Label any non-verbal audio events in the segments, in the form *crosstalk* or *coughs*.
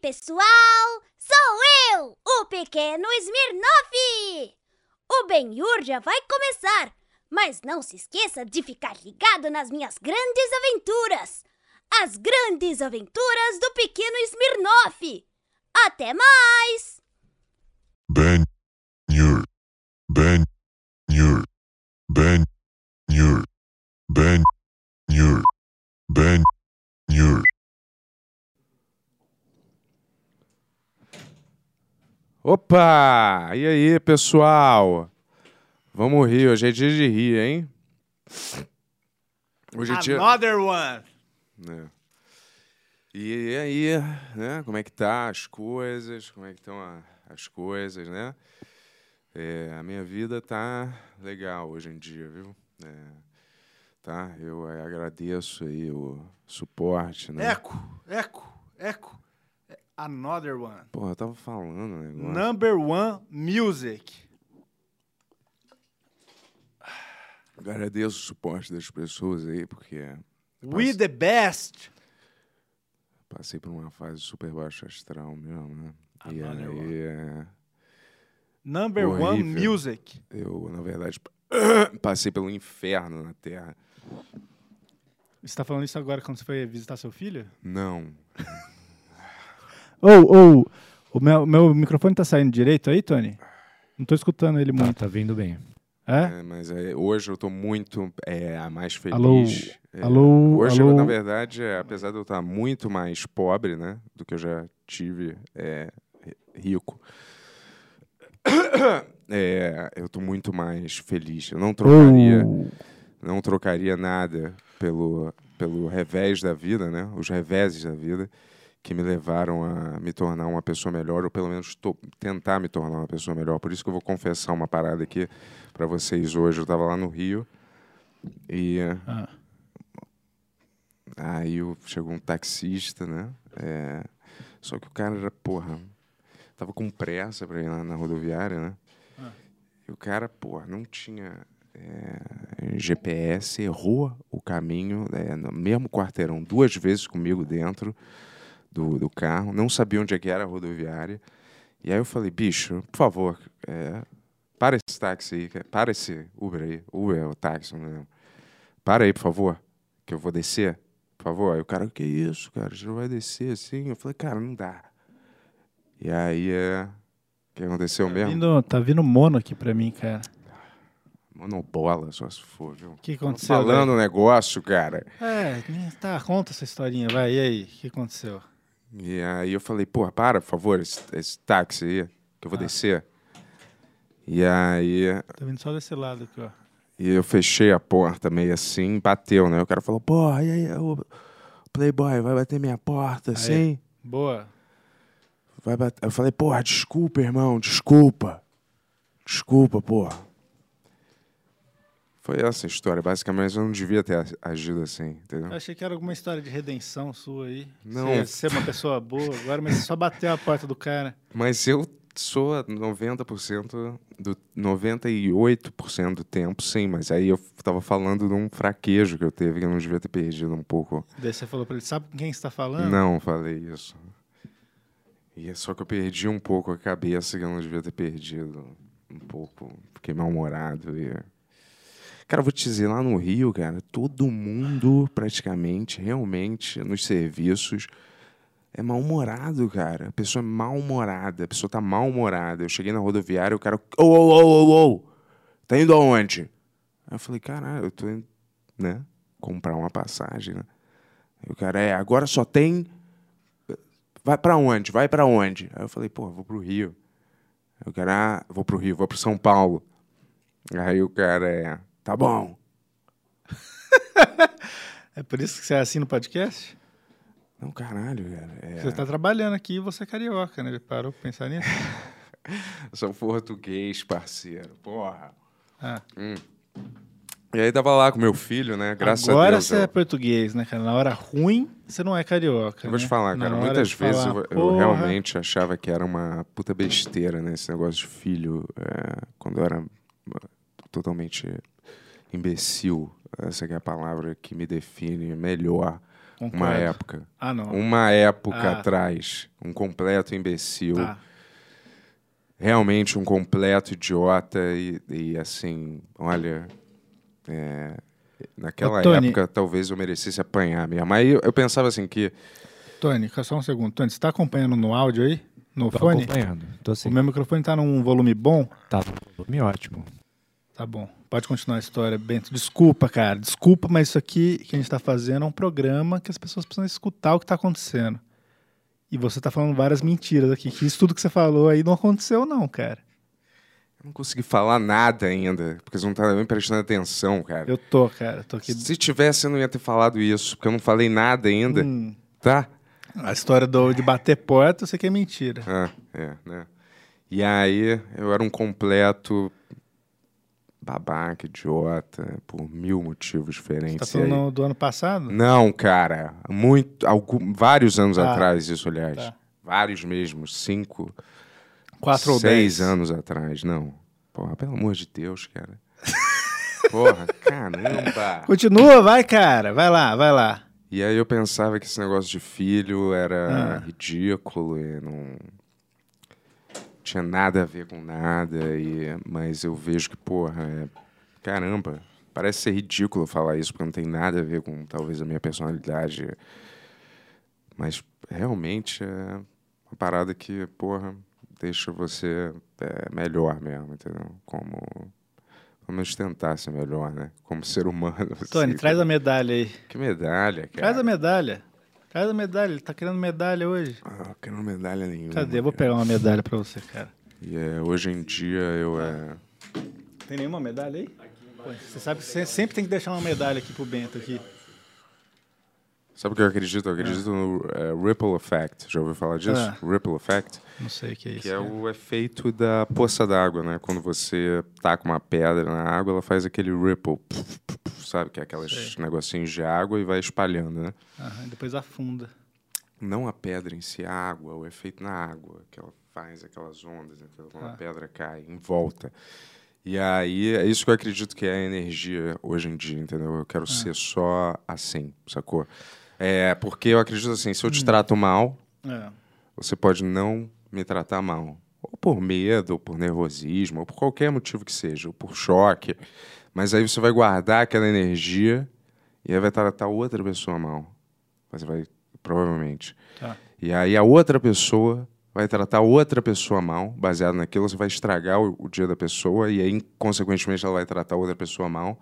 Pessoal! Sou eu, o pequeno Smirnoff! O Ben-Hur já vai começar, mas não se esqueça de ficar ligado nas minhas grandes aventuras! As grandes aventuras do pequeno Smirnoff! Até mais! Ben. Ben. Ben. Ben. Ben Opa! E aí, pessoal? Vamos rir, hoje é dia de rir, hein? Hoje é dia. Another one. É. E aí, né? Como é que tá as coisas? Como é que estão a- as coisas, né? É, a minha vida tá legal hoje em dia, viu? É, tá? Eu eh, agradeço aí o suporte, né? Eco, eco, eco. Another one. Porra, eu tava falando, né? agora. Number one music. Agradeço o suporte das pessoas aí, porque We the best. passei por uma fase super baixa astral mesmo, né? E Another aí, one. é, Number one Horrível. music. eu, na verdade, *coughs* passei pelo inferno na Terra. Você tá falando isso agora quando você foi visitar seu filho? Não. *laughs* Ou, ou, o meu, meu microfone tá saindo direito aí, Tony? Não tô escutando ele Tá, muito. tá vindo bem. É? É, mas é, hoje eu tô muito é, mais feliz. Alô? É, Alô? Hoje, Alô? na verdade, é, apesar de eu estar muito mais pobre, né? Do que eu já tive é, rico. *coughs* é, eu tô muito mais feliz. Eu não trocaria, Ou, não trocaria nada pelo, pelo revés da vida, né? Os reveses da vida que me levaram a me tornar uma pessoa melhor, ou pelo menos to- tentar me tornar uma pessoa melhor. Por isso que eu vou confessar uma parada aqui para vocês hoje. Eu estava lá no Rio e Ah. aí chegou um taxista, né? É, só que o cara era, porra, tava com pressa para ir lá na rodoviária, né? Ah. E o cara, porra, não tinha é, GPS, errou o caminho, é, no mesmo quarteirão, duas vezes comigo dentro do, do carro, não sabia onde é que era a rodoviária. E aí eu falei, bicho, por favor, é, para esse táxi aí, cara, para esse Uber aí, Uber é o táxi, não lembro. Para aí, por favor, que eu vou descer, por favor. Aí o cara, que isso, cara, você não vai descer assim? Eu falei, cara, não dá. E aí, é, o que aconteceu Tá mesmo? vindo, tá vindo mono aqui pra mim, cara. Monobola, só se for, viu? O que aconteceu? falando um negócio, cara. É, tá, conta essa historinha, vai. E aí, o que aconteceu? E aí eu falei, porra, para, por favor, esse, esse táxi aí, que eu vou descer. E aí Tá vindo só desse lado aqui, ó. e eu fechei a porta meio assim, bateu, né? O cara falou, porra, e aí, o Playboy, vai bater minha porta assim? Boa. Vai bater. Eu falei, porra, desculpa, irmão, desculpa. Desculpa, porra. Foi essa a história. Basicamente, eu não devia ter agido assim, entendeu? Eu achei que era alguma história de redenção sua aí. Não. Ser, ser uma pessoa boa agora, mas você só bateu a porta do cara. Mas eu sou 90% do 98% do tempo, sim, mas aí eu tava falando de um fraquejo que eu teve que eu não devia ter perdido um pouco. Daí você falou pra ele, sabe com quem você tá falando? Não, falei isso. E é só que eu perdi um pouco a cabeça que eu não devia ter perdido. Um pouco. Fiquei mal-humorado. E... Cara, vou te dizer, lá no Rio, cara, todo mundo, praticamente, realmente, nos serviços, é mal-humorado, cara. A pessoa é mal-humorada. A pessoa tá mal-humorada. Eu cheguei na rodoviária, o cara. Ô, ô, ô, ô, ô! Tá indo aonde? Aí eu falei, caralho, eu tô indo, né? Comprar uma passagem, né? Aí o cara, é, agora só tem. Vai pra onde? Vai pra onde? Aí eu falei, pô, vou pro Rio. Aí o cara, ah, vou pro Rio, vou pro São Paulo. Aí o cara, é, tá bom. *laughs* É por isso que você é assim no podcast? Não, caralho, cara. É, Você tá trabalhando aqui e você é carioca, né? Ele parou pra pensar nisso? eu *laughs* sou português, parceiro. Porra. Ah. E aí tava lá com meu filho, né? Graças Agora a Deus. você é português, né, cara? Na hora ruim, você não é carioca. eu vou te né? falar, Na cara. hora Muitas vezes falar, eu, eu realmente achava que era uma puta besteira, né? Esse negócio de filho. é, quando eu era uh, totalmente imbecil. Essa que é a palavra que me define melhor Concordo. Uma época. Ah, não. Uma época Ah. atrás. Um completo imbecil. Tá. Realmente um completo idiota. E, e, assim, olha. é, naquela Ô, Tony. época, talvez eu merecesse apanhar mesmo. Mas eu, eu pensava assim que. Tony, só um segundo. Tony, você tá acompanhando no áudio aí? No Tô fone? acompanhando. Tô O meu microfone tá num volume bom? Tá volume ótimo. Tá bom. Pode continuar a história, Bento. Desculpa, cara. Desculpa, mas isso aqui que a gente tá fazendo é um programa que as pessoas precisam escutar o que tá acontecendo. E você tá falando várias mentiras aqui. Que isso tudo que você falou aí não aconteceu, não, cara. Eu não consegui falar nada ainda. Porque você não tá nem prestando atenção, cara. Eu tô, cara. Tô aqui. Se tivesse, eu não ia ter falado isso. Porque eu não falei nada ainda. Hum, Tá? a história do, de bater porta, eu sei que é mentira. Ah, é, né? E aí, eu era um completo babaca, idiota, por mil motivos Você diferentes. tá E aí- falando do ano passado? Não, cara. Muito, algum, vários anos Ah, atrás, isso, aliás. tá. Vários mesmo. Cinco, Quatro ou seis dez? anos atrás. Não. Porra, pelo amor de Deus, cara. *laughs* Porra, caramba. Continua, vai, cara. Vai lá, vai lá. E aí eu pensava que esse negócio de filho era Ah. ridículo e não tinha nada a ver com nada. E... Mas eu vejo que, porra, é... caramba, parece ser ridículo falar isso, porque não tem nada a ver com talvez a minha personalidade. Mas realmente é uma parada que, porra, deixa você é, melhor mesmo, entendeu? Como. Vamos tentar ser melhor, né? Como ser humano. *laughs* Tony, assim. traz a medalha aí. Que medalha, cara. Traz a medalha. Traz a medalha. Ele tá querendo medalha hoje. Ah, quero medalha nenhuma. Cadê? Eu vou pegar uma medalha pra você, cara. E é, hoje em dia eu é. Tem nenhuma medalha aí? Pô, Você sabe que você sempre tem que deixar uma medalha aqui pro Bento aqui. Sabe o que eu acredito? Eu acredito no é, Ripple Effect. Já ouviu falar disso? Ah. Ripple Effect? Não sei o que é isso. Que é cara. o efeito da poça d'água, né? Quando você taca uma pedra na água, ela faz aquele ripple. puf, puf, puf, Sabe? Que é aqueles Sei. negocinhos de água e vai espalhando, né? Aham, depois afunda. Não a pedra em si, a água, o efeito na água, que ela faz aquelas ondas, entendeu? Quando Ah. a pedra cai em volta. E aí, é isso que eu acredito que é a energia hoje em dia, entendeu? Eu quero ser só assim, sacou? É, porque eu acredito assim, se eu te trato mal, É. você pode não me tratar mal. Ou por medo, ou por nervosismo, ou por qualquer motivo que seja, ou por choque. Mas aí você vai guardar aquela energia e aí vai tratar outra pessoa mal. Você vai, provavelmente. Tá. E aí a outra pessoa vai tratar outra pessoa mal, baseado naquilo, você vai estragar o, o dia da pessoa e aí, consequentemente, ela vai tratar outra pessoa mal,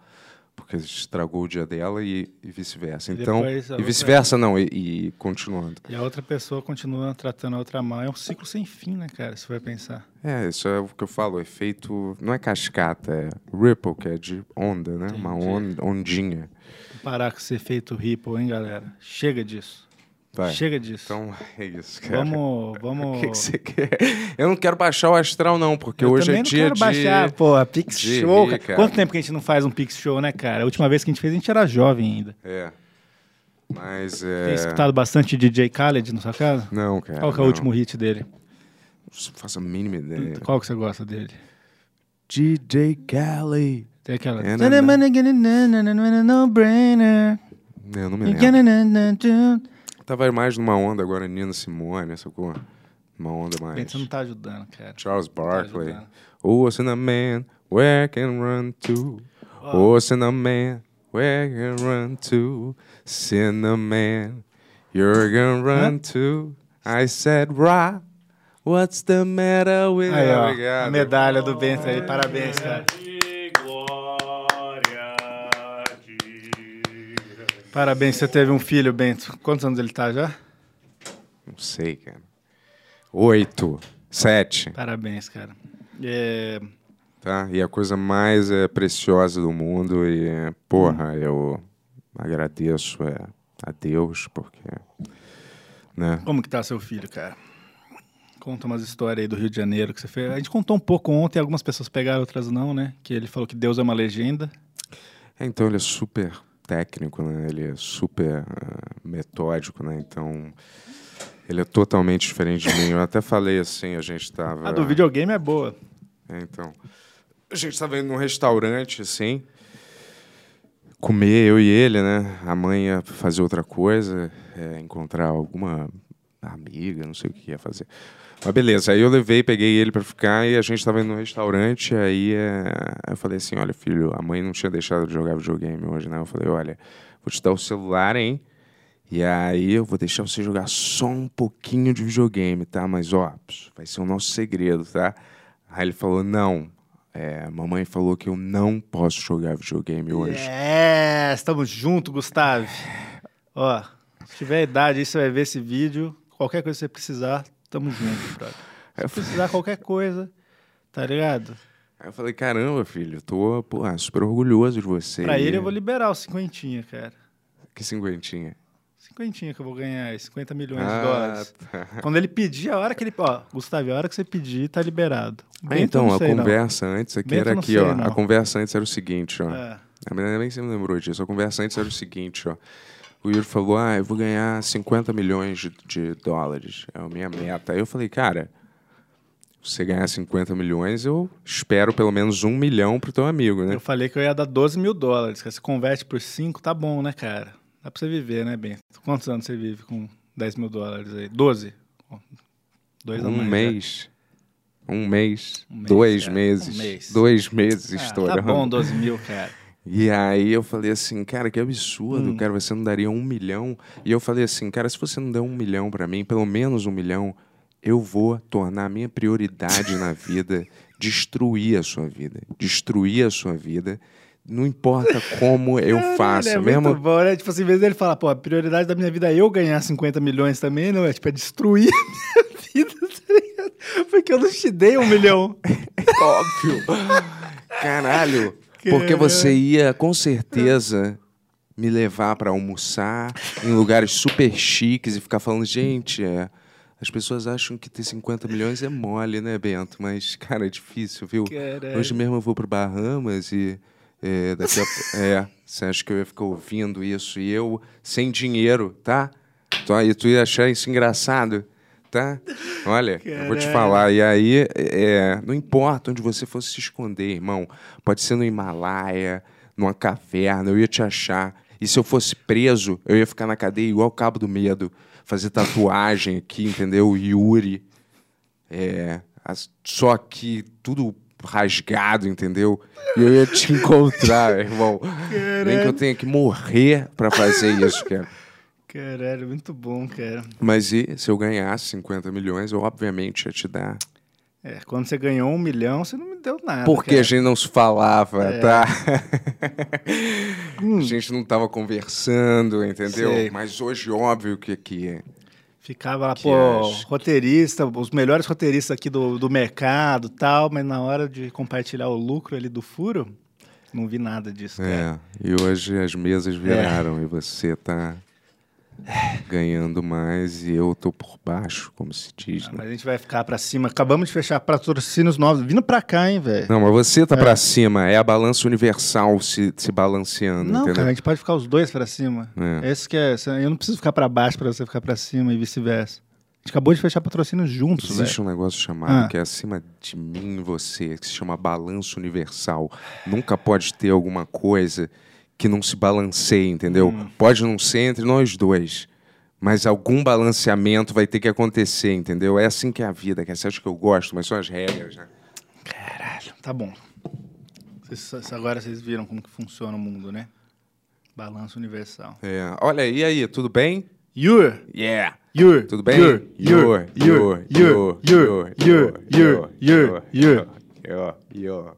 porque estragou o dia dela e, e vice-versa. E Então, e vice-versa não, e, e continuando. E a outra pessoa continua tratando a outra mal. É um ciclo sem fim, né, cara? Você vai pensar. É, isso é o que eu falo, efeito. Não é cascata, é ripple, que é de onda, né? Uma on- ondinha. Vou parar com esse efeito Ripple, hein, galera? Chega disso. Chega disso. Então é isso, cara. vamos, *laughs* O vamos. que, que você quer? Eu não quero baixar o astral, não, porque Eu hoje é não dia quero de. baixar, pô, a Pix de Show. rir, cara. Quanto tempo que a gente não faz um Pix Show, né, cara? A última vez que a gente fez, a gente era jovem ainda. É. Mas Tem é. escutado bastante DJ Khaled na sua casa? Não, cara. Qual que é o não. último hit dele? Não faço a mínima ideia. Qual que você gosta dele? DJ Kelly. Tem aquela. É, não, No brainer. Eu não me lembro. Tava mais numa onda agora, Nina Simone, sacou? Uma onda mais. você não tá ajudando, cara. Charles tá Barkley. ajudando. Oh, Cinnamon, where can run to? Oh, Cinnamon, where can run to? Cinnamon, you're gonna run to? I said, Ra, what's the matter with Aí, ó, Obrigado. a medalha do Bento aí. Parabéns, cara. Parabéns, você teve um filho, Bento. Quantos anos ele tá já? Não sei, cara. Oito, sete, Parabéns, cara. É, tá? E a coisa mais é, preciosa do mundo e, porra, eu agradeço é, a Deus, porque, né? Como que tá seu filho, cara? Conta umas histórias aí do Rio de Janeiro que você fez. A gente contou um pouco ontem, algumas pessoas pegaram, outras não, né? Que ele falou que Deus é uma legenda. É, então ele é super técnico, né? Ele é super ah, metódico, né? Então ele é totalmente diferente de mim. Eu até falei assim, a gente tava... A do videogame é boa. É, então. A gente estava indo num restaurante, assim, comer, eu e ele, né? A mãe ia fazer outra coisa, é, encontrar alguma amiga, não sei o que ia fazer. Mas beleza, aí eu levei, peguei ele pra ficar e a gente tava indo no restaurante. Aí é, eu falei assim: olha, filho, a mãe não tinha deixado de jogar videogame hoje, né? Eu falei: olha, vou te dar o celular, hein? E aí eu vou deixar você jogar só um pouquinho de videogame, tá? Mas ó, vai ser o nosso segredo, tá? Aí ele falou: não. É, mamãe falou que eu não posso jogar videogame hoje. É, estamos juntos, Gustavo. Ó, se tiver idade aí, você vai ver esse vídeo. Qualquer coisa que você precisar, tamo junto, brother. *laughs* Se precisar qualquer coisa, tá ligado? Aí eu falei: caramba, filho, tô pô, super orgulhoso de você. Pra ele eu vou liberar os cinquentinha, cara. Que cinquentinha. Cinquentinha que eu vou ganhar, aí, 50 milhões de Ah, dólares. tá. *laughs* Quando ele pedir, a hora que ele. Ó, Gustavo, a hora que você pedir, tá liberado. Ah, então, a sei, não. conversa antes aqui Bento, era aqui, sei, ó. não. A conversa antes era o seguinte, ó. É. A menina nem se me lembrou disso. A conversa antes era o seguinte, ó. O Yuri falou, ah, eu vou ganhar 50 milhões de, de dólares. É a minha meta. Aí eu falei, cara, se você ganhar 50 milhões, eu espero pelo menos um milhão pro teu amigo, né? Eu falei que eu ia dar 12 mil dólares. Que você converte por 5, tá bom, né, cara? Dá pra você viver, né, Bento? Quantos anos você vive com 10 mil dólares aí? 12? Ó, Dois Um mais, mês. Um mês. Um mês, dois cara. meses. Um mês. Dois meses. Ah, estourando. tá bom, 12 mil, cara. E aí eu falei assim, cara, que absurdo, Hum. cara, você não daria um milhão. E eu falei assim, cara, se você não der um milhão pra mim, pelo menos um milhão, eu vou tornar a minha prioridade na vida *laughs* destruir a sua vida. Destruir a sua vida. Não importa como eu faço. é mesmo muito bom, né? Tipo assim, em vez dele falar, pô, a prioridade da minha vida é eu ganhar 50 milhões também, não, é tipo, é destruir a minha *laughs* vida, tá ligado? Porque eu não te dei um milhão. *laughs* Óbvio. Caralho. Porque você ia, com certeza, me levar pra almoçar em lugares super chiques e ficar falando, gente, é, as pessoas acham que ter 50 milhões é mole, né, Bento? Mas, cara, é difícil, viu? Caralho. Hoje mesmo eu vou pro Bahamas e é, daqui a É, você acha que eu ia ficar ouvindo isso e eu sem dinheiro, tá? Então, aí tu ia achar isso engraçado, tá? Olha, eu vou te Caralho. falar. E aí, é, não importa onde você fosse se esconder, irmão. Pode ser no Himalaia, numa caverna, eu ia te achar. E se eu fosse preso, eu ia ficar na cadeia igual o Cabo do Medo. Fazer tatuagem aqui, entendeu? Yuri. É, as- só que tudo rasgado, entendeu? E eu ia te *laughs* encontrar, irmão. Nem que eu tenha que morrer pra fazer isso, cara. Caralho, muito bom, cara. Mas e se eu ganhasse 50 milhões, eu obviamente ia te dar. É, quando você ganhou um milhão, você não me deu nada. Porque a cara. gente não se falava, tá? Hum. *laughs* a gente não tava conversando, entendeu? Sei. Mas hoje, óbvio que aqui. Ficava lá, Que pô, roteirista, os melhores roteiristas aqui do, do mercado tal, mas na hora de compartilhar o lucro ali do furo, não vi nada disso, cara. É, e hoje as mesas viraram e você tá ganhando mais e eu tô por baixo, como se diz, né? Mas a gente vai ficar pra cima. Acabamos de fechar patrocínios novos. Vindo pra cá, hein, velho? Não, mas você tá pra cima, é a balança universal se, se balanceando, Não, entendeu? cara, a gente pode ficar os dois pra cima. É. Esse que é. Eu não preciso ficar pra baixo pra você ficar pra cima e vice-versa. A gente acabou de fechar patrocínios juntos, velho. Existe um negócio chamado Ah. que é acima de mim e você, que se chama balanço universal. Nunca pode ter alguma coisa que não se balanceie, entendeu? Hum. Pode não ser entre nós dois, mas algum balanceamento vai ter que acontecer, entendeu? É assim que é a vida, que você acha que eu gosto, mas são as regras, né? Caralho, tá bom. Vocês- agora vocês viram como que funciona o mundo, né? Balanço universal. É. Olha, e aí, tudo bem? Yur! Yeah! Yur! Tudo bem? Yur! Yur! Yur! Yur! Yur! Yur! Yur! Yur! Yur! Yur! Yur!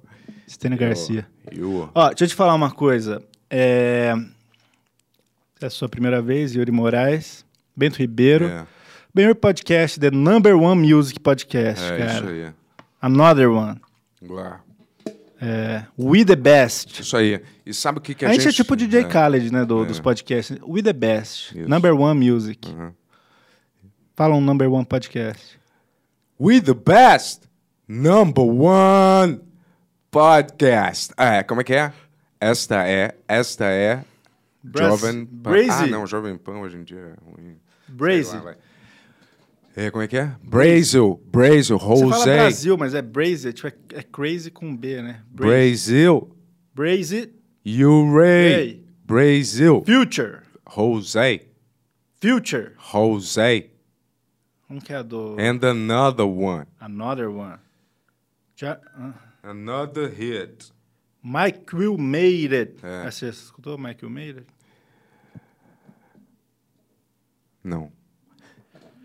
Stênio Garcia. Yur! Ó, deixa eu te falar uma coisa. É... é a sua primeira vez, Yuri Moraes, Bento Ribeiro. É, Benhur Podcast, the number one music podcast, é isso cara. aí. Another one. Ué. É, We the Best. Isso aí. E sabe o que, que A, a, gente, é tipo o DJ é. Khaled, né, do- É. dos podcasts. We the Best. Isso. Number one music. Uhum. Fala um number one podcast. We the best number one podcast. É, como é que é? Esta é, esta é Bras- Jovem Pan. Brazy. Ah, não, Jovem Pan hoje em dia é ruim. Brazy. É, como é que é? Brasil, Brasil, Você fala. Brasil, mas é Brazy, é, tipo, é, é crazy com B, né? Brasil, Brazy. you. Ray. Brasil. Future. Jose. Future. Jose. Como que é do... And another one. Another one. Já... ah. Another hit. Mike Will Made It. É. Ah, Você escutou Mike Will Made It? Não.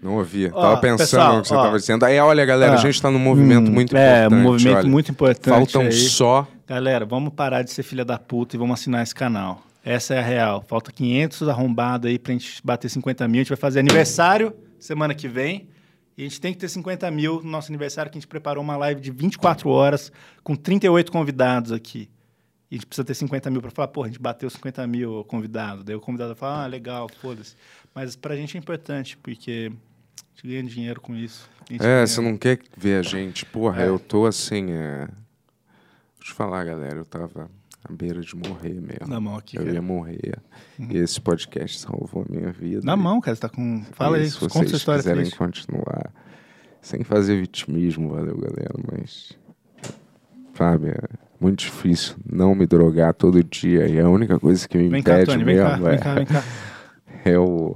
Não ouvia. Ó, tava pensando pessoal, no que você ó. tava dizendo. Aí, olha, galera, Ah. a gente tá num movimento Hum, muito é, importante. um movimento olha. muito importante Faltam aí. só. Galera, vamos parar de ser filha da puta e vamos assinar esse canal. Essa é a real. Falta 500 arrombados aí pra gente bater 50 mil. A gente vai fazer aniversário semana que vem. E a gente tem que ter 50 mil no nosso aniversário, que a gente preparou uma live de 24 horas com 38 convidados aqui. E a gente precisa ter 50 mil pra falar, pô, a gente bateu 50 mil convidados. Daí o convidado fala, ah, legal, foda-se. Mas pra gente é importante, porque a gente ganha dinheiro com isso. A É, você não quer ver a gente. Porra, É. eu tô assim. É... Deixa eu falar, galera. Eu tava à beira de morrer mesmo. Na mão aqui, Eu cara. ia morrer. E esse podcast salvou a minha vida. Na mão, cara, você tá com... Fala E aí, se conta vocês sua história quiserem triste. continuar sem fazer vitimismo, valeu, galera, mas sabe, é muito difícil não me drogar todo dia e a única coisa que me Vem cá, impede Tony, vem cá, mesmo vem é, cá, vem cá. *laughs* é o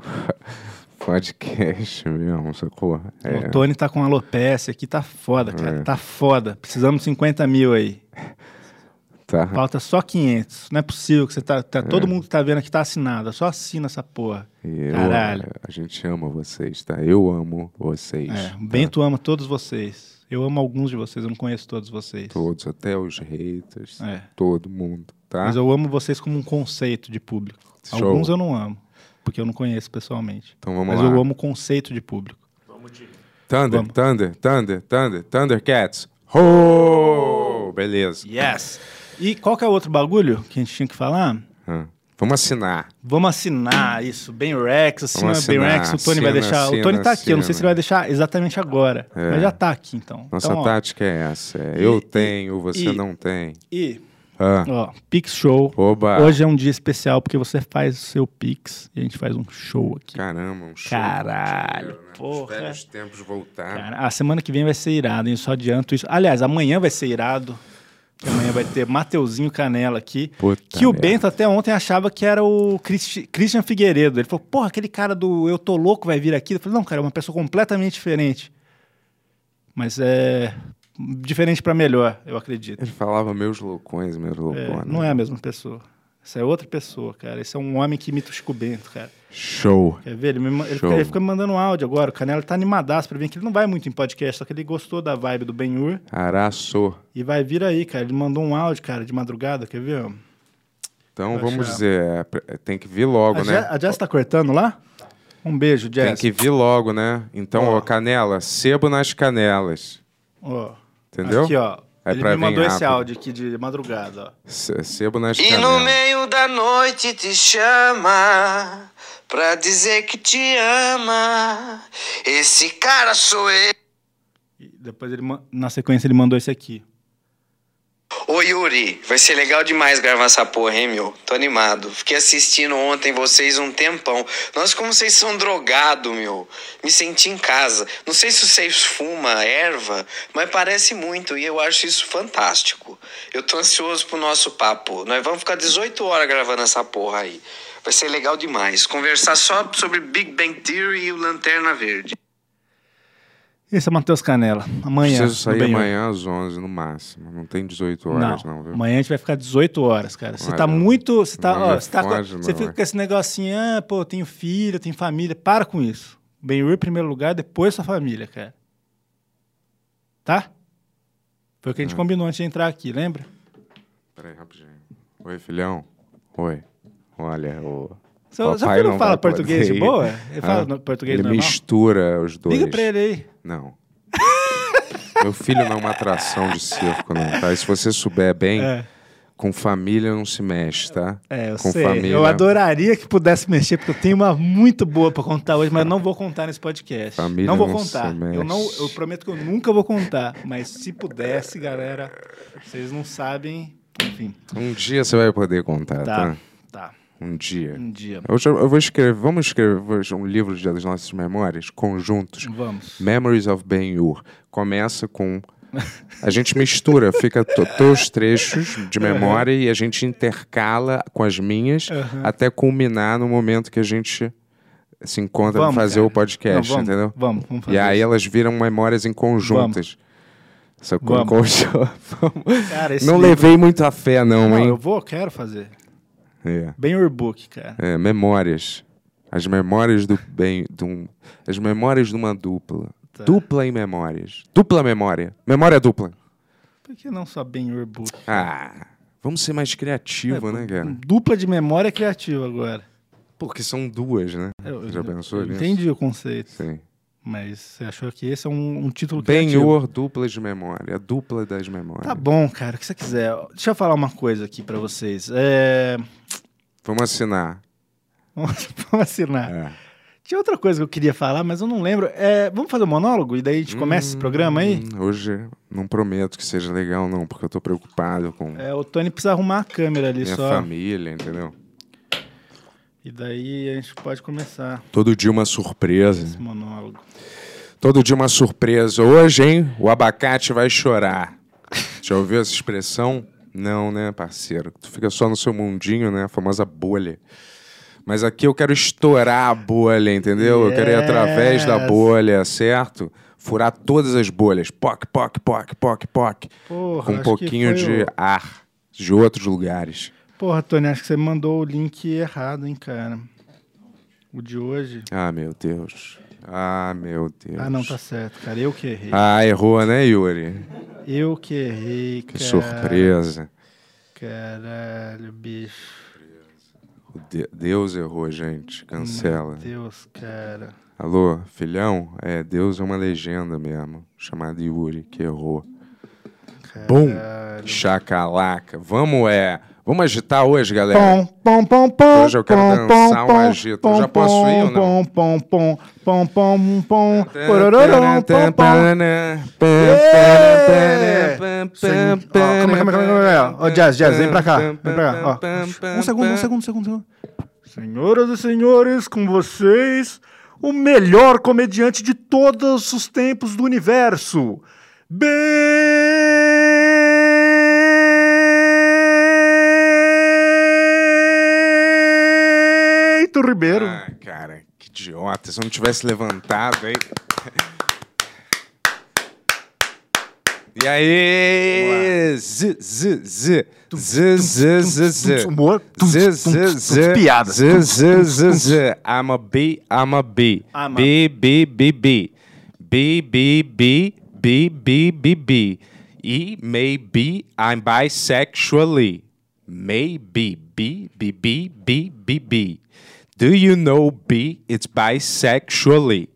podcast mesmo, sacou? É, O Tony tá com alopecia aqui, tá foda, cara. É. Tá foda. Precisamos de 50 mil aí. Tá. Falta só 500. Não é possível que você tá. tá- É. Todo mundo que tá vendo aqui tá assinado. Só assina essa porra. Eu, Caralho. a gente ama vocês, tá? Eu amo vocês. É, tá? o Bento ama todos vocês. Eu amo alguns de vocês, eu não conheço todos vocês. Todos, até os haters, É. todo mundo, tá? Mas eu amo vocês como um conceito de público. Show. Alguns eu não amo, porque eu não conheço pessoalmente. Então vamos Mas lá. eu amo o conceito de público. Thunder, Vamos. Thunder, Thunder, Thunder, Thundercats. Ho! Beleza. Yes! E qual que é o outro bagulho que a gente tinha que falar? Ah, Vamos assinar. Vamos assinar isso, Ben Rex, assina Ben assinar, Rex, o Tony vai assina, deixar. o assina, Tony tá aqui, eu não sei se ele vai deixar exatamente agora. É. Mas já tá aqui, então. Nossa então, ó, tática é essa. é, E- eu tenho, você e- não tem. E, Ah, ó, Pix Show. oba. Hoje é um dia especial porque você faz o seu Pix e a gente faz um show aqui. Caramba, um show. Caralho, dinheiro, né? Os porra. velhos tempos voltaram. Cara, a semana que vem vai ser irado, hein? Eu só adianto isso. Aliás, amanhã vai ser irado. Que Amanhã vai ter Mateuzinho Canela aqui. Puta que o merda. Bento até ontem achava que era o Cristi- Christian Figueiredo. Ele falou, porra, aquele cara do Eu Tô Louco vai vir aqui. Eu falei, não, cara, é uma pessoa completamente diferente. Mas é diferente pra melhor, eu acredito. Ele falava meus loucões, meus É, loucões. não é a mesma pessoa. Essa é outra pessoa, cara. Esse é um homem que imita o Chico Bento, cara. Show. Quer ver? Ele, me ele, fica, ele fica me mandando um áudio agora. O Canela tá animadaço pra vir aqui. Ele não vai muito em podcast, só que ele gostou da vibe do Ben-Hur. Araço. E vai vir aí, cara. Ele mandou um áudio, cara, de madrugada. Quer ver? Então Vou vamos achar. dizer, é, pre- tem que vir logo, A, né? Je- a Jess tá cortando lá? Um beijo, Tem Jess. que vir logo, né? Então, Ó. ó, canela, sebo nas canelas. Ó, Entendeu? Aqui, ó. É ele pra me mandou esse áudio aqui de madrugada. Se- Sebo nas E no meio da noite te chama pra dizer que te ama. Esse cara sou eu. E depois ele, na sequência, ele mandou esse aqui. Ô Yuri, vai ser legal demais gravar essa porra, hein, meu? Tô animado. Fiquei assistindo ontem vocês um tempão. Nossa, como vocês são drogados, meu. Me senti em casa. Não sei se vocês fumam erva, mas parece muito e eu acho isso fantástico. Eu tô ansioso pro nosso papo. Nós vamos ficar 18 horas gravando essa porra aí. Vai ser legal demais. Conversar só sobre Big Bang Theory e o Lanterna Verde. Esse é o Matheus Canela. Amanhã. Preciso sair amanhã às 11 no máximo. Não tem 18 horas, não, viu? Amanhã a gente vai ficar 18 horas, cara. Você tá muito. Você tá. não ó, você, tá você não, fica é. com esse negocinho, ah, pô, eu tenho filho, eu tenho família. Para com isso. Ben-Hur em primeiro lugar, depois sua família, cara. Tá? Foi o que a É. gente combinou antes de entrar aqui, lembra? Peraí, rapidinho. Oi, filhão. Oi. Olha, o. Seu, seu filho não fala vai poder português de boa? Ele fala Ah, no- português Ele normal? mistura os dois. Liga pra ele aí. Não. Meu filho não é uma atração de circo, não, tá? E se você souber bem, É. com família não se mexe, tá? É, eu com sei. família. Eu adoraria que pudesse mexer, porque eu tenho uma muito boa pra contar hoje, mas não vou contar nesse podcast. Família não vou não contar. se Eu, não, eu prometo que eu nunca vou contar. Mas se pudesse, galera, vocês não sabem. Enfim, Um dia você vai poder contar, tá. tá? Tá. Um dia. Um dia. Eu, já- eu vou escrever, vamos escrever um livro das nossas memórias conjuntos. Vamos. Memories of Ben-Hur. Começa com A gente mistura, *laughs* fica to- teus trechos de memória e a gente intercala com as minhas até culminar no momento que a gente se encontra pra Vamos, fazer cara. o podcast, Não, vamos, entendeu? Vamos, vamos fazer E aí isso. elas viram memórias em conjuntas. Vamos. Conjunto. *laughs* Cara, esse Não livro- levei muito a fé, não, Não, hein? eu vou, quero fazer. É. Bem Urbook, cara. É, memórias. As memórias do bem. Um, as memórias de uma dupla. Tá. Dupla em memórias. Dupla memória. Memória dupla. Por que não só bem Urbook? Ah, vamos ser mais criativo, né, cara? Dupla de memória criativa agora. Porque são duas, né? Eu, Já eu- pensou eu nisso? Entendi o conceito. Sim. Mas você achou que esse é um, um título? Benhor, dupla de memória. Dupla das memórias. Tá bom, cara, o que você quiser. Deixa eu falar uma coisa aqui pra vocês. É... Vamos assinar. *laughs* Vamos assinar. É. Tinha outra coisa que eu queria falar, mas eu não lembro. É, Vamos fazer um monólogo e daí a gente começa esse programa aí? Hum, Hoje não prometo que seja legal, não, porque eu tô preocupado com É, o Tony precisa arrumar a câmera ali minha só. família, entendeu? E daí a gente pode começar Todo dia uma surpresa. esse monólogo. Todo dia uma surpresa. Hoje, hein? O abacate vai chorar. Já ouviu essa expressão? Não, né, parceiro? Tu fica só no seu mundinho, né? A famosa bolha. Mas aqui eu quero estourar a bolha, entendeu? Eu quero ir através da Yes. bolha, certo? Furar todas as bolhas. Poc, poc, poc, poc, poc. Porra, Com um pouquinho de o- ar de outros lugares. Porra, Tony, acho que você mandou o link errado, hein, cara. O de hoje. Ah, meu Deus. Ah, meu Deus. Ah, não, tá certo, cara. Eu que errei. Ah, errou, né, Yuri? Eu que errei, Que cara. surpresa. Caralho, bicho. O De- Deus errou, gente. Cancela. Meu Deus, cara. Alô, filhão? É, Deus é uma legenda mesmo. Chamado Yuri, que errou. Bum! Caralho. Chacalaca. Vamos, é. Vamos agitar hoje, galera. Pom, pom, pom, pom. Hoje eu quero pom, dançar um pom, agito. pom, Eu já posso ir ou não? Pom, pom, pom, pom, pom, pom. Pom, pom. Ó, Jazz, Jazz, vem pra cá. Vem pra cá. Ó. Um segundo, um segundo, um segundo, um segundo. Senhoras e senhores, com vocês, o melhor comediante de todos os tempos do universo. Beito Ribeiro. Ah, cara, que idiota. Se eu não tivesse levantado aí. E aí? Z, z, z. Z, z, z, z. Humor. Z, z, z. Piadas. Z, z, z, z. I'm a B, I'm a B. B, B, B, B. B, B, B, B, B, B, B. E maybe I'm bisexually. Maybe, B, B, B, B, B, B. Do you know B? It's bisexually.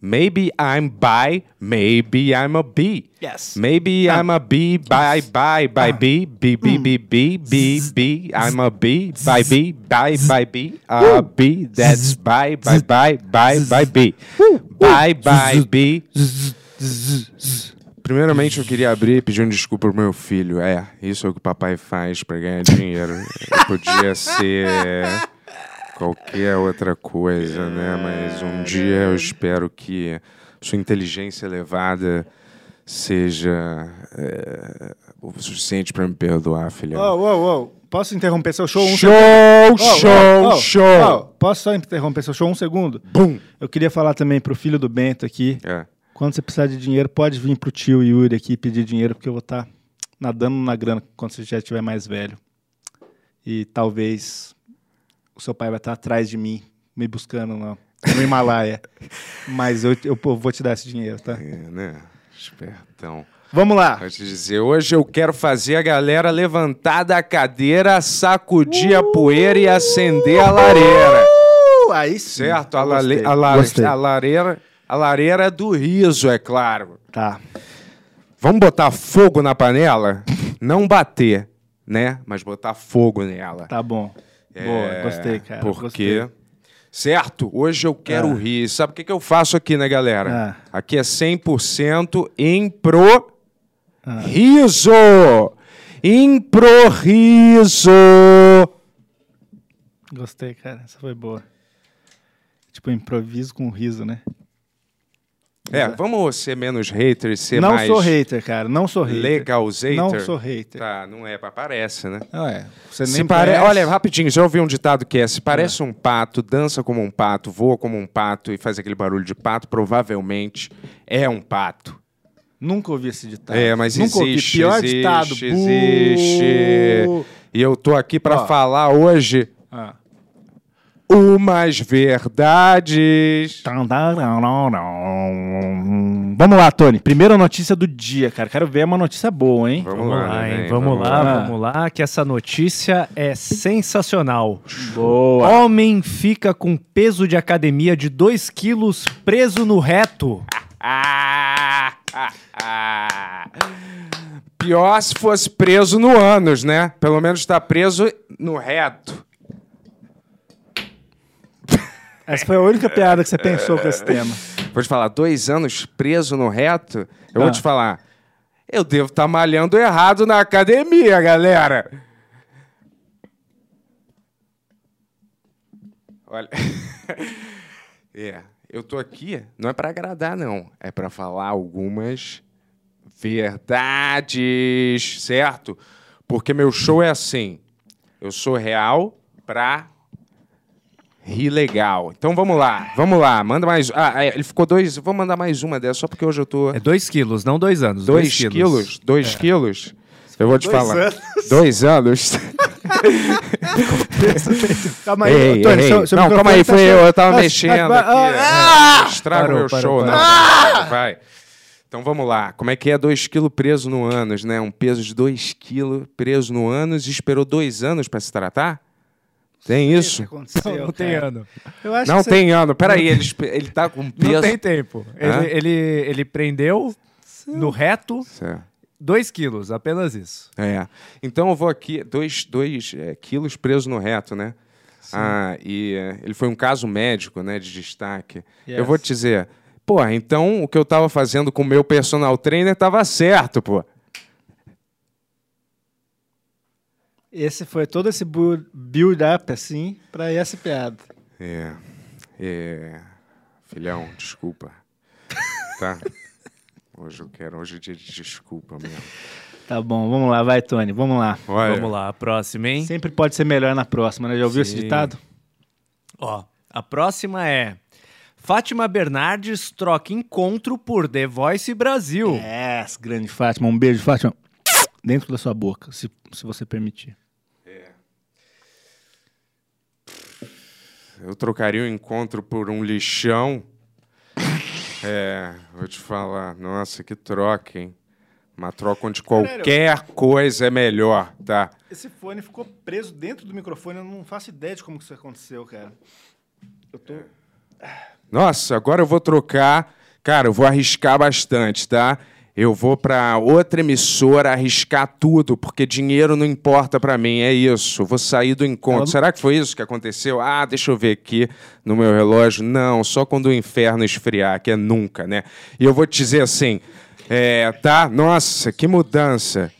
Maybe I'm bi, maybe I'm a B. Yes. Maybe I'm a B, by, by, by B, B, B, B, B, B, B. I'm a B, by B, by, by B, a B. That's by, by, by, by, by B. By, by, B. Primeiramente, eu queria abrir pedindo desculpa pro meu filho. É, isso é o que o papai faz pra ganhar dinheiro. Podia *laughs* ser qualquer outra coisa, né? Mas um dia eu espero que sua inteligência elevada seja é, o suficiente pra me perdoar, filhão. Ô, ô, ô. Posso interromper seu show um show, segundo? Show, ô, ô, show! ô, Posso só interromper seu show um segundo? Bum! Eu queria falar também pro filho do Bento aqui. É. Quando você precisar de dinheiro, pode vir pro tio Yuri aqui pedir dinheiro, porque eu vou estar nadando na grana quando você já estiver mais velho. E talvez o seu pai vai estar atrás de mim, me buscando no, no Himalaia. *laughs* Mas eu, eu vou te dar esse dinheiro, tá? É, né? Espertão. Vamos lá. Vou te dizer, hoje eu quero fazer a galera levantar da cadeira, sacudir a poeira e acender a lareira. Uh, aí sim. Certo? A, Eu lale- a, la- a lareira, a lareira do riso, é claro. Tá. Vamos botar fogo na panela? Não bater, né? Mas botar fogo nela. Tá bom. Boa, gostei, cara. Porque, gostei. certo, hoje eu quero Ah. rir. Sabe o que, que eu faço aqui, né, galera? Ah. Aqui é 100% impro Ah. riso. Gostei, cara. Essa foi boa. Tipo, improviso com riso, né? É, vamos ser menos haters, ser não mais sou hater, cara. Não sou hater. legalzator. Não sou hater. Tá, não é, parece, né? Não é. Você Se nem pare... parece. Olha, rapidinho, já ouvi um ditado que é: se parece um pato, dança como um pato, voa como um pato e faz aquele barulho de pato, provavelmente é um pato. Nunca ouvi esse ditado. É, mas Nunca existe, ouvi. Pior existe, ditado. existe. Buh. E eu tô aqui pra Ó. falar hoje Ah. Umas verdades. Vamos lá, Tony. Primeira notícia do dia, cara. Quero ver uma notícia boa, hein? Vamos, Vamos lá, lá, hein? neném, Vamos lá, lá. vamos lá, que essa notícia é sensacional. Boa. Homem fica com peso de academia de 2 quilos preso no reto. Ah, ah, ah. Pior se fosse preso no ânus, né? Pelo menos tá preso no reto. Essa foi a única piada que você pensou com esse tema. Vou te falar, dois anos preso no reto? Eu Ah. vou te falar, eu devo estar malhando errado na academia, galera. Olha. *laughs* é, eu tô aqui, não é pra agradar, não. É pra falar algumas verdades, certo? Porque meu show é assim. Eu sou real pra rir legal. Então vamos lá, vamos lá. Manda mais. Ah, é, ele ficou dois. Vou mandar mais uma dessa, só porque hoje eu tô. É 2 quilos, não 2 anos. Dois, dois quilos? Dois quilos? Eu vou te Dois falar. anos. Dois anos? *laughs* Calma aí, Ei, Tony. ei, seu- seu não, calma aí, tá foi cheio. eu, eu tava Ah, mexendo ah, aqui. ah, é. Estraga o meu parou, show, parou. né? Vai. Então vamos lá. Como é que é 2 quilos preso no ânus, né? Um peso de 2 quilos preso no ânus e esperou dois anos pra se tratar? Tem isso? aconteceu, Não tem ano. Eu acho Não que você- tem ano. Peraí, ele, ele tá com peso. Não tem tempo. Hã? Ele, ele, ele prendeu no reto Certo. 2 quilos, apenas isso. É. Então eu vou aqui, dois, dois é, quilos preso no reto, né? Ah, e é, ele foi um caso médico, né, de destaque. Yes. Eu vou te dizer, pô, então o que eu tava fazendo com o meu personal trainer tava certo, pô. Esse foi todo esse bu- build-up, assim, pra essa piada. É. É. Filhão, desculpa. Tá? *laughs* Hoje eu quero, hoje é dia de desculpa mesmo. Tá bom, vamos lá, vai, Tony, vamos lá. Olha, Vamos lá, a próxima, hein? Sempre pode ser melhor na próxima, né? Já ouviu esse Sim. ditado? Ó, a próxima é Fátima Bernardes troca encontro por The Voice Brasil. É, grande Fátima. Um beijo, Fátima. Dentro da sua boca, se, se você permitir. Eu trocaria o encontro por um lixão. É, vou te falar, nossa, que troca, hein? Uma troca onde qualquer coisa é melhor, tá? Esse fone ficou preso dentro do microfone, eu não faço ideia de como que isso aconteceu, cara. Eu tô... Nossa, agora eu vou trocar. Cara, eu vou arriscar bastante, tá? Eu vou pra outra emissora arriscar tudo, porque dinheiro não importa pra mim, é isso. Vou sair do encontro. Ela- Será que foi isso que aconteceu? Ah, deixa eu ver aqui no meu relógio. Não, só quando o inferno esfriar, que é nunca, né? E eu vou te dizer assim, é, tá? Nossa, que mudança.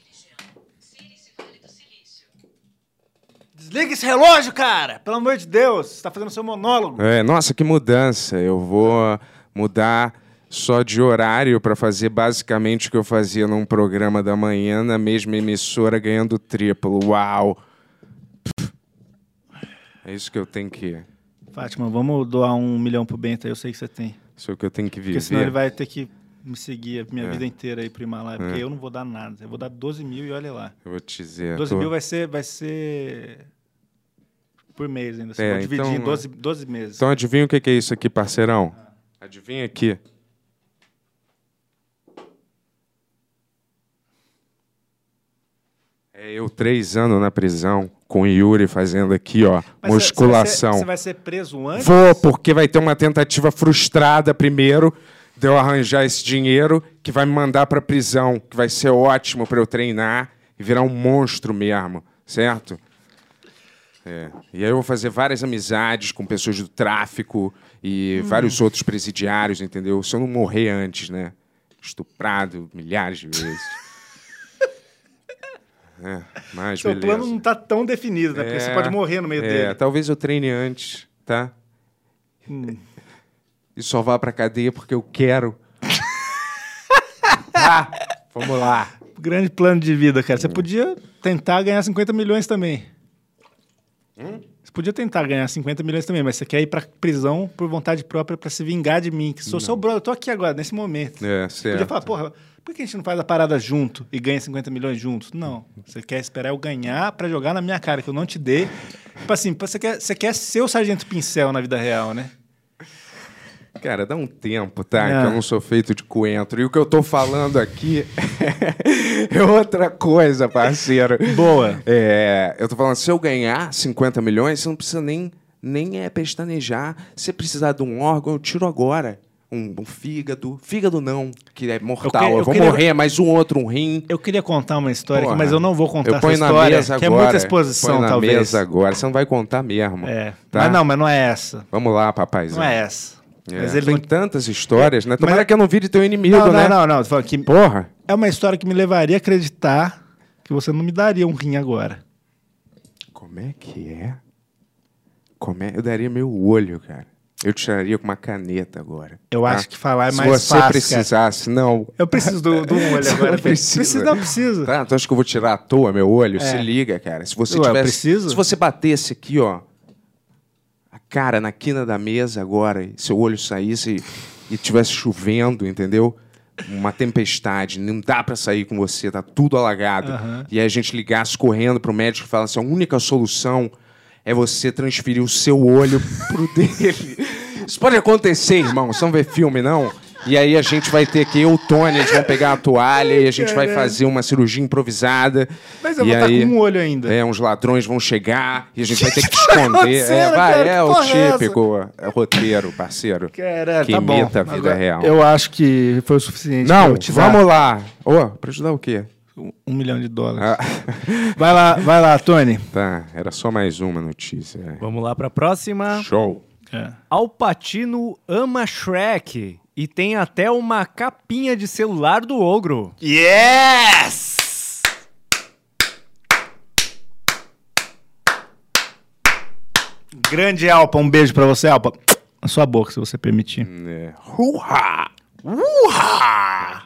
Desliga esse relógio, cara! Pelo amor de Deus, você tá fazendo seu monólogo. É, nossa, que mudança. Eu vou mudar só de horário para fazer basicamente o que eu fazia num programa da manhã na mesma emissora ganhando triplo. Uau! É isso que eu tenho que. Fátima, vamos doar um milhão pro Bento aí, eu sei que você tem. Isso é o que eu tenho que Porque senão ele viver. vai ter que me seguir a minha É. vida inteira aí pro Himalaia, porque eu não vou dar nada. Eu vou dar 12 mil e olha lá. Eu vou te dizer. 12 tô- mil vai ser, vai ser por mês ainda. Você É, vai dividir então, em 12, 12 meses. Então adivinha o que que é isso aqui, parceirão? Adivinha aqui. Eu três anos na prisão, com o Yuri fazendo aqui, ó, Mas musculação. Você vai, ser, você vai ser preso antes? Vou, porque vai ter uma tentativa frustrada primeiro de eu arranjar esse dinheiro que vai me mandar pra prisão, que vai ser ótimo pra eu treinar e virar um monstro mesmo, certo? É. E aí eu vou fazer várias amizades com pessoas do tráfico e vários outros presidiários, entendeu? Se eu não morrer antes, né? Estuprado milhares de vezes. É, mas Seu beleza. plano não tá tão definido, né? Porque você É, pode morrer no meio é, dele. talvez eu treine antes, tá? Hum. E só vá pra cadeia porque eu quero Tá, *laughs* vamos lá. Grande plano de vida, cara. Você podia tentar ganhar 50 milhões também. Você podia tentar ganhar 50 milhões também, mas você quer ir pra prisão por vontade própria pra se vingar de mim, que sou seu brother. Eu tô aqui agora, nesse momento. É, Você certo. podia falar, porra, por que a gente não faz a parada junto e ganha 50 milhões juntos? Não. Você quer esperar eu ganhar pra jogar na minha cara, que eu não te dei. Tipo assim, você quer, você quer ser o Sargento Pincel na vida real, né? Cara, dá um tempo, tá? Que eu não sou feito de coentro. E o que eu tô falando aqui *laughs* é outra coisa, parceiro. Boa. É, eu tô falando, se eu ganhar 50 milhões, você não precisa nem, nem é, pestanejar. Se precisar de um órgão, eu tiro agora. Um, um fígado. Fígado não, que é mortal. Eu Eu, que- eu vou queria- morrer, mas um outro, um rim. Eu queria contar uma história, aqui, Porra, mas eu não vou contar eu essa na história, mesa que agora. é muita exposição, na talvez. mesa agora. Você não vai contar mesmo. É. Tá? Mas não, mas não é essa. Vamos lá, papaizão. Não é essa. É, Mas ele Tem não... tantas histórias, né? Tomara Mas- que eu não vire teu inimigo, Não, né? não, não, não. Que Porra. é uma história que me levaria a acreditar que você não me daria um rim agora. Como é que é? Como é? Eu daria meu olho, cara. Eu tiraria com uma caneta agora. Eu tá? acho que falar é Se mais você fácil, cara. precisasse, não. Eu preciso do, do olho agora. precisa. Precisa, não precisa. Tá, tu acha que eu vou tirar à toa meu olho? É. Se liga, cara. Se você Ué, tivesse. preciso? Se você batesse aqui, ó. A cara na quina da mesa agora, e seu olho saísse e, e tivesse chovendo, entendeu? Uma tempestade, não dá pra sair com você, tá tudo alagado. Aham. E aí a gente ligasse correndo pro médico e falasse: a única solução é você transferir o seu olho pro *laughs* dele. Isso pode acontecer, irmão. Você não vê filme, não? E aí a gente vai ter que, eu e o Tony, a gente vai pegar a toalha e a gente vai fazer uma cirurgia improvisada. Mas eu e vou estar aí, com um olho ainda. É, uns ladrões vão chegar e a gente vai ter que *laughs* tá esconder. É, vai, cara? é Que o é típico é, roteiro, parceiro. Caralho, que tá bom. imita a vida Agora, real. Eu acho que foi o suficiente. Não, vamos lá. Ô, pra ajudar o quê? Um, milhão de dólares. Ah, *laughs* Vai lá, vai lá, Tony. tá, era só mais uma notícia. é. Vamos lá pra próxima. Show. Al Pacino ama Shrek e tem até uma capinha de celular do ogro. Yes! Grande Alpa, um beijo pra você, Alpa. Na sua boca, se você permitir. É. Ruha! Ruha!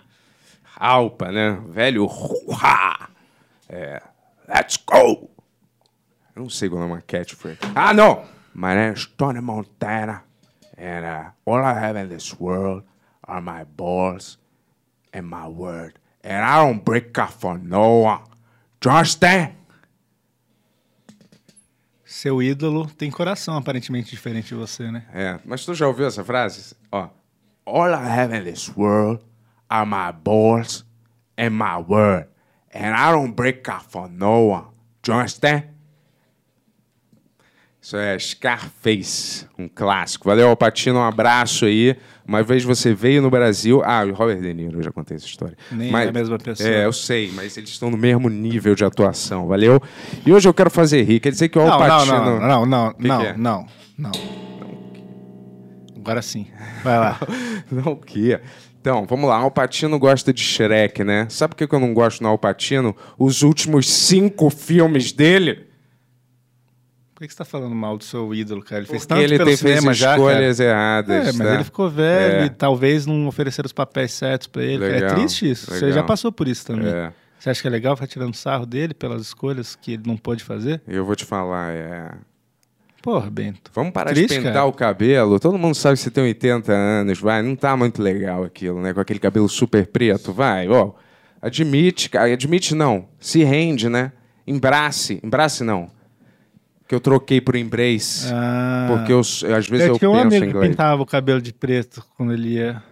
Alpa, né? Velho Ruha! É. Let's go! Eu não sei qual é uma catchphrase. Ah, não! My name is Tony Montana. And uh, all I have in this world are my balls and my word. And I don't break up for no one. Do you understand? Seu ídolo tem coração aparentemente diferente de você, né? É, mas tu já ouviu essa frase? Ó. All I have in this world are my balls and my word. And I don't break up for no one. Do you understand? Isso é Scarface, um clássico. Valeu, Alpatino, um abraço aí. Uma vez você veio no Brasil. Ah, o Robert De Niro, eu já contei essa história. Nem é a mesma pessoa. É, eu sei, mas eles estão no mesmo nível de atuação, valeu? E hoje eu quero fazer rir. Quer dizer que o Não, não, Alpatino. não, não, não, que não, é? não, não. Agora sim. Vai lá. *laughs* Não, o quê? Então, vamos lá. Alpatino gosta de Shrek, né? Sabe por que eu não gosto do Alpatino? Os últimos cinco filmes dele. Por que você tá falando mal do seu ídolo, cara? Ele fez Porque tanto ele pelo cinema já, cara. escolhas erradas. É, mas tá? ele ficou velho É. e talvez não ofereceram os papéis certos pra ele. cara. Legal, é triste isso. Você legal. já passou por isso também. É. Você acha que é legal ficar tirando sarro dele pelas escolhas que ele não pôde fazer? Eu vou te falar, é. Porra, Bento. Vamos parar Triste, de pintar cara. o cabelo. Todo mundo sabe que você tem 80 anos, vai. Não tá muito legal aquilo, né? Com aquele cabelo super preto, vai. Ó, admite, cara. Admite não. Se rende, né? Embrace. Embrace não. Que eu troquei por embrace. Ah, Porque eu, às vezes eu, eu tinha um penso em amigo que inglês. pintava o cabelo de preto quando ele ia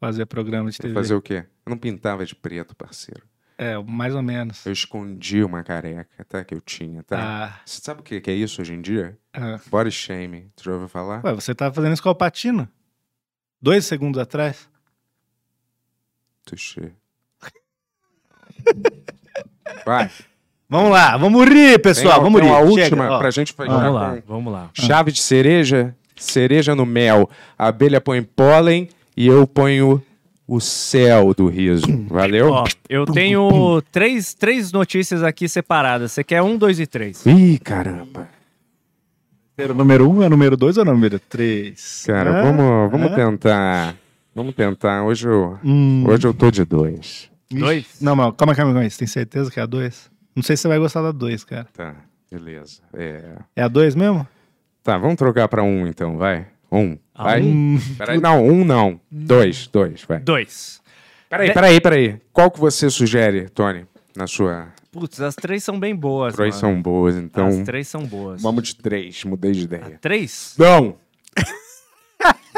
fazer programa de TV. Fazer o quê? Eu não pintava de preto, parceiro. É, mais ou menos. Eu escondi uma careca, tá? Que eu tinha, tá? Ah. Você sabe o que que é isso hoje em dia? Ah. Body shaming. Tu já ouviu falar? Ué, você tava fazendo isso com o Alpatino? Dois segundos atrás? Tuxê. *laughs* Vai. Vamos lá, vamos rir, pessoal. Tem, vamos tem rir. uma Chega, última ó. pra gente fechar Vamos lá, com vamos lá. chave de cereja, cereja no mel. A abelha põe pólen e eu ponho o céu do riso. Valeu? Ó, eu tenho três, três notícias aqui separadas. Você quer um, dois e três? Ih, caramba. Era o número um, é o número dois ou é o número três? Cara, Ah, vamos, vamos ah. tentar Vamos tentar. Hoje eu, Hum. hoje eu tô de dois. Ixi. Dois? Não, mas calma, calma, calma. Você tem certeza que é a 2? Não sei se você vai gostar da 2, cara. Tá, beleza. É... É a 2 mesmo? Tá, vamos trocar pra um então, vai. Um. Ah, Vai. Hum. Peraí, não, um não. Dois, dois, vai. Dois. Peraí, De- peraí, peraí. Qual que você sugere, Tony? Na sua. Putz, as três são bem boas. Três mano. são boas, então. As três são boas. Vamos de três, mudei de ideia. Três? Não!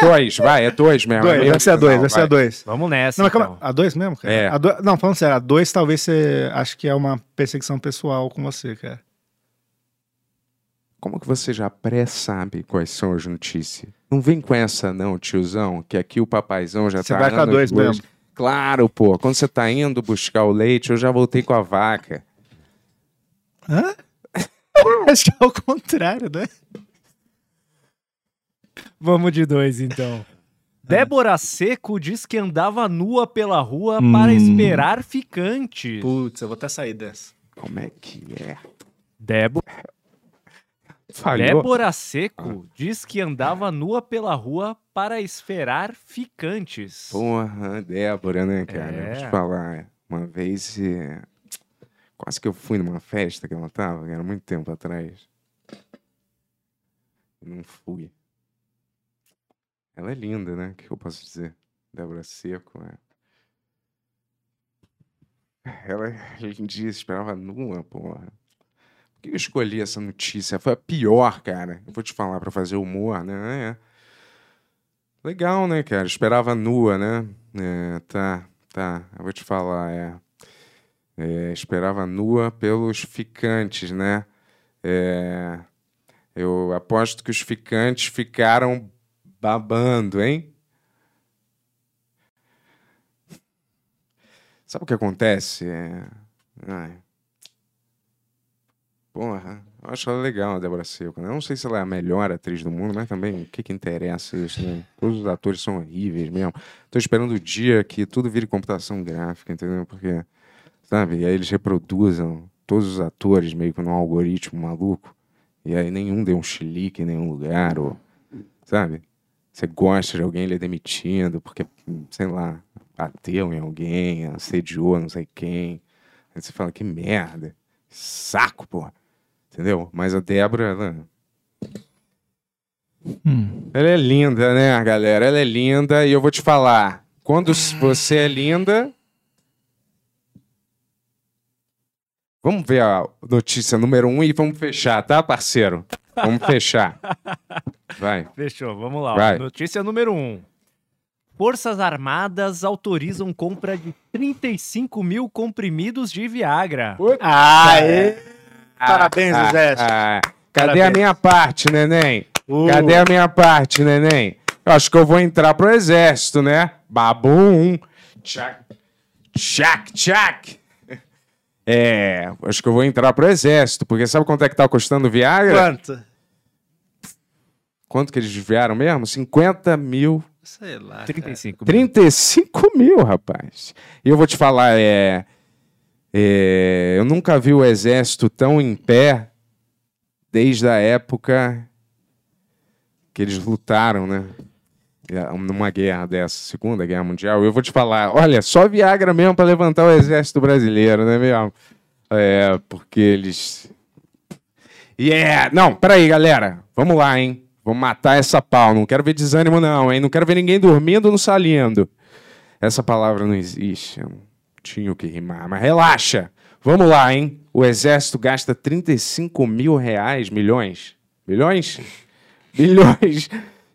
dois, vai, é dois mesmo. é Dois, vai ser a 2, vai ser a 2. Vamos nessa. Não, então. A 2 mesmo, cara? É. A dois- não, falando sério, a 2 talvez você acha que é uma perseguição pessoal com você, cara. Como que você já pré-sabe quais são as notícias? Não vem com essa não, tiozão, que aqui o papaizão já Você tá... vai com a dois mesmo. Claro, pô. Quando você tá indo buscar o leite, eu já voltei com a vaca. Hã? *laughs* Acho que é o contrário, né? Vamos de dois, então. Débora Seco diz que andava nua pela rua Hum. para esperar ficantes. Putz, eu vou até sair dessa. Como é que é? Débora, Falhou. Débora Seco diz que andava nua pela rua para esperar ficantes. Porra, Débora, né, cara? É. Vou te falar. Uma vez, quase que eu fui numa festa que ela tava, era muito tempo atrás. Não fui. Ela é linda, né? O que eu posso dizer? Débora Seco, é. Ela, em dia, esperava nua, porra. Que eu escolhi essa notícia? Foi a pior, cara. Eu vou te falar pra fazer humor, né? É. Legal, né, cara? Esperava nua, né? É, tá, tá. Eu vou te falar, é. É, esperava nua pelos ficantes, né? É, eu aposto que os ficantes ficaram babando, hein? Sabe o que acontece? É... Ai. Porra, eu acho ela legal, a Débora Seco. né? Não sei se ela é a melhor atriz do mundo, mas também o que, que interessa isso, né? Todos os atores são horríveis mesmo. Tô esperando o dia que tudo vire computação gráfica, entendeu? Porque, sabe, e aí eles reproduzam todos os atores meio que num algoritmo maluco. E aí nenhum deu um chilique em nenhum lugar, ou, sabe? Você gosta de alguém, ele é demitido, porque, sei lá, bateu em alguém, assediou não sei quem. Aí você fala, que merda, saco, porra. Entendeu? Mas a Débora, ela, Hum. ela é linda, né, galera? Ela é linda e eu vou te falar. Quando você é linda. Vamos ver a notícia número um e vamos fechar, tá, parceiro? Vamos fechar. *laughs* Vai. Fechou, vamos lá. Vai. Notícia número um. Forças Armadas autorizam compra de 35 mil comprimidos de Viagra. Aê! Parabéns, Ah, Exército. ah, cadê Parabéns. a minha parte, neném? Uh. Cadê a minha parte, neném? Eu acho que eu vou entrar pro exército, né? Babum. Tchac. Tchac, tchac. É, acho que eu vou entrar pro exército, porque sabe quanto é que tá custando o Viagra? Quanto? Quanto que eles vieram mesmo? 50 mil. Sei lá. 35 mil. 35 mil, rapaz. E eu vou te falar, é, é, eu nunca vi o exército tão em pé desde a época que eles lutaram, né? É, Numa guerra dessa, Segunda Guerra Mundial. Eu vou te falar, olha, só Viagra mesmo para levantar o exército brasileiro, né, mesmo? É, porque eles. É. Não, peraí, galera. Vamos lá, hein? Vamos matar essa pau. Não quero ver desânimo, não, hein? Não quero ver ninguém dormindo no salindo. Essa palavra não existe. Não tinha o que rimar, mas relaxa. Vamos lá, hein? O exército gasta 35 mil reais, milhões. Milhões? *laughs* Milhões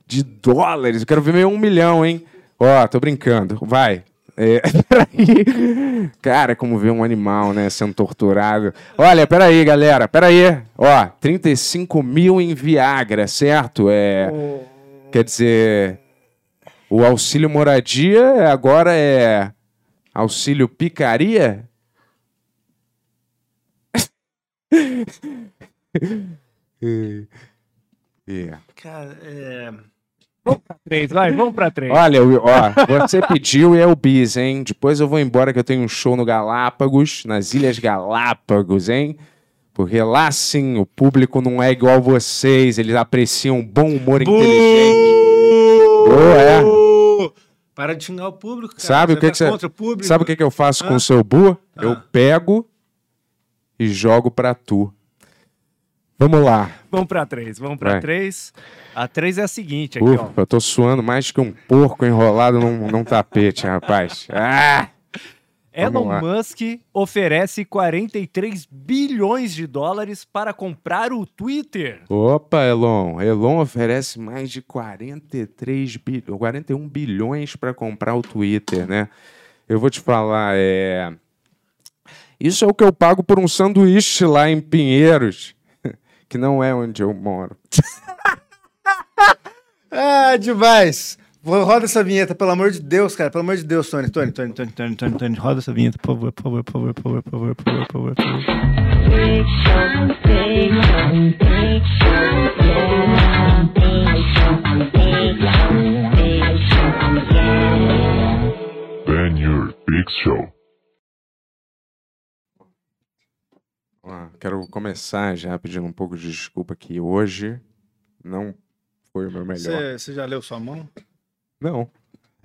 de dólares. Eu quero ver meio um milhão, hein? Ó, tô brincando. Vai. É, *laughs* peraí. Cara, como ver um animal, né, sendo torturado. Olha, peraí, galera, peraí. Ó, 35 mil em Viagra, certo? É, quer dizer, o auxílio moradia agora é auxílio picaria? *laughs* É. Cara, é... Três, vai, vamos pra três. Olha, eu- ó, você pediu e é o bis, hein? Depois eu vou embora que eu tenho um show no Galápagos, nas Ilhas Galápagos, hein? Porque lá sim o público não é igual vocês, eles apreciam bom humor inteligente. Boa, é. Para de xingar o público, cara. Sabe o que tá que você- contra o público? Sabe o que, que eu faço com Ah. o seu bu? Eu Ah. pego e jogo pra tu. Vamos lá. Vamos pra três, vamos pra Vai. três. A três é a seguinte aqui, ó. Ufa, eu tô suando mais que um porco enrolado num, num tapete, rapaz. Ah! Elon. Musk oferece 43 bilhões de dólares para comprar o Twitter. Opa, Elon. Elon oferece mais de 43 bi 41 bilhões para comprar o Twitter, né? Eu vou te falar, é. Isso é o que eu pago por um sanduíche lá em Pinheiros, *laughs* que não é onde eu moro. *laughs* Ah, demais. Roda essa vinheta, pelo amor de Deus, cara. Pelo amor de Deus, Tony. Tony, Tony, Tony, Tony, Tony, Tony. Roda essa vinheta, por favor, por favor, por favor, por favor, por favor, por favor, por favor. Ben Your Big Show. Quero começar já pedindo um pouco de desculpa que hoje não foi o meu melhor. Você já leu sua mão? Não.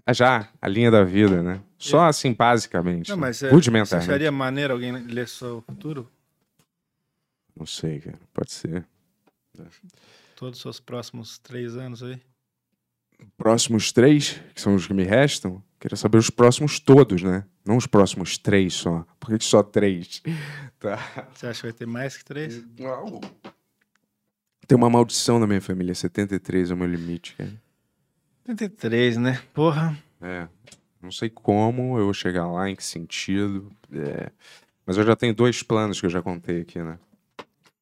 Ah, já, a linha da vida, né? Só assim, basicamente. Não, né? mas é, você acharia maneiro alguém ler seu futuro? Não sei, cara. Pode ser. Todos os seus próximos três anos aí? Próximos três, que são os que me restam, queria saber os próximos todos, né? Não os próximos três só. Por que só três? *laughs* Tá. Você acha que vai ter mais que três? Tem uma maldição na minha família. 73 é o meu limite, cara. 33, né? Porra. É. Não sei como eu vou chegar lá, em que sentido. é. Mas eu já tenho dois planos que eu já contei aqui, né?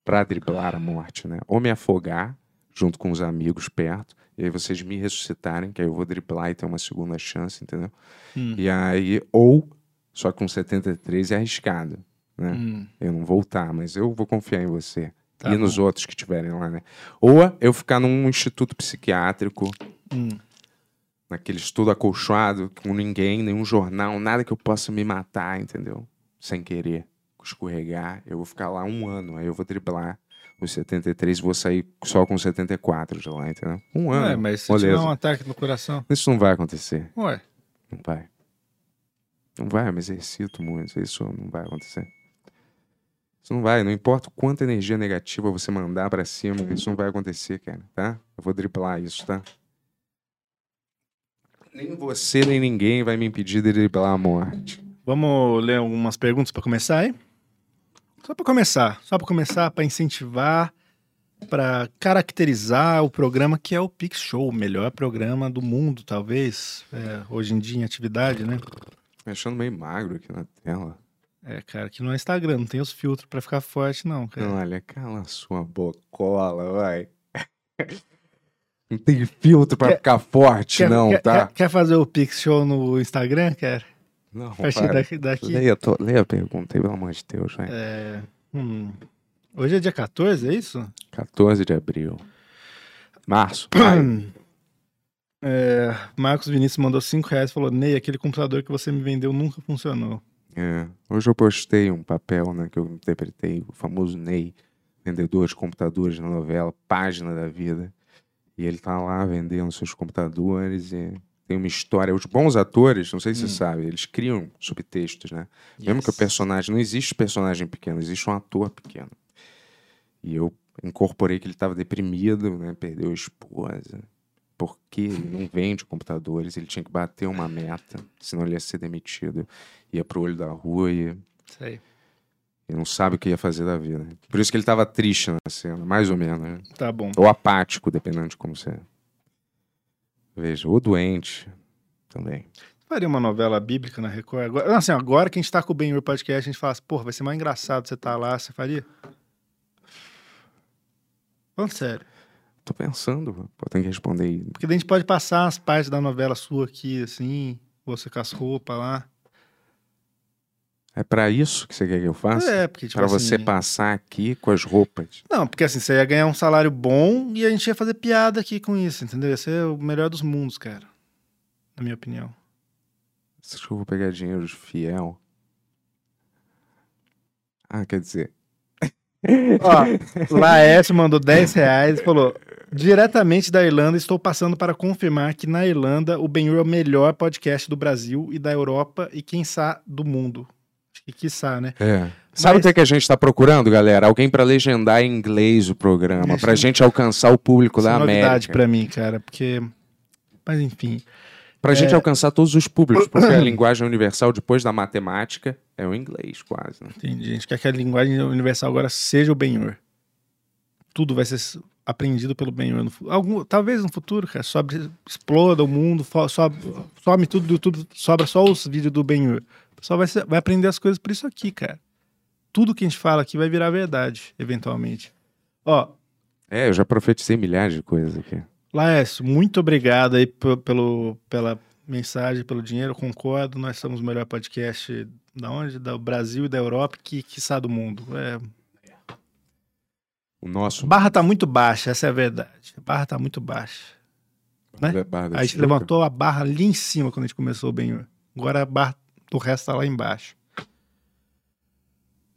Pra driblar a morte, né? Ou me afogar, junto com os amigos perto, e aí vocês me ressuscitarem, que aí eu vou driblar e ter uma segunda chance, entendeu? Hum. E aí, ou, só com 73 é arriscado, né? Hum, Eu não voltar, mas eu vou confiar em você. Tá e nos outros que estiverem lá, né? Ou eu ficar num instituto psiquiátrico, hum. Naquele estudo acolchoado, com ninguém, nenhum jornal, nada que eu possa me matar, entendeu? Sem querer, escorregar. Eu vou ficar lá um ano, aí eu vou driblar os 73 e vou sair só com 74 de lá, entendeu? Um ano. Ué, mas se moleza. tiver um ataque no coração. Isso não vai acontecer. Ué, Não vai. Não vai, eu me exercito muito. Isso não vai acontecer. Isso não vai. Não importa quanta energia negativa você mandar pra cima, isso não vai acontecer, cara, tá? Eu vou driblar isso, tá? Nem você, nem ninguém vai me impedir de driblar a morte. vamos ler algumas perguntas pra começar aí? Só pra começar. Só pra começar, pra incentivar, pra caracterizar o programa que é o Pix Show, o melhor programa do mundo, talvez. é, hoje em dia em atividade, né? Me achando meio magro aqui na tela. É, cara, que no Instagram não tem os filtros pra ficar forte, não, cara. Olha, cala a sua bocola, vai. *laughs* Não tem filtro pra Quer- ficar forte, Quer, não, quer, tá? quer- quer fazer o Pix Show no Instagram, cara? Não, partir para. daqui. daqui Leia, to- leia a pergunta aí, pelo amor de Deus, é, hum, hoje é dia 14, é isso? 14 de abril. Março. *clears throat* É, Marcos Vinícius mandou 5 reais e falou: Ney, aquele computador que você me vendeu nunca funcionou. É. Hoje eu postei um papel, né, que eu interpretei, o famoso Ney, vendedor de computadores na novela, página da vida. E ele tá lá vendendo seus computadores e tem uma história. Os bons atores, não sei se você sabe, eles criam subtextos, né? Mesmo que o Yes. personagem. Não existe personagem pequeno, existe um ator pequeno. E eu incorporei que ele estava deprimido, né? Perdeu a esposa. Porque ele não vende computadores, ele tinha que bater uma meta, senão ele ia ser demitido. Ia pro olho da rua e, Sei. E não sabe o que ia fazer da vida. Por isso que ele estava triste na cena, mais ou menos. né? Tá bom. Ou apático, dependendo de como você. Veja, ou doente também. Faria uma novela bíblica na Record? Agora, não, assim, agora que a gente tá com o Ben Podcast, a gente fala assim, porra, vai ser mais engraçado você tá lá, você faria? Falando sério. Tô pensando, pô, tem que responder aí. Porque daí a gente pode passar as partes da novela sua aqui, assim, você com as roupas lá. É pra isso que você quer que eu faça? É, porque tipo Pra assim... você passar aqui com as roupas. Não, porque assim, você ia ganhar um salário bom e a gente ia fazer piada aqui com isso, entendeu? Ia ser o melhor dos mundos, cara. Na minha opinião. Você acha que eu vou pegar dinheiro de fiel? Ah, quer dizer, Ó, Laércio mandou 10 reais e falou: Diretamente da Irlanda, estou passando para confirmar que na Irlanda o Benhur é o melhor podcast do Brasil e da Europa e quem sabe do mundo. Que quiçá, né? É. Sabe Mas- o que, que a gente tá procurando, galera? Alguém pra legendar em inglês o programa, Isso. pra gente alcançar o público é da novidade América. pra mim, cara, porque... Mas enfim, Pra gente É. alcançar todos os públicos, porque a *coughs* linguagem universal, depois da matemática, é o inglês, quase. Né? entendi. A gente quer que a linguagem universal agora seja o Benhur. Tudo vai ser aprendido pelo fu- algum, talvez no futuro, cara, sobre, exploda o mundo, sobe, some tudo do YouTube, sobra só os vídeos do Benhur. Pessoal vai, ser- vai aprender as coisas por isso aqui, cara. Tudo que a gente fala aqui vai virar verdade, eventualmente. Ó, É, eu já profetizei milhares de coisas aqui. Laércio, muito obrigado aí pe- pelo, pela mensagem, pelo dinheiro, concordo. Nós somos o melhor podcast da onde? Do Brasil e da Europa, que quiçá do mundo. É, O nosso. a barra tá muito baixa, essa é a verdade. A barra tá muito baixa. né? Barra da A gente levantou a barra ali em cima quando a gente começou Benhur. Agora a barra do resto tá lá embaixo.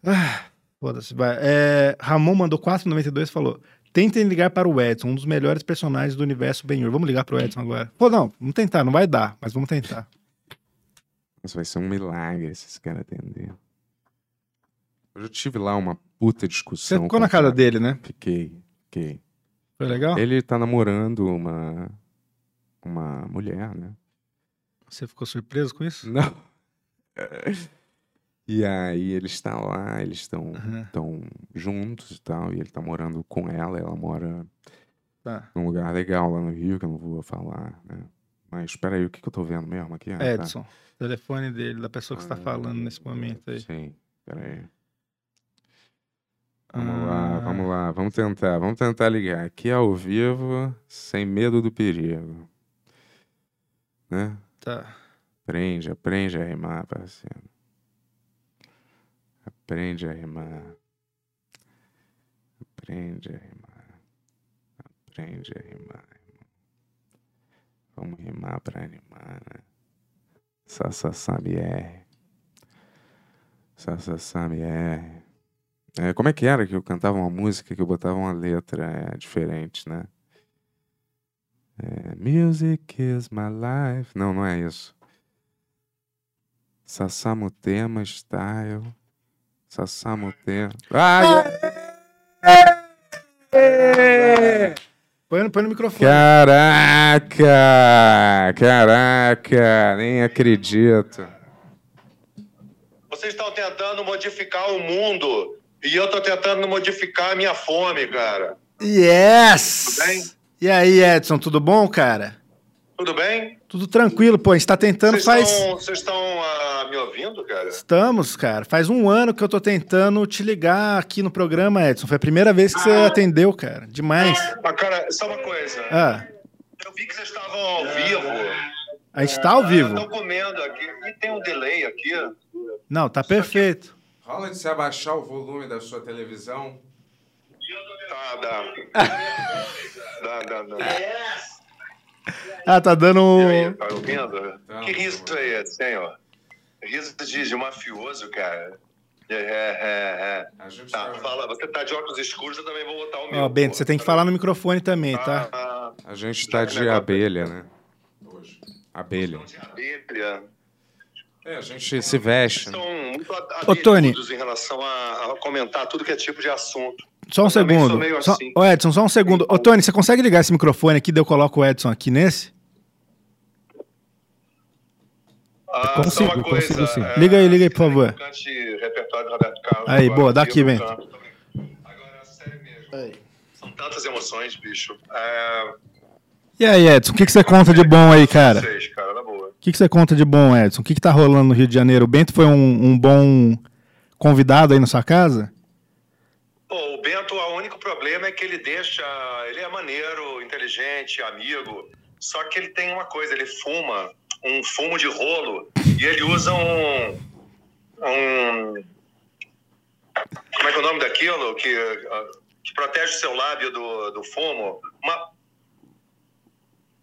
Ah, Foda-se, vai. É, Ramon mandou 4,92 e falou: Tentem ligar para o Edson, um dos melhores personagens do universo Benhur. Vamos ligar para o Edson agora. Pô, não, vamos tentar, não vai dar, mas vamos tentar. Isso vai ser um milagre se esse cara atender. Eu já tive lá uma puta Você discussão. ficou com na o casa cara. dele, né? Fiquei, fiquei. Foi legal? Ele tá namorando uma. Uma mulher, né? Você ficou surpreso com isso? Não. *laughs* E aí ele está lá, eles estão Aham. estão juntos e tal, e ele tá morando com ela, ela mora Tá. num lugar legal lá no Rio, que eu não vou falar, né? Mas espera aí, o que, que eu tô vendo mesmo aqui? Ah, tá. Edson, telefone dele, da pessoa que tá falando nesse momento aí. Sim, espera aí. Vamos Ah. lá, vamos lá, vamos tentar, vamos tentar ligar. Aqui ao vivo, sem medo do perigo. Né? Tá. Aprende, aprende a rimar, parceiro. Aprende a rimar. Aprende a rimar. Aprende a rimar, irmão. Vamos rimar pra animar, né? Sassassabe R. Sassassabe R. É, como é que era que eu cantava uma música que eu botava uma letra é, diferente, né? É, Music is my life. Não, não é isso. Sassamutema style. Sassamutema. Ah, Põe, no- põe no microfone. caraca! Caraca! Nem acredito. Vocês estão tentando modificar o mundo e eu tô tentando modificar a minha fome, cara. Yes! Tudo bem? E aí, Edson, tudo bom, cara? Tudo bem? Tudo tranquilo, pô. A gente tá tentando Vocês faz. estão, vocês estão ah, me ouvindo, cara? Estamos, cara. Faz um ano que eu tô tentando te ligar aqui no programa, Edson. Foi a primeira vez que você atendeu, cara. Demais. Ah, cara, só uma coisa. Ah, Eu vi que vocês estavam ao vivo. a gente tá ao vivo. Estão comendo aqui. E tem um delay aqui. Não, tá perfeito. Rola de se abaixar o volume da sua televisão? Tá, dá. *laughs* dá, dá, dá. *laughs* Ah, tá dando. Aí, tá ouvindo? Tá. Que riso é esse, ó? Riso de, de mafioso, cara. É, é, é, é. Tá, tá, fala. Você tá de óculos escuros, eu também vou botar o meu. Ó, Bento, pô. você tem que falar no microfone também, tá? Ah, a gente tá de abelha, né? Hoje. Abelha. Bíblia. É, a gente se veste. né? São muito Ô, Tony. em relação a, a comentar tudo que é tipo de assunto. Só um Eu segundo. meio Só... assim. Ô, Edson, só um segundo. Ô, Tony, você consegue ligar esse microfone aqui? Daí eu coloco o Edson aqui nesse? Ah, Consigo, só uma coisa, consigo sim. é, Liga aí, liga aí, por favor. Aí, boa, dá aqui, vem. Agora, sério mesmo. São tantas emoções, bicho. É, E aí, Edson, o que, que você conta de bom aí, cara? O que, que você conta de bom, Edson? O que, que tá rolando no Rio de Janeiro? O Bento foi um, um bom convidado aí na sua casa? O Bento, o único problema é que ele deixa. Ele é maneiro, inteligente, amigo. Só que ele tem uma coisa, ele fuma um fumo de rolo e ele usa um. um como é que é o nome daquilo? Que, ah, que protege o seu lábio do, do fumo? Uma.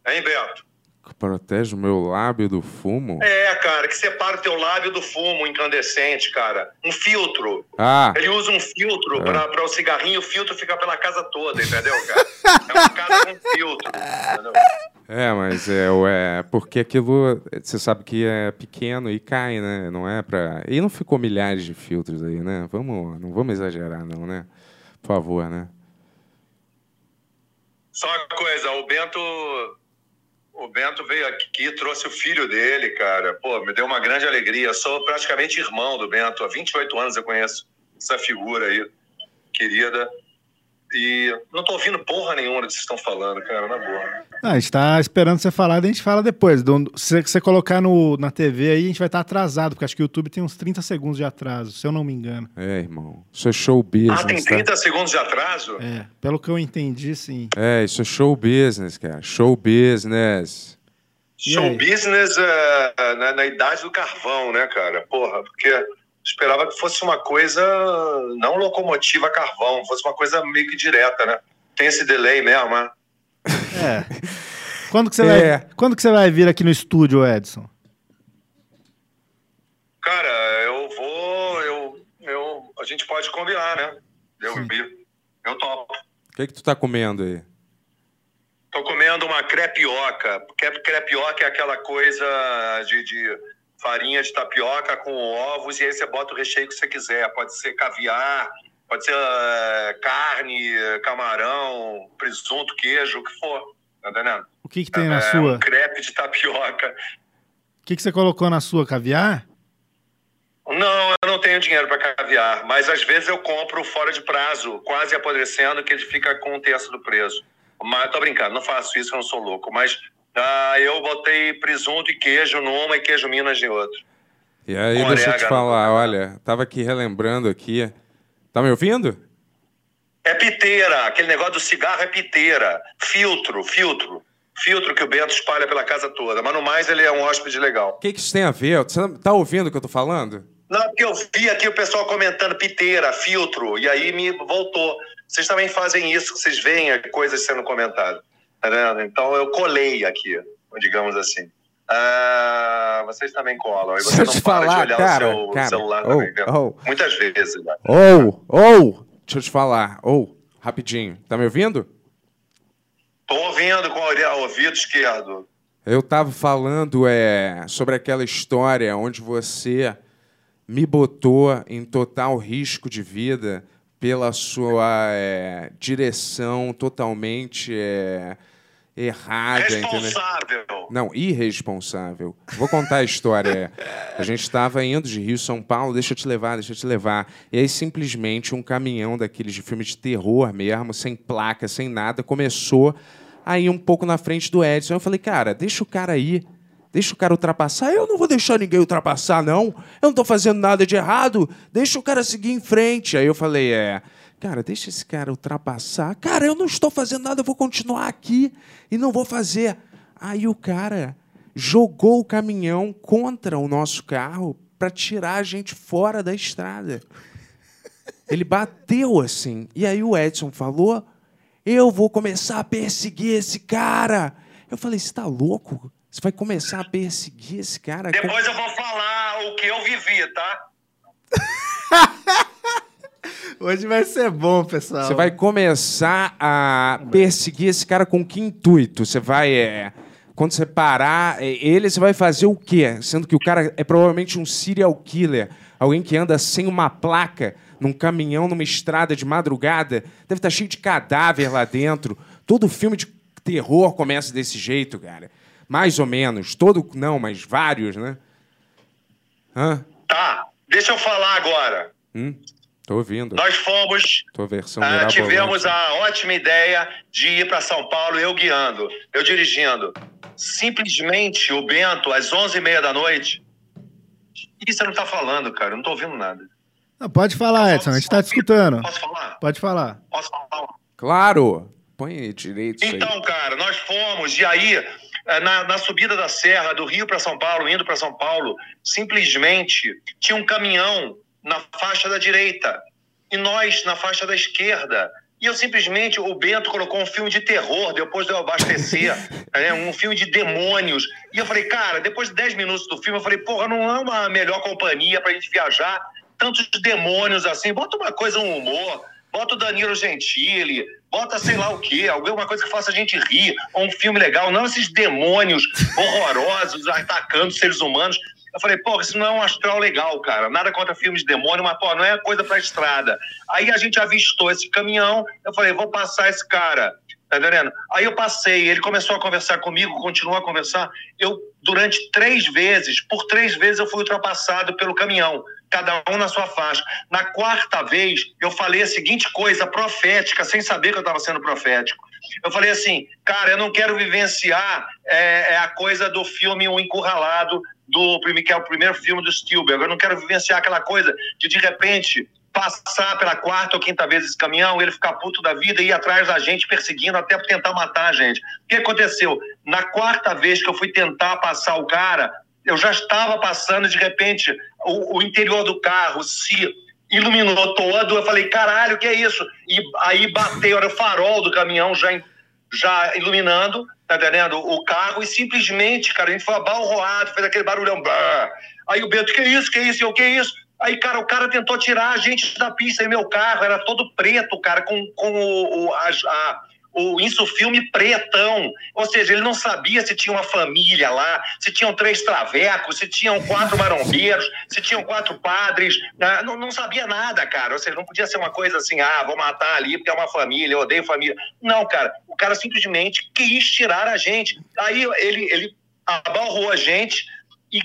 Hein, Beto? Que protege o meu lábio do fumo? É, cara, que separa o teu lábio do fumo incandescente, cara. Um filtro. Ah, Ele usa um filtro É. pra, pra o cigarrinho, o filtro fica pela casa toda, entendeu, cara? É uma casa com filtro, entendeu? é, mas é, é porque aquilo, você sabe que é pequeno e cai, né? Não é pra... E não ficou milhares de filtros aí, né? Vamos, não vamos exagerar não, né? Por favor, né? Só uma coisa, o Bento. O Bento veio aqui trouxe o filho dele, cara. Pô, me deu uma grande alegria. Sou praticamente irmão do Bento. Há 28 anos eu conheço essa figura aí, querida. E não tô ouvindo porra nenhuma do que vocês estão falando, cara, na boa. Ah, a gente tá esperando você falar, daí a gente fala depois. Se você colocar no, na TV aí, a gente vai estar atrasado, porque acho que o YouTube tem uns 30 segundos de atraso, se eu não me engano. É, irmão. Isso é show business, Ah, tem tá? 30 segundos de atraso? É, pelo que eu entendi, sim. É, isso é show business, cara. Show business. Show business é, na, na idade do carvão, né, cara? Porra, porque esperava que fosse uma coisa não locomotiva a carvão, fosse uma coisa meio que direta, né? Tem esse delay mesmo, né? É. Quando que você, É. vai, quando que você vai vir aqui no estúdio, Edson? Cara, eu vou. Eu, eu, a gente pode combinar, né? Eu, eu topo. O que que tu tá comendo aí? Tô comendo uma crepioca. Crep- Crepioca é aquela coisa de, de farinha de tapioca com ovos, e aí você bota o recheio que você quiser. Pode ser caviar, pode ser eh, carne, camarão, presunto, queijo, o que for. Tá entendendo? O que que tem na é sua? um crepe de tapioca. O que que você colocou na sua? Caviar? Não, eu não tenho dinheiro para caviar, mas às vezes eu compro fora de prazo, quase apodrecendo, que ele fica com um terço do preço. Mas tô brincando, não faço isso, eu não sou louco. Mas ah, eu botei presunto e queijo numa e queijo Minas em outra. E aí, Com deixa eu te falar, olha, tava aqui relembrando aqui. Tá me ouvindo? É piteira, aquele negócio do cigarro é piteira. Filtro, filtro. Filtro que o Bento espalha pela casa toda. Mas no mais ele é um hóspede legal. O que, que isso tem a ver? Você tá ouvindo o que eu tô falando? Não, porque eu vi aqui o pessoal comentando piteira, filtro, e aí me voltou. Vocês também fazem isso, vocês veem coisas sendo comentadas. Tá vendo? Então eu colei aqui, digamos assim. Ah, vocês também colam. Você Deixa eu não te falar, de olhar cara, o seu cara, celular oh, também, oh. Muitas vezes. Né? Ou, ou, deixa eu te falar, ou, rapidinho, tá me ouvindo? Tô ouvindo com o ouvido esquerdo. Eu tava falando é, sobre aquela história onde você me botou em total risco de vida pela sua é, direção totalmente é, errada, entendeu? Responsável. Não, irresponsável. Vou contar a história. A gente estava indo de Rio São Paulo, deixa eu te levar, deixa eu te levar. E aí simplesmente um caminhão daqueles de filme de terror mesmo, sem placa, sem nada, começou a ir um pouco na frente do Edson. Eu falei, cara, deixa o cara ir. Deixa o cara ultrapassar. Eu não vou deixar ninguém ultrapassar, não. Eu não tô fazendo nada de errado. Deixa o cara seguir em frente. Aí eu falei, é. Cara, deixa esse cara ultrapassar. Cara, eu não estou fazendo nada, eu vou continuar aqui e não vou fazer. Aí o cara jogou o caminhão contra o nosso carro para tirar a gente fora da estrada. Ele bateu assim. E aí o Edson falou: Eu vou começar a perseguir esse cara. Eu falei: Você tá louco? Você vai começar a perseguir esse cara? Depois eu vou falar o que eu vivi, tá? *laughs* Hoje vai ser bom, pessoal. Você vai começar a perseguir esse cara com que intuito? Você vai. é, quando você parar, é, ele, você vai fazer o quê? Sendo que o cara é provavelmente um serial killer. Alguém que anda sem uma placa, num caminhão, numa estrada de madrugada. Deve estar cheio de cadáver lá dentro. Todo filme de terror começa desse jeito, cara. Mais ou menos. Todo. Não, mas vários, né? Hã? Tá, deixa eu falar agora. Hum? Tô ouvindo. Nós fomos Tua versão Ah, tivemos a ótima ideia de ir para São Paulo, eu guiando, eu dirigindo. Simplesmente o Bento, às 11h30 da noite. O que você não tá falando, cara? Eu não tô ouvindo nada. Não, pode falar, Edson, a gente tá te escutando. Posso falar? Pode falar. Posso falar? Claro! Põe aí direito. Então, cara, nós fomos, e aí, eh, na, na subida da serra, do Rio para São Paulo, indo para São Paulo, simplesmente tinha um caminhão na faixa da direita e nós na faixa da esquerda. E eu simplesmente, o Bento colocou um filme de terror depois de eu abastecer, *laughs* né, um filme de demônios. E eu falei, cara, depois de 10 minutos do filme, eu falei, porra, não é uma melhor companhia pra gente viajar? Tantos demônios assim, bota uma coisa, um humor, bota o Danilo Gentili, bota sei lá o quê, alguma coisa que faça a gente rir, ou um filme legal, não esses demônios horrorosos atacando seres humanos. Eu falei, pô, isso não é um astral legal, cara. Nada contra filmes de demônio, mas, pô, não é coisa pra estrada. Aí a gente avistou esse caminhão, eu falei, vou passar esse cara. Tá entendendo? Aí eu passei, ele começou a conversar comigo, continuou a conversar. Eu, durante três vezes, por três vezes eu fui ultrapassado pelo caminhão, cada um na sua faixa. Na quarta vez, eu falei a seguinte coisa profética, sem saber que eu estava sendo profético. Eu falei assim, cara, eu não quero vivenciar é, é a coisa do filme O Encurralado, do, que é o primeiro filme do Spielberg. Eu não quero vivenciar aquela coisa de, de repente, passar pela quarta ou quinta vez esse caminhão, ele ficar puto da vida e ir atrás da gente, perseguindo até tentar matar a gente. O que aconteceu? Na quarta vez que eu fui tentar passar o cara, eu já estava passando, de repente, o, o interior do carro se iluminou todo. Eu falei, caralho, que é isso? E aí bateu, era o farol do caminhão já, já iluminando, tá entendendo? O carro, e simplesmente, cara, a gente foi abalroado, fez aquele barulhão. Brrr. Aí o Bento, que é isso, que é isso? Eu, que é isso? Aí, cara, o cara tentou tirar a gente da pista e meu carro era todo preto, cara, com, com o, o, a, a, o insufilme pretão. Ou seja, ele não sabia se tinha uma família lá, se tinham três travecos, se tinham quatro marombeiros, *laughs* se tinham quatro padres. Né? Não, não sabia nada, cara. Ou seja, não podia ser uma coisa assim, ah, vou matar ali porque é uma família, eu odeio família. Não, cara. O cara simplesmente quis tirar a gente. Aí ele, ele abalrou a gente e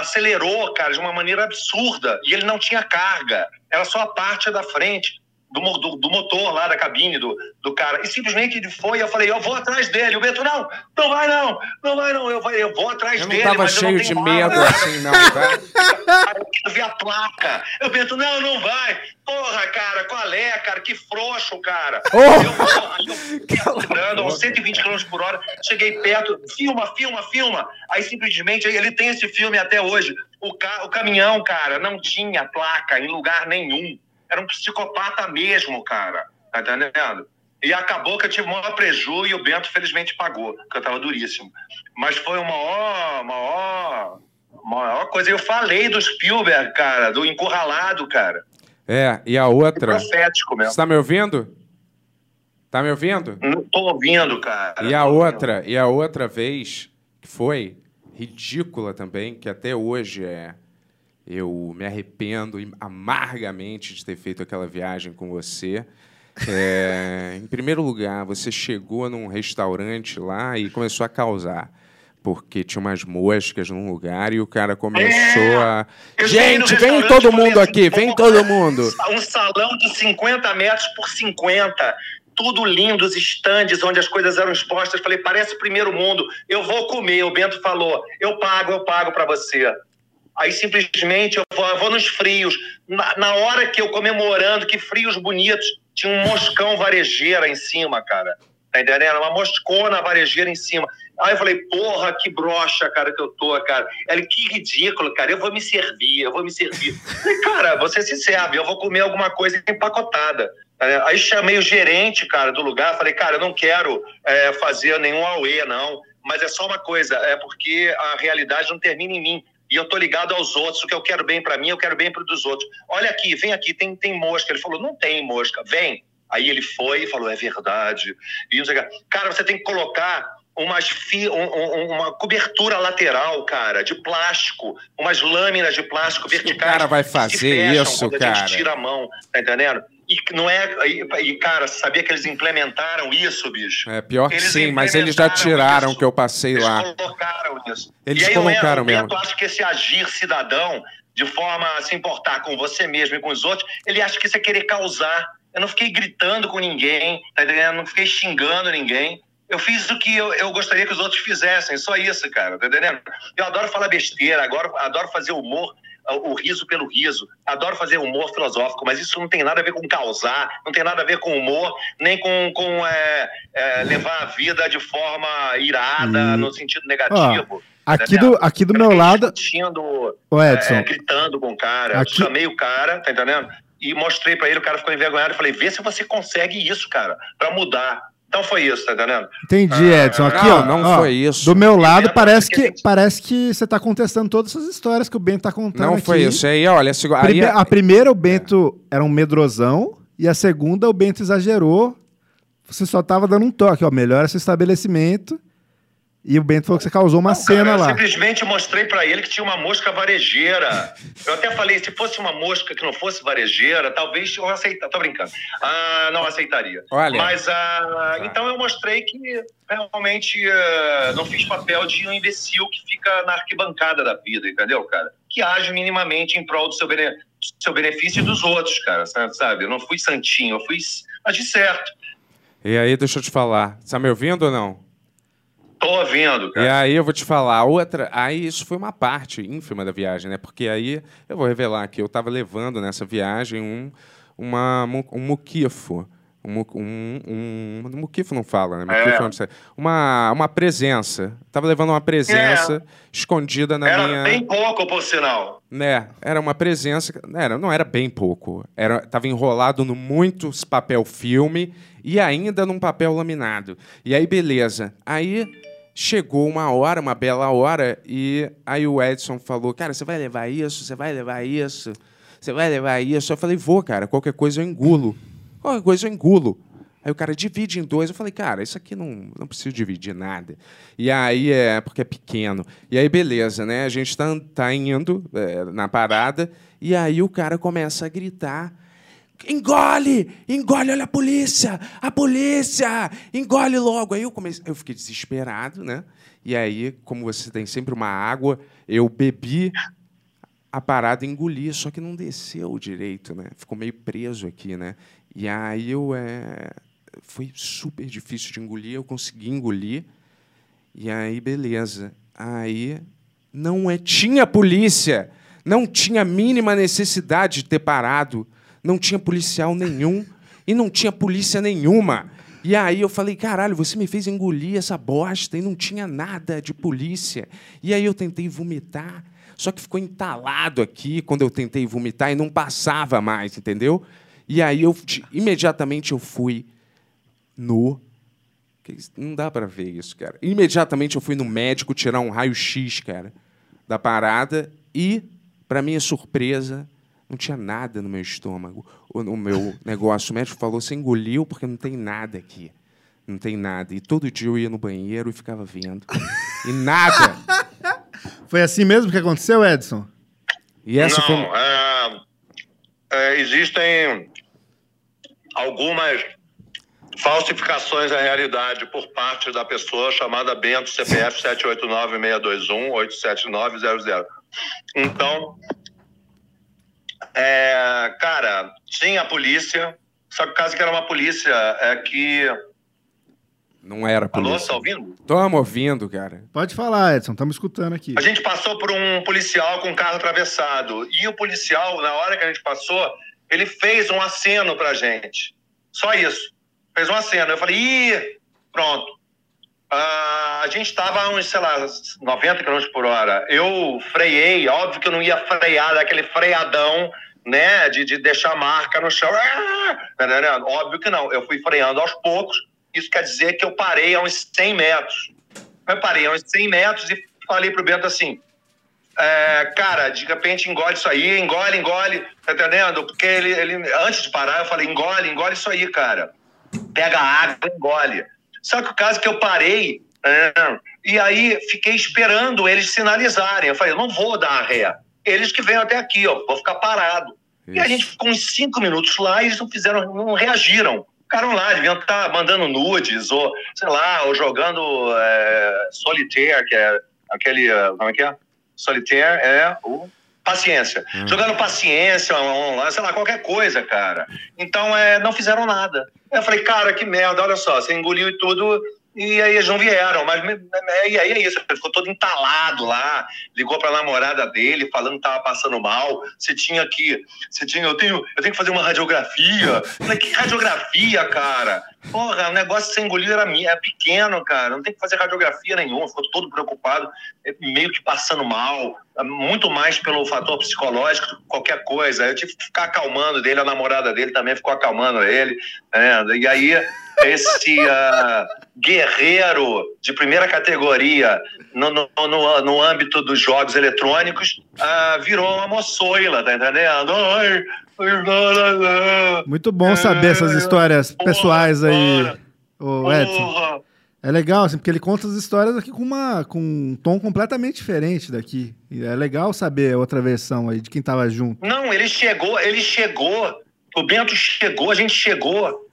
acelerou, cara, de uma maneira absurda. E ele não tinha carga, era só a parte da frente do, do, do, motor lá da cabine do, do cara. E simplesmente ele foi, eu falei, eu vou atrás dele. O Beto, não, não vai não, não vai não. Eu eu vou atrás Eu não dele. tava mas eu não cheio tenho de medo mala. assim, não, tá? *laughs* Aí eu vi a placa. Eu Beto, não, não vai. Porra, cara, qual é, cara? Que frouxo, cara. *laughs* Oh! Eu, eu *laughs* andando aos 120 km por hora, cheguei perto, filma, filma, filma. Aí simplesmente, ele tem esse filme até hoje. O, ca... o caminhão, cara, não tinha placa em lugar nenhum. Era um psicopata mesmo, cara. Tá entendendo? E acabou que eu tive o maior prejuízo e o Bento, felizmente, pagou, porque eu tava duríssimo. Mas foi uma maior, maior, maior coisa. Eu falei do Spielberg, cara, do encurralado, cara. É, e a outra. Profético mesmo. Você tá me ouvindo? Tá me ouvindo? Não tô ouvindo, cara. E a outra, e a outra vez que foi ridícula também, que até hoje é eu me arrependo amargamente de ter feito aquela viagem com você. É, *laughs* em primeiro lugar, você chegou num restaurante lá e começou a causar. Porque tinha umas moscas num lugar e o cara começou a. É, no Gente, vem todo mundo assim, aqui, vem "Pô, todo mundo. Um salão de 50 metros por 50. Tudo lindo, os estandes onde as coisas eram expostas. Falei, parece primeiro mundo. Eu vou comer. O Bento falou, eu pago, eu pago para você. Aí simplesmente eu vou, eu vou nos frios. Na, na hora que eu comemorando, que frios bonitos, tinha um moscão varejeira em cima, cara. Tá entendendo? Uma moscona varejeira em cima. Aí eu falei, porra, que brocha, cara, que eu tô, cara. Ele, que ridículo, cara, eu vou me servir, eu vou me servir. Falei, cara, você se serve, eu vou comer alguma coisa empacotada. Aí chamei o gerente, cara, do lugar, falei, cara, eu não quero é, fazer nenhum auê, não. Mas é só uma coisa, é porque a realidade não termina em mim. E eu tô ligado aos outros, o que eu quero bem para mim, eu quero bem para dos outros. Olha aqui, vem aqui, tem, tem mosca. Ele falou, não tem mosca, vem. Aí ele foi e falou, é verdade. E não sei o que. Cara, você tem que colocar umas fi, um- um- uma cobertura lateral, cara, de plástico, umas lâminas de plástico verticais. cara vai fazer isso, cara? tira a mão, tá entendendo? E não é. E, cara, sabia que eles implementaram isso, bicho? É pior que Eles sim, mas eles já tiraram isso. que eu passei Eles lá. colocaram isso. Eles e aí colocaram Bento mesmo. acha que esse agir cidadão, de forma a se importar com você mesmo e com os outros, ele acha que isso é querer causar. Eu não fiquei gritando com ninguém, tá entendendo? Eu não fiquei xingando ninguém. Eu fiz o que eu, eu gostaria que os outros fizessem, só isso, cara, tá entendendo? Eu adoro falar besteira, agora adoro fazer humor, o riso pelo riso, adoro fazer humor filosófico, mas isso não tem nada a ver com causar, não tem nada a ver com humor, nem com, com é, é, levar a vida de forma irada, E- no sentido negativo. Aqui do, aqui do meu lado. Discutindo, Ô, Edson. é, gritando com o cara. Aqui- Chamei o cara, tá entendendo? e mostrei pra ele, o cara ficou envergonhado. Eu falei, vê se você consegue isso, cara, pra mudar. Então foi isso, tá entendendo? Entendi, Edson. Aqui, não, ó. não ó, foi isso. Do meu lado, parece que, que- parece que você tá contestando todas essas histórias que o Bento tá contando Não aqui. foi isso. Aí, olha, aí, Prime- a primeira, o Bento era um medrosão. E a segunda, o Bento exagerou. Você só tava dando um toque, ó. Melhora esse estabelecimento. E o Bento falou que você causou uma Não, cena cara, eu lá. simplesmente mostrei pra ele que tinha uma mosca varejeira. Eu até falei, se fosse uma mosca que não fosse varejeira, talvez eu aceitaria. Tô brincando. Ah, não aceitaria. Olha. Mas, ah, então eu mostrei que realmente ah, não fiz papel de um imbecil que fica na arquibancada da vida, entendeu, cara? Que age minimamente em prol do seu, bene- do seu benefício e dos outros, cara, sabe? Eu não fui santinho, eu fui... Agi certo. e aí, deixa eu te falar. Tá me ouvindo ou não? Tô ouvindo, E cara. aí eu vou te falar, outra. Aí isso foi uma parte ínfima da viagem, né? Porque aí eu vou revelar que eu tava levando nessa viagem um, uma, um muquifo. Um, um, um, um muquifo não fala, né? Muquifo É. não sei. Uma, uma presença. Tava levando uma presença escondida na Era minha. bem pouco, por sinal. Né, era uma presença, era, não era bem pouco, era tava enrolado no muitos papel filme e ainda num papel laminado. E aí beleza. Aí chegou uma hora, uma bela hora e aí o Edson falou: "Cara, você vai levar isso? Você vai levar isso? Você vai levar isso?" Eu falei: "Vou, cara, qualquer coisa eu engulo. Qualquer coisa eu engulo." Aí o cara divide em dois. Eu falei, cara, isso aqui não, não preciso dividir nada. E aí é porque é pequeno. E aí, beleza, né? A gente tá, tá indo é, na parada. E aí o cara começa a gritar. Engole! Engole, olha a polícia! A polícia! Engole logo! Aí eu comecei, eu fiquei desesperado, né? E aí, como você tem sempre uma água, eu bebi a parada engoli, só que não desceu direito, né? Ficou meio preso aqui, né? E aí eu é... foi super difícil de engolir, eu consegui engolir. E aí, beleza. Aí não é tinha polícia, não tinha a mínima necessidade de ter parado, não tinha policial nenhum e não tinha polícia nenhuma. E aí eu falei, caralho, você me fez engolir essa bosta e não tinha nada de polícia. E aí eu tentei vomitar, só que ficou entalado aqui quando eu tentei vomitar e não passava mais, entendeu? E aí eu imediatamente eu fui no Não dá pra ver isso, cara. Imediatamente eu fui no médico tirar um raio-x, cara, da parada e, pra minha surpresa, não tinha nada no meu estômago, ou no meu negócio. O médico falou: você engoliu porque não tem nada aqui. Não tem nada. E todo dia eu ia no banheiro e ficava vendo. E nada. *laughs* Foi assim mesmo que aconteceu, Edson? E essa não, foi. é, é, existem algumas falsificações da realidade por parte da pessoa chamada Bento CPF 789-621-87900. Então, é, cara, tinha a polícia, só que o caso que era uma polícia é que... Não era Alô, polícia. tá ouvindo? Tamo ouvindo, cara. Pode falar, Edson. Estamos escutando aqui. A gente passou por um policial com um carro atravessado. E o policial, na hora que a gente passou, ele fez um aceno pra gente. Só isso. Fez um aceno. Eu falei, ih, pronto. Ah, a gente estava uns, sei lá, 90 km por hora. Eu freiei, óbvio que eu não ia frear daquele freadão, né, de, de deixar marca no chão. Ah! Óbvio que não. Eu fui freando aos poucos. Isso quer dizer que eu parei a uns 100 metros. Eu parei a uns 100 metros e falei pro Bento assim, é, cara, de repente engole isso aí, engole, engole, tá entendendo? Porque ele, ele, antes de parar, eu falei, engole, engole isso aí, cara. Pega água, engole. Só que o caso é que eu parei, é, e aí fiquei esperando eles sinalizarem. Eu falei, eu não vou dar a ré. Eles que vêm até aqui, ó, vou ficar parado. E a Isso. gente ficou uns cinco minutos lá e eles não fizeram, não reagiram. Ficaram lá, deviam estar mandando nudes, ou, sei lá, ou jogando é, solitaire, que é aquele. é, Como é que é? Solitaire é o. Paciência. Jogando paciência online, sei lá, qualquer coisa, cara. Então, é, não fizeram nada. Eu falei, cara, que merda, olha só, você engoliu e tudo, E aí eles não vieram, mas e aí é isso, ele ficou todo entalado lá, ligou pra namorada dele, falando que tava passando mal. Você tinha que. Você tinha, eu tenho, eu tenho que fazer uma radiografia. Falei, que radiografia, cara? Porra, o negócio sem engolir era, mi- é pequeno, cara. Não tem que fazer radiografia nenhuma. Ficou todo preocupado, meio que passando mal, muito mais pelo fator psicológico do que qualquer coisa. Eu tive que ficar acalmando dele, a namorada dele também ficou acalmando ele. né? E aí, esse *laughs* ah, guerreiro de primeira categoria no, no, no, no âmbito dos jogos eletrônicos ah, virou uma moçoila, tá entendendo? Ai, Muito bom saber essas histórias Porra, pessoais aí, o Edson. É legal, assim, porque ele conta as histórias aqui com, uma, com um tom completamente diferente daqui. E é legal saber a outra versão aí de quem tava junto. Não, ele chegou, ele chegou, o Bento chegou, a gente chegou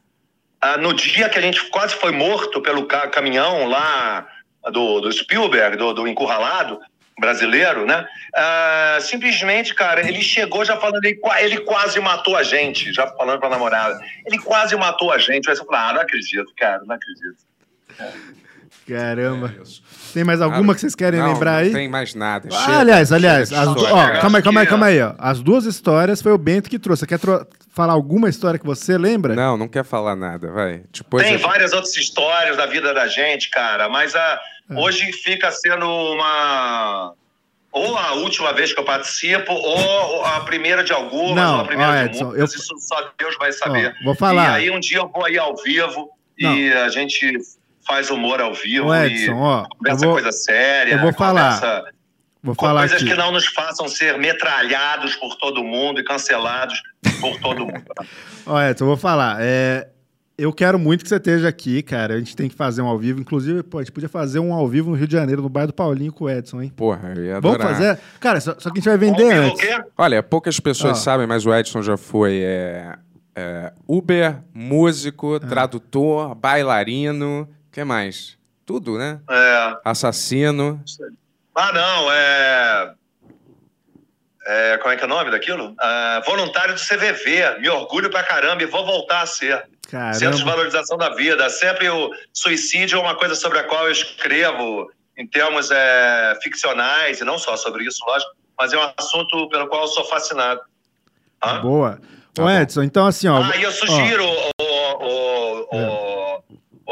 ah, no dia que a gente quase foi morto pelo ca- caminhão lá do, do Spielberg, do, do encurralado brasileiro, né? Ah, simplesmente, cara, ele chegou já falando, ele, ele quase matou a gente, já falando pra namorada. Ele quase matou a gente. Aí você fala, ah, não acredito, cara, não acredito. Caramba. É. Tem mais alguma que vocês querem não, lembrar não aí? tem mais nada. Ah, Chega, aliás, aliás, as história. ó, calma aí, calma aí, calma aí, ó. As duas histórias foi o Bento que trouxe. Você quer tro- falar alguma história que você lembra? Não, não quer falar nada, vai. Depois Tem gente- várias outras histórias da vida da gente, cara, mas a, hoje fica sendo uma. Ou a última vez que eu participo, ou a primeira de algumas, Não, ou a primeira ó, de Edson, muitas. eu- Isso só Deus vai saber. Ó, vou falar. E aí um dia eu vou aí ao vivo e a gente faz humor ao vivo Ô, e Edson, ó, conversa vou, coisa séria. eu vou falar. conversa vou falar coisas aqui. que não nos façam ser metralhados por todo mundo e cancelados por todo mundo. *laughs* Ó, Edson, eu vou falar. É, eu quero muito que você esteja aqui, cara. A gente tem que fazer um ao vivo. Inclusive, pô, a gente podia fazer um ao vivo no Rio de Janeiro, no bairro do Paulinho com o Edson, hein? Porra, eu ia adorar. Vamos fazer? Cara, só, só que a gente vai vender antes. Olha, poucas pessoas Ó. sabem, mas o Edson já foi é, é, Uber, músico, É. tradutor, bailarino, que mais? Tudo, né? É, Assassino. Ah, não, é... é. Como é que é o nome daquilo? Ah, voluntário do CVV. Me orgulho pra caramba e vou voltar a ser. Centro de Caramba. Valorização da Vida. Sempre o suicídio é uma coisa sobre a qual eu escrevo em termos é, ficcionais, e não só sobre isso, lógico, mas é um assunto pelo qual eu sou fascinado. Hã? Boa. Tá Ô, bom. Edson, então assim, ó. Ah, e eu sugiro, o, o, o, o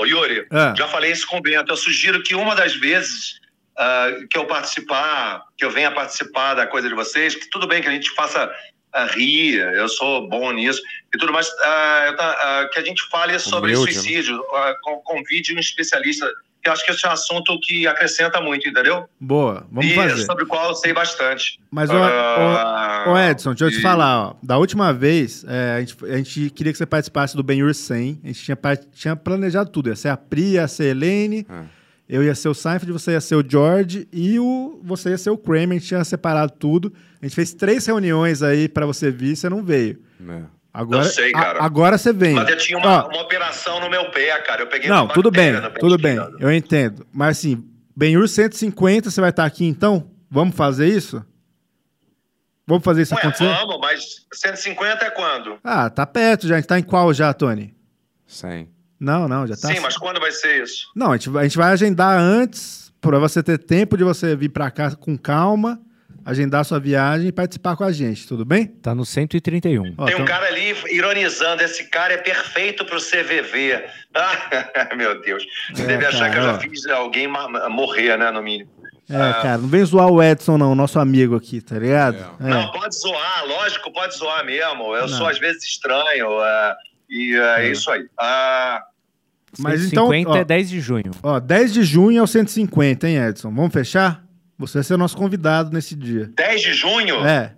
Yuri, É. já falei isso com o Bento, eu sugiro que uma das vezes ah, que eu participar, que eu venha participar da coisa de vocês, que tudo bem que a gente faça ah, rir, eu sou bom nisso, e tudo mais, ah, que a gente fale sobre Humilde, né? suicídio, com- convide um especialista, eu acho que esse é um assunto que acrescenta muito, entendeu? Boa, vamos e fazer. sobre o qual eu sei bastante. Mas, ó, Ah, Ô Edson, deixa eu te falar, ó. Da última vez, é, a, gente, a gente queria que você participasse do Ben-Hur 100. A gente tinha, tinha planejado tudo. Ia ser a Pri, ia ser a Helene, Ah. eu ia ser o Seinfeld, você ia ser o George e o, você ia ser o Kramer. A gente tinha separado tudo. A gente fez três reuniões aí pra você vir, você não veio. né? Agora, Eu sei, cara. a- agora você vem. Mas eu tinha uma, uma operação no meu pé, cara. Eu peguei não, uma tudo bem, tudo bem. Eu entendo. Mas assim, Ben-Hur 150, você vai estar aqui então? Vamos fazer isso? Vamos fazer isso Ué, acontecer? vamos, mas 150 é quando? Ah, tá perto já. A gente tá em qual já, Tony? Sem. Não, não, já tá. Sim, mas quando vai ser isso? Não, a gente, vai- a gente vai agendar antes, pra você ter tempo de você vir pra cá com calma, agendar sua viagem e participar com a gente, tudo bem? Tá no 131. Ó, Tem um então- cara ali ironizando, esse cara é perfeito pro CVV. Ah, *laughs* meu Deus. Você É, deve achar que eu cara, já ó. fiz alguém morrer, né, no mínimo. É, cara, não vem zoar o Edson, não, nosso amigo aqui, tá ligado? É. Não, pode zoar, lógico, pode zoar mesmo. Eu Não. sou às vezes estranho. é, e é, isso aí. Ah, Mas então, 150 ó, é 10 de junho. ó, 10 de junho é o 150, hein, Edson? Vamos fechar? Você vai ser nosso convidado nesse dia. 10 de junho? É,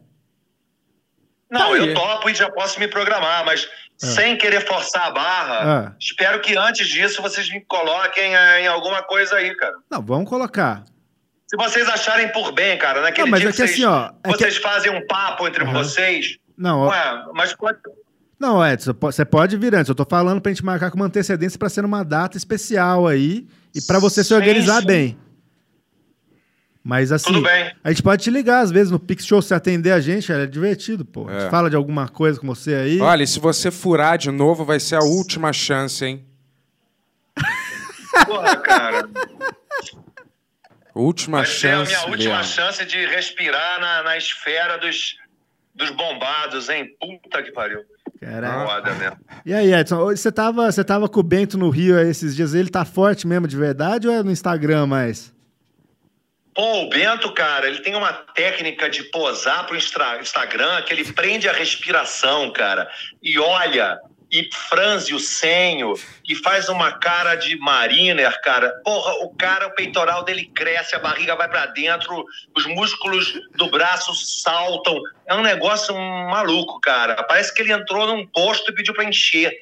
Não, Tá eu topo e já posso me programar, mas sem querer forçar a barra, Ah. espero que antes disso vocês me coloquem eh, em alguma coisa aí, cara. não, vamos colocar. Se vocês acharem por bem, cara, naquele Não, mas dia é que que vocês, assim, ó, é que- vocês fazem um papo entre Aham. vocês, Não, ó, ué, mas pode... Não, Edson, você pode vir antes. Eu tô falando pra gente marcar com uma antecedência pra ser uma data especial aí e pra você se Sim, organizar sim. bem. Mas assim, Tudo bem. a gente pode te ligar às vezes no Pix Show se atender a gente, é divertido, pô. A gente É. fala de alguma coisa com você aí. Olha, e se você furar de novo, vai ser a última chance, hein? Porra, cara. Última Vai ser a chance. minha última mesmo. chance de respirar na, na esfera dos, dos bombados, hein? Puta que pariu. Mesmo. E aí, Edson, você tava, você tava com o Bento no Rio aí esses dias, ele tá forte mesmo de verdade ou é no Instagram mais? Pô, o Bento, cara, ele tem uma técnica de posar pro Instagram que ele prende a respiração, cara, e olha, e franze o senho, e faz uma cara de mariner, cara. Porra, o cara, o peitoral dele cresce, a barriga vai pra dentro, os músculos do braço saltam. É um negócio maluco, cara. Parece que ele entrou num posto e pediu pra encher.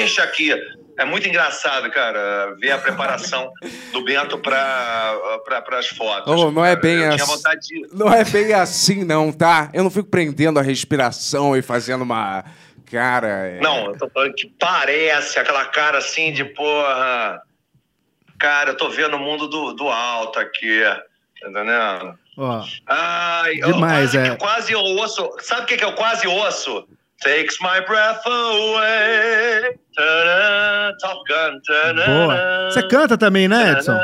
Enche aqui. É muito engraçado, cara, ver a preparação do Bento para pra, as fotos. Oh, não é bem Eu assim. de... Não é bem assim, não, tá? Eu não fico prendendo a respiração e fazendo uma. Cara. é- Não, eu tô falando que parece aquela cara assim de porra. Cara, eu tô vendo o mundo do, do alto aqui. Entendendo? Ó, Ai, eu Demais, quase, é. que eu quase ouço. Sabe o que, que eu quase ouço? Takes my breath away. Top Gun. boa. Você canta também, né, Edson?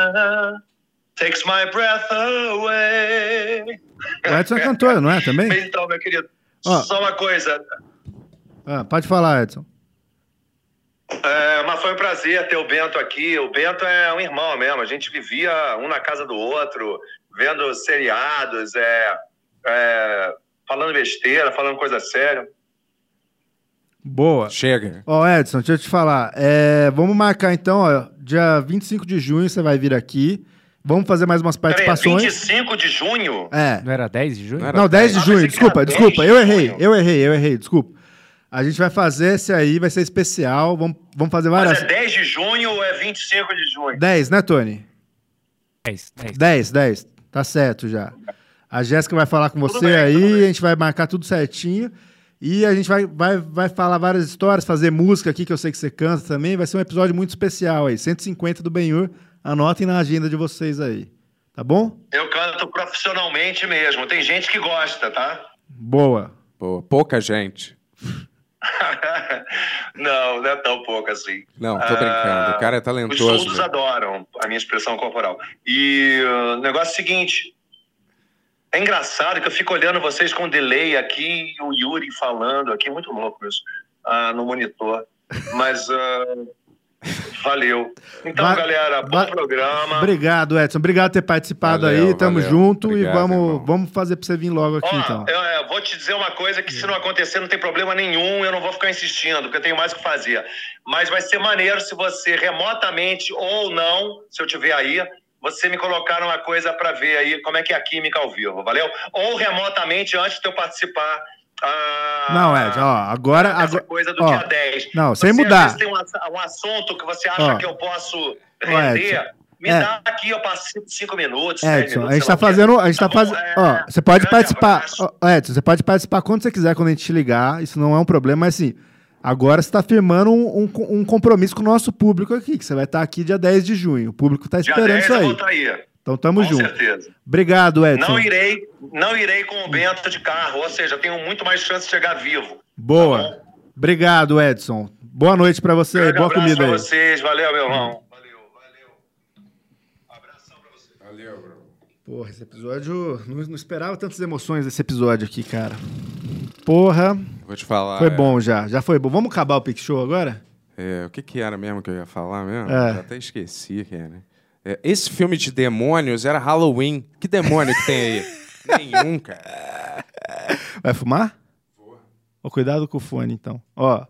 Takes my breath away. O Edson é cantor, não é também? Então, meu querido, Ó. só uma coisa. Ah, pode falar, Edson. É, mas foi um prazer ter o Bento aqui. O Bento é um irmão mesmo. A gente vivia um na casa do outro, vendo seriados, é, é, falando besteira, falando coisa séria. Boa. Chega. Ó, Edson, deixa eu te falar. É, vamos marcar então, ó, dia 25 de junho você vai vir aqui. Vamos fazer mais umas Peraí, participações. 25 de junho? É. Não era 10 de junho? Não era Não, 10 de Ah, junho, desculpa, desculpa, 10 eu errei, junho. eu errei, eu errei, desculpa. A gente vai fazer esse aí, vai ser especial, vamos, vamos fazer Mas várias... é 10 de junho ou é 25 de junho? 10, né, Tony? 10, 10. 10, 10, tá certo já. A Jéssica vai falar com Tudo você bem, aí, a gente vai marcar tudo certinho. E a gente vai, vai, vai falar várias histórias, fazer música aqui, que eu sei que você canta também. Vai ser um episódio muito especial aí. 150 do Benhur. Anotem na agenda de vocês aí. Tá bom? Eu canto profissionalmente mesmo. Tem gente que gosta, tá? Boa. Pô, pouca gente. *laughs* não, não é tão pouco assim. Não, tô brincando. O cara é Os talentoso. surdos meu. adoram a minha expressão corporal. E uh, o negócio é o seguinte. É engraçado que eu fico olhando vocês com delay aqui, e o Yuri falando aqui, muito louco isso, ah, no monitor. Mas ah, valeu. Então, galera, bom programa. Obrigado, Edson. Obrigado por ter participado Valeu, aí. Tamo valeu. junto Obrigado, e vamos, irmão. vamos fazer pra você vir logo aqui, Ó, então. eu, eu vou te dizer uma coisa que se não acontecer não tem problema nenhum, eu não vou ficar insistindo, porque eu tenho mais o que fazer. Mas vai ser maneiro se você remotamente ou não, se eu tiver aí, você me colocar numa coisa para ver aí como é que é a química ao vivo, valeu? Ou remotamente antes de eu participar. ah, Não, Ed, ó, agora. Essa agora coisa do ó, dia 10. não, sem Você, mudar. Às vezes, tem um, um assunto que você acha Ó. que eu posso Ó, render. Edson, me é. dá aqui, eu passo cinco minutos. dez Edson, minutos, a gente tá fazendo. A gente tá bom? fazendo. É, Ó, você pode participar. Ó, Edson, você pode participar quando você quiser, quando a gente te ligar. Isso não é um problema, mas assim. Agora você está firmando um, um, um compromisso com o nosso público aqui, que você vai estar aqui dia 10 de junho. O público tá Dia esperando 10 isso eu aí. Então tamo Com junto. certeza. Obrigado, Edson. Não irei, não irei com o Bento de carro, ou seja, tenho muito mais chance de chegar vivo. Boa. Tá? Obrigado, Edson. Boa noite pra você. Grande Boa comida pra aí. vocês, valeu, meu irmão. Porra, esse episódio. Não, não esperava tantas emoções desse episódio aqui, cara. Porra. Vou te falar. Foi é, bom já. Já foi bom. Vamos acabar o Pick Show agora? é, o que que era mesmo que eu ia falar mesmo? É. Já até esqueci, cara. É, esse filme de demônios era Halloween. Que demônio que tem aí? *laughs* Nenhum, cara. Vai fumar? Ó, cuidado com o fone, então. Ó,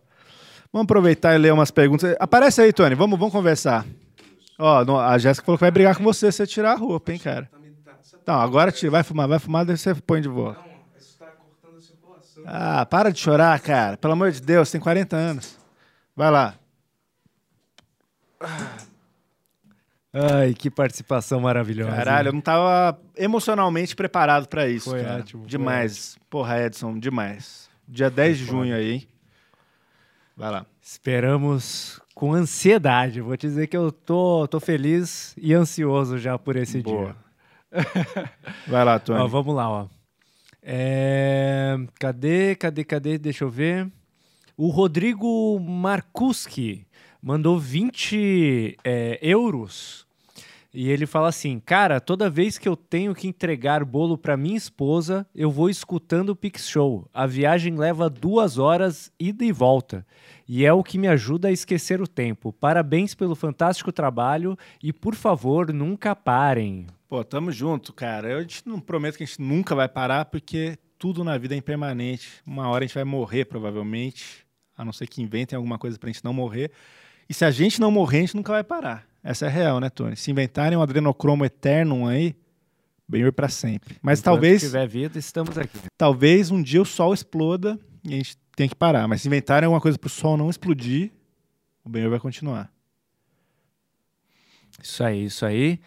vamos aproveitar e ler umas perguntas. Aparece aí, Tony. Vamos, vamos conversar. Ó, a Jéssica falou que vai brigar com você se você tirar a roupa, hein, cara. Então, agora tira. Vai fumar, vai fumar, daí você põe de volta. Ah, para de chorar, cara. Pelo amor de Deus, tem 40 anos. Vai lá. Ai, que participação maravilhosa. Caralho, eu não tava emocionalmente preparado pra isso, Foi cara. ótimo, foi Demais. Porra, Edson, demais. Dia 10 de junho aí, hein? Vai lá. Esperamos com ansiedade. Vou te dizer que eu tô, tô feliz e ansioso já por esse Boa. dia. Vai lá, Tony. Ó, vamos lá, ó. É, Cadê, cadê, cadê? Deixa eu ver. O Rodrigo Markuski. mandou 20 é, euros. E ele fala assim: Cara, toda vez que eu tenho que entregar bolo para minha esposa, eu vou escutando o Pix Show. A viagem leva duas horas, ida e volta. E é o que me ajuda a esquecer o tempo. Parabéns pelo fantástico trabalho e, por favor, nunca parem. Pô, tamo junto, cara. Eu te não prometo que a gente nunca vai parar, porque tudo na vida é impermanente. Uma hora a gente vai morrer, provavelmente. A não ser que inventem alguma coisa pra gente não morrer. E se a gente não morrer, a gente nunca vai parar. Essa é real, né, Tony? Se inventarem um adrenocromo eterno aí, bem para sempre. Mas Enquanto talvez, tiver vida, estamos aqui. talvez um dia o sol exploda e a gente tenha que parar. Mas se inventarem alguma coisa pro sol não explodir, o bem vai continuar. Isso aí, isso aí.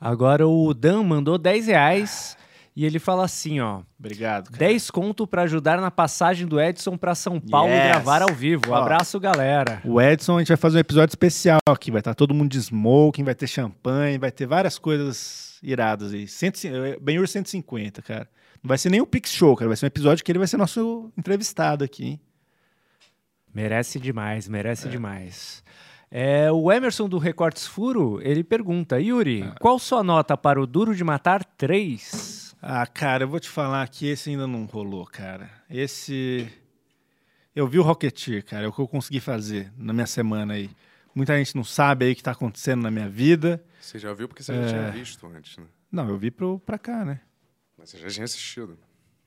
Agora o Dan mandou 10 reais e ele fala assim, ó. Obrigado, cara. 10 conto pra ajudar na passagem do Edson pra São Paulo Yes. gravar ao vivo. Um abraço, galera. O Edson, a gente vai fazer um episódio especial aqui. Vai estar todo mundo de smoking, vai ter champanhe, vai ter várias coisas iradas aí. Ben-Hur 150, cara. Não vai ser nem um Pix Show, cara. Vai ser um episódio que ele vai ser nosso entrevistado aqui, hein? Merece demais, merece demais. É, o Emerson do Recortes Furo, ele pergunta, Yuri, qual sua nota para o Duro de Matar 3? Ah, cara, eu vou te falar que esse ainda não rolou, cara. Esse. Eu vi o Rocketeer, cara. É o que eu consegui fazer na minha semana aí. Muita gente não sabe aí o que tá acontecendo na minha vida. Você já viu porque você já tinha visto antes, né? Não, eu vi pro, pra cá, né? Mas você já tinha assistido.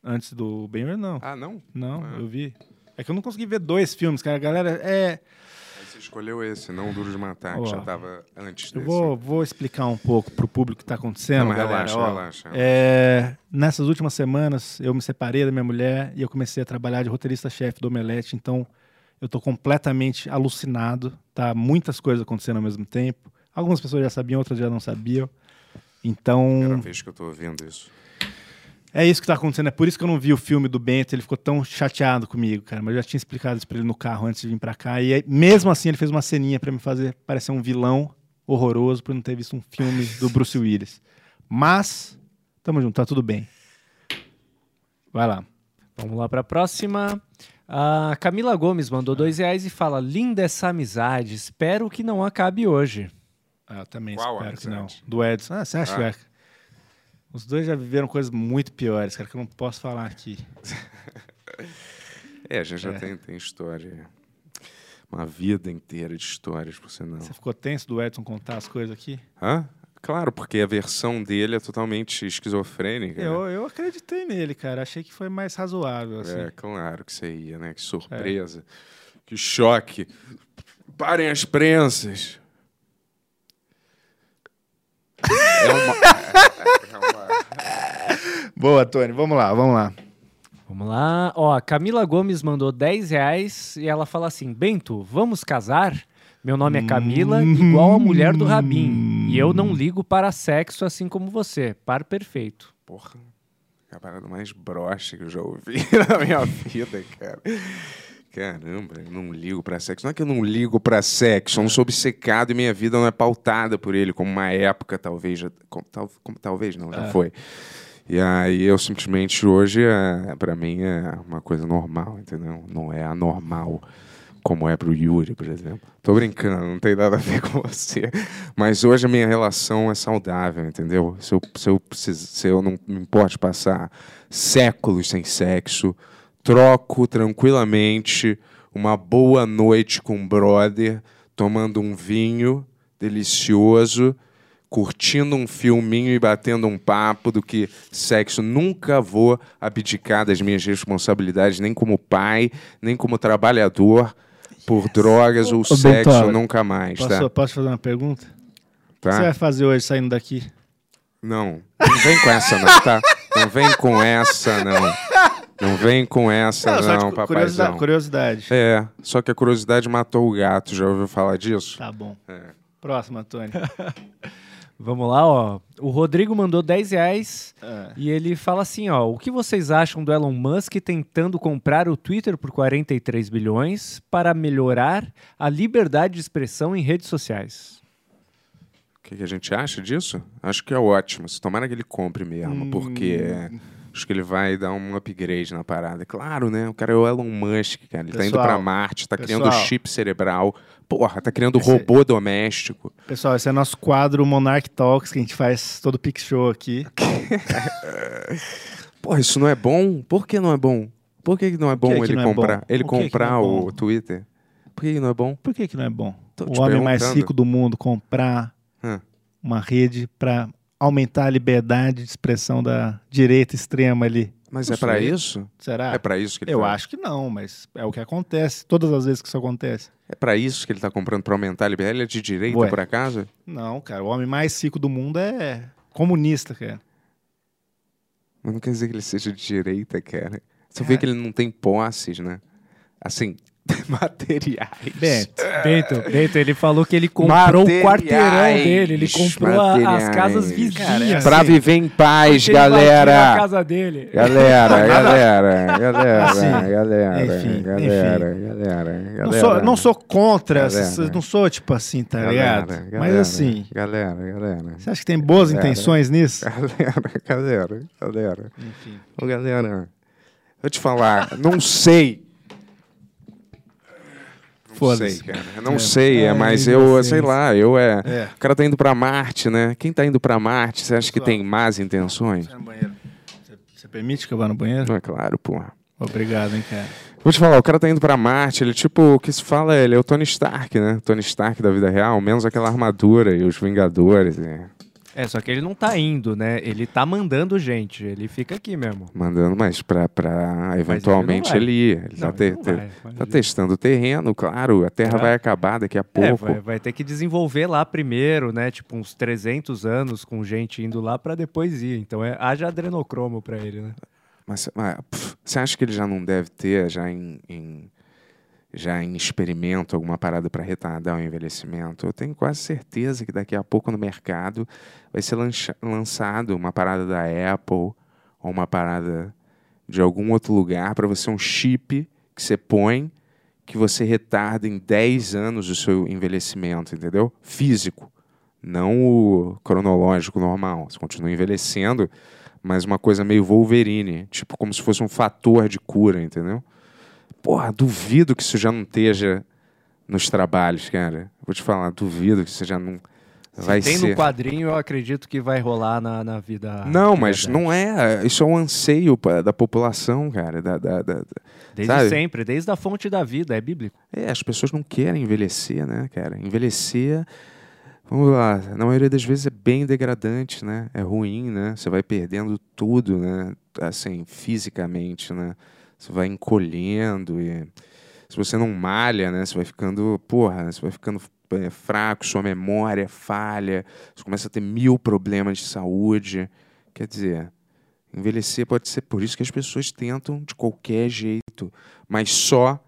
Antes do Ben não. Ah, não? Não, Ah. eu vi. É que eu não consegui ver dois filmes, cara. A galera, é. Você escolheu esse, não o Duro de Matar, que já tava antes Eu desse. vou, vou explicar um pouco pro público o que tá acontecendo, Não, galera. relaxa, Ó, relaxa, é, nessas últimas semanas, eu me separei da minha mulher e eu comecei a trabalhar de roteirista-chefe do Omelete, então eu tô completamente alucinado, tá? Muitas coisas acontecendo ao mesmo tempo. Algumas pessoas já sabiam, outras já não sabiam. Então, Primeira vez que eu tô ouvindo isso. É isso que tá acontecendo. É por isso que eu não vi o filme do Bento. Ele ficou tão chateado comigo, cara. Mas eu já tinha explicado isso pra ele no carro antes de vir pra cá. E aí, mesmo assim, ele fez uma ceninha pra me fazer parecer um vilão horroroso por não ter visto um filme do Bruce Willis. Mas, tamo junto, tá tudo bem. Vai lá. Vamos lá para a próxima. A Camila Gomes mandou dois reais e fala: Linda essa amizade, espero que não acabe hoje. Ah, eu também Qual espero que não. Do Edson. Ah, você acha Ah. que... Os dois já viveram coisas muito piores, cara, que eu não posso falar aqui. *laughs* É, a gente já tem, tem história. Uma vida inteira de histórias, por sinal. Você ficou tenso do Edson contar as coisas aqui? Hã? Claro, porque a versão dele é totalmente esquizofrênica. né? Eu, eu acreditei nele, cara. Achei que foi mais razoável, assim. É, claro que você ia, né? Que surpresa. Que choque. Parem as prensas. *laughs* É uma... *laughs* Boa, Tony. Vamos lá, vamos lá. Vamos lá. Ó, a Camila Gomes mandou 10 reais e ela fala assim: Bento, vamos casar? Meu nome é Camila, igual a mulher do Rabin. E eu não ligo para sexo assim como você. Par perfeito. Porra. É a parada mais broxa que eu já ouvi *laughs* na minha vida, cara. Caramba, eu não ligo pra sexo. Não é que eu não ligo pra sexo, eu não sou obcecado e minha vida não é pautada por ele, como uma época, talvez. Já, como, tal- como- talvez não, já foi. E aí eu simplesmente hoje, é, pra mim, é uma coisa normal, entendeu? Não é anormal, como é pro Yuri, por exemplo. Tô brincando, não tem nada a ver *laughs* com você. Mas hoje a minha relação é saudável, entendeu? Se eu, se eu, se eu não me importo passar séculos sem sexo, troco tranquilamente uma boa noite com um brother, tomando um vinho delicioso, curtindo um filminho e batendo um papo do que sexo. Nunca vou abdicar das minhas responsabilidades, nem como pai, nem como trabalhador, por drogas ou Ô, sexo, nunca mais, Posso, tá? posso fazer uma pergunta? O que Tá? você vai fazer hoje saindo daqui? Não, não vem com essa não, tá? Não vem com essa não. Não vem com essa não, cu- papaizão. curiosidade. curiosidade. É, só que a curiosidade matou o gato, já ouviu falar disso? Tá bom. É. Próximo, Antônio. *laughs* Vamos lá, ó. O Rodrigo mandou 10 reais É. e ele fala assim, ó. O que vocês acham do Elon Musk tentando comprar o Twitter por 43 bilhões para melhorar a liberdade de expressão em redes sociais? O que, que a gente acha disso? Acho que é ótimo. Tomara que ele compre mesmo, porque é, acho que ele vai dar um upgrade na parada. Claro, né? O cara é o Elon Musk, cara. Ele tá indo Pessoal, pra Marte, tá criando pessoal. chip cerebral Porra, tá criando Esse- robô doméstico. Pessoal, esse é nosso quadro Monarch Talks, que a gente faz todo o Pix Show aqui. *laughs* Porra, isso não é bom? Por que não é bom? Por que, não é bom que que ele não é comprar, bom? ele que que comprar é o bom? Twitter? Por que, não é bom? Por que, não é bom? O homem mais rico do mundo comprar Hã. uma rede para aumentar a liberdade de expressão da direita extrema ali. Mas Não é pra sei. isso? Será? É pra isso que ele Eu tá... acho que não, mas é o que acontece. Todas as vezes que isso acontece. É pra isso que ele tá comprando pra aumentar a liberdade? Ele é de direita, Ué. por acaso? Não, cara. O homem mais rico do mundo é comunista, cara. Mas não quer dizer que ele seja de direita, cara. Você Cara. vê que ele não tem posses, né? Assim, *laughs* materiais. Bento, Bento, Bento, ele falou que ele comprou o Materiais, quarteirão dele, ele comprou a- as casas vizinhas. É Pra assim, viver em paz, invadiu a galera. casa dele. Galera, *laughs* galera, galera, Assim, galera, enfim, galera, galera, Não galera. sou, não sou contra, Galera. essas- não sou tipo assim, tá Galera, ligado? galera, Mas assim, Galera, galera. você acha que tem boas Galera. intenções nisso? Galera, *laughs* galera, galera. Enfim. Ô, galera, vou te falar, não sei. Não Foda-se. sei, cara. Eu não É. sei, é, mas eu, sei lá, eu é... É. O cara tá indo pra Marte, né? Quem tá indo pra Marte, você acha que tem más intenções? Você permite que eu vá no banheiro? É claro, porra. Obrigado, hein, cara. Vou te falar, o cara tá indo pra Marte, ele tipo, o que se fala, ele é o Tony Stark, né? Tony Stark da vida real, menos aquela armadura e os Vingadores, e É, só que ele não tá indo, né? Ele tá mandando gente. Ele fica aqui mesmo. mandando, mas pra, pra eventualmente vai. ele ir. Ele Não, tá, ele te- vai, tá testando o terreno, claro, a Terra É. vai acabar daqui a É, pouco. vai, vai ter que desenvolver lá primeiro, né? Tipo, uns 300 anos com gente indo lá pra depois ir. Então, é, haja adrenocromo pra ele, né? Mas, mas, pff, você acha que ele já não deve ter, já em, em- já em experimento, alguma parada para retardar o envelhecimento? Eu tenho quase certeza que daqui a pouco no mercado vai ser lançado uma parada da Apple ou uma parada de algum outro lugar para você, um chip que você põe que você retarda em 10 anos o seu envelhecimento, entendeu? Físico, não o cronológico normal. Você continua envelhecendo, mas uma coisa meio Wolverine, tipo como se fosse um fator de cura, entendeu? Porra, duvido que isso já não esteja nos trabalhos, cara. Vou te falar, duvido que isso já não vai Tem ser. no quadrinho, eu acredito que vai rolar na, na vida. Não, mas não é. Isso é um anseio da população, cara. Da- da- da- Desde sabe? sempre, desde a fonte da vida, é bíblico. É, as pessoas não querem envelhecer, né, cara? Envelhecer, vamos lá, na maioria das vezes é bem degradante, né? É ruim, né? Você vai perdendo tudo, né? Assim, fisicamente, né? Você vai encolhendo e se você não malha, né? Você vai ficando, porra, você vai ficando é, fraco, sua memória falha, você começa a ter mil problemas de saúde. Quer dizer, envelhecer pode ser por isso que as pessoas tentam de qualquer jeito, mas só